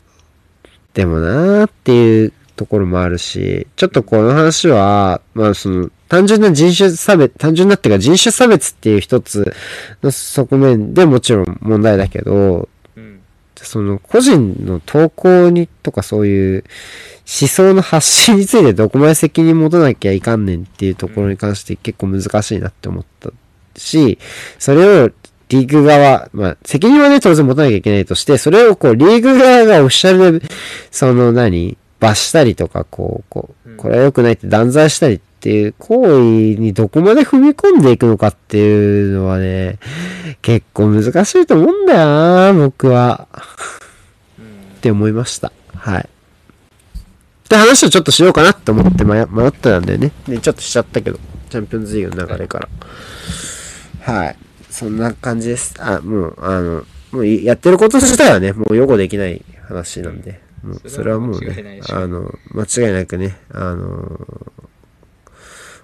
でもなーっていうところもあるし、ちょっとこの話は、まあその、単純な人種差別、単純なっていうか人種差別っていう一つの側面でもちろん問題だけど、うんその個人の投稿にとかそういう思想の発信についてどこまで責任持たなきゃいかんねんっていうところに関して結構難しいなって思ったし、それをリーグ側、まあ責任はね当然持たなきゃいけないとして、それをこうリーグ側がオフィシャル、その何、罰したりとか、こう、こう、うんこれは良くないって断罪したりっていう行為にどこまで踏み込んでいくのかっていうのはね、結構難しいと思うんだよな僕は。うんって思いました。はい。って話をちょっとしようかなって思って迷迷ったんだよね。で、ちょっとしちゃったけど、チャンピオンズリーグの流れから。はい。そんな感じです。あ、もう、あの、もうやってること自体はね、もう擁護できない話なんで、もうそれはもうねあの、間違いなくね、あの、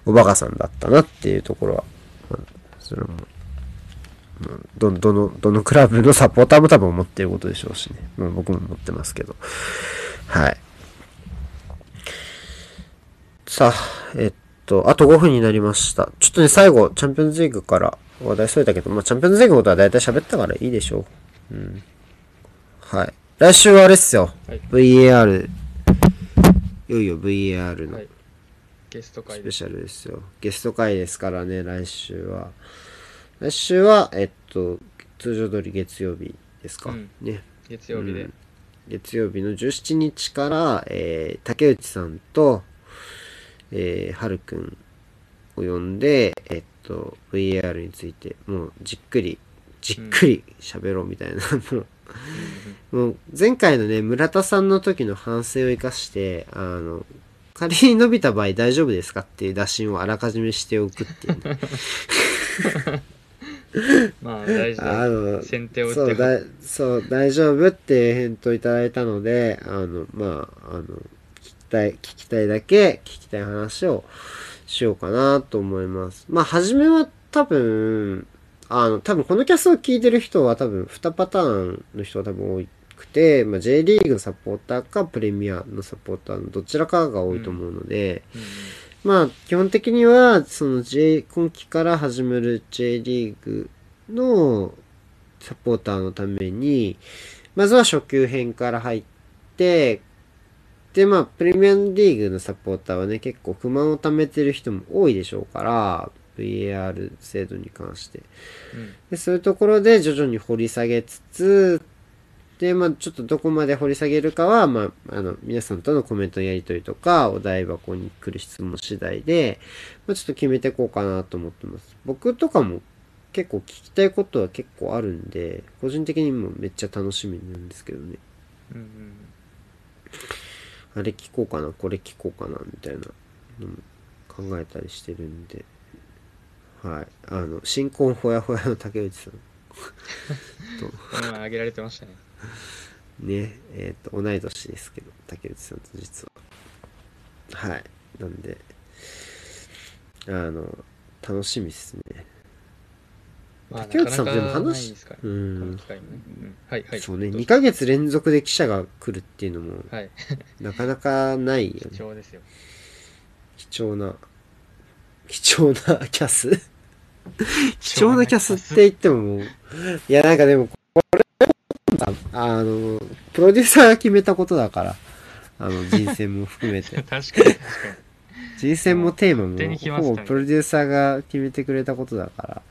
おバカさんだったなっていうところは、まあそれはもう、もうど、どの、どのクラブのサポーターも多分思ってることでしょうしね。もう僕も思ってますけど。はい。さあ、えっと、あと5分になりました。ちょっとね、最後、チャンピオンズリーグから話題それたけど、まあ、チャンピオンズリーグのことは大体喋ったからいいでしょう。うん。はい。来週はあれっすよ。はい VAR。いよいよ VAR のはいゲスト会でスペシャルですよ。ゲスト会ですからね、来週は。来週は、えっと、通常通り月曜日ですか。うんね。月曜日で、うん月曜日の17日から、えー竹内さんと、えー、はるくんを呼んで、えっと、VAR について、もうじっくり、じっくり喋ろうみたいな、もう、もう前回のね、村田さんの時の反省を生かして、あの、仮に伸びた場合大丈夫ですかっていう打診をあらかじめしておくっていうね、[laughs] まあ大事あだの、先手を打ってそうだそう大丈夫って返答いただいたのであのまああの聞きたい聞きたいだけ聞きたい話をしようかなと思います。まあ初めは多分あの多分このキャスを聞いてる人は多分2パターンの人が多分多くて、まあ、J リーグのサポーターかプレミアのサポーターのどちらかが多いと思うので、うんうんまあ、基本的には、その J、今期から始める J リーグのサポーターのために、まずは初級編から入って、で、まあ、プレミアムリーグのサポーターはね、結構不満を溜めてる人も多いでしょうから、VAR 制度に関して。うんでそういうところで徐々に掘り下げつつ、で、まあ、ちょっとどこまで掘り下げるかは、まあ、あの、皆さんとのコメントのやり取りとか、お題箱に来る質問次第で、まあ、ちょっと決めていこうかなと思ってます。僕とかも結構聞きたいことは結構あるんで、個人的にもめっちゃ楽しみなんですけどね。うんうんあれ聞こうかな、これ聞こうかな、みたいなのも考えたりしてるんで、はい。あの、新婚ほやほやの竹内さん。[laughs] と、この前挙げられてましたね。ねえっ、と同い年ですけど竹内さんと実は。はい。なんであの楽しみですね。まあ竹内さんとでもなかなかなかね。うん、はいはい。そうね。どぞ。2ヶ月連続で記者が来るっていうのもはい。なかなかないよね。貴重ですよ。貴重な貴重なキャス [laughs] 貴重なキャスって言ってももういやなんかでもこれあのプロデューサーが決めたことだからあの人選も含めて。確かに確かに。人選もテーマもほぼプロデューサーが決めてくれたことだか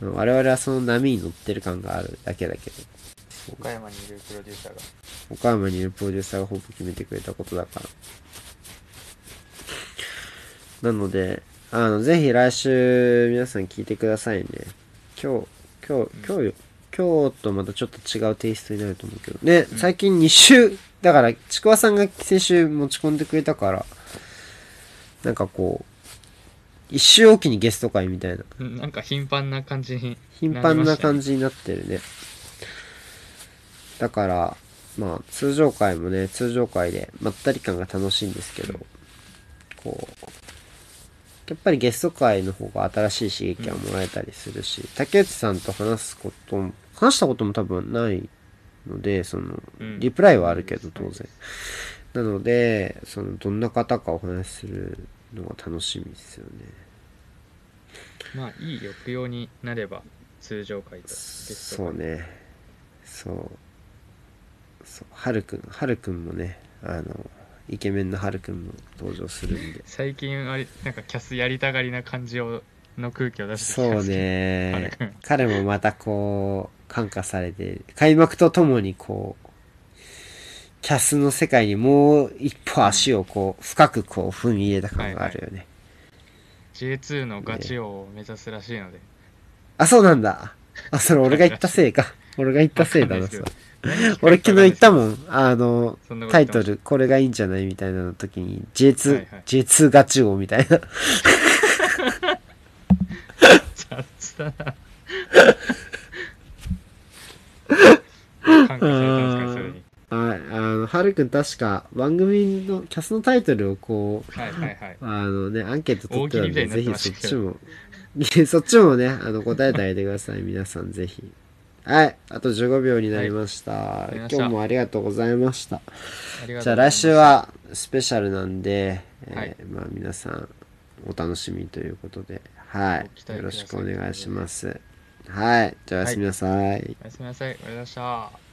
ら我々はその波に乗ってる感があるだけだけど。岡山にいるプロデューサーが。岡山にいるプロデューサーがほぼ決めてくれたことだから。なのであのぜひ来週皆さん聞いてくださいね。今日今日今日今日とまたちょっと違うテイストになると思うけど。ね、うん。最近2週だからちくわさんが先週持ち込んでくれたからなんかこう一週おきにゲスト会みたいな。うんなんか頻繁な感じに頻繁な感じじになってるね。だから、まあ、通常回もね、通常回でまったり感が楽しいんですけど、こう、やっぱりゲスト回の方が新しい刺激がもらえたりするし、竹内さんと話すことも、話したことも多分ないので、その、うん。リプライはあるけど、当然。なので、その、どんな方かお話しするのが楽しみですよね。まあいい抑揚になれば通常回とそうね。そう。そう。はるくんはるくんもねあのイケメンのはるくんも登場するんで。最近あれなんかキャスやりたがりな感じをの空気を出してきそうね彼もまたこう感化されて開幕とともにこうキャスの世界にもう一歩足をこう深くこう踏み入れた感があるよね、J2 のガチ王を目指すらしいので、あそうなんだ。あそれ俺が言ったせいか。俺が言ったせいだなさわかんないですけど俺昨日言ったもんあのタイトルこれがいいんじゃないみたいなの時に J2、はいはい J2 ガチ王みたいな雑だな [laughs] 感化されたんですか、それに。はい、あの、はるくん確か番組のキャスのタイトルをこう、はいはいはい。あのね、アンケート取ってたんで、ぜひそっちも、[laughs] そっちもね、あの、答えてあげてください。皆さんぜひ。はい、あと15秒になりました。はい今日もありがとうございました。じゃあ来週はスペシャルなんで、えーはいまあ皆さんお楽しみということで、はいよろしくお願いします。はい、じゃあおやすみなさいおやすみなさい。ありがとうございました。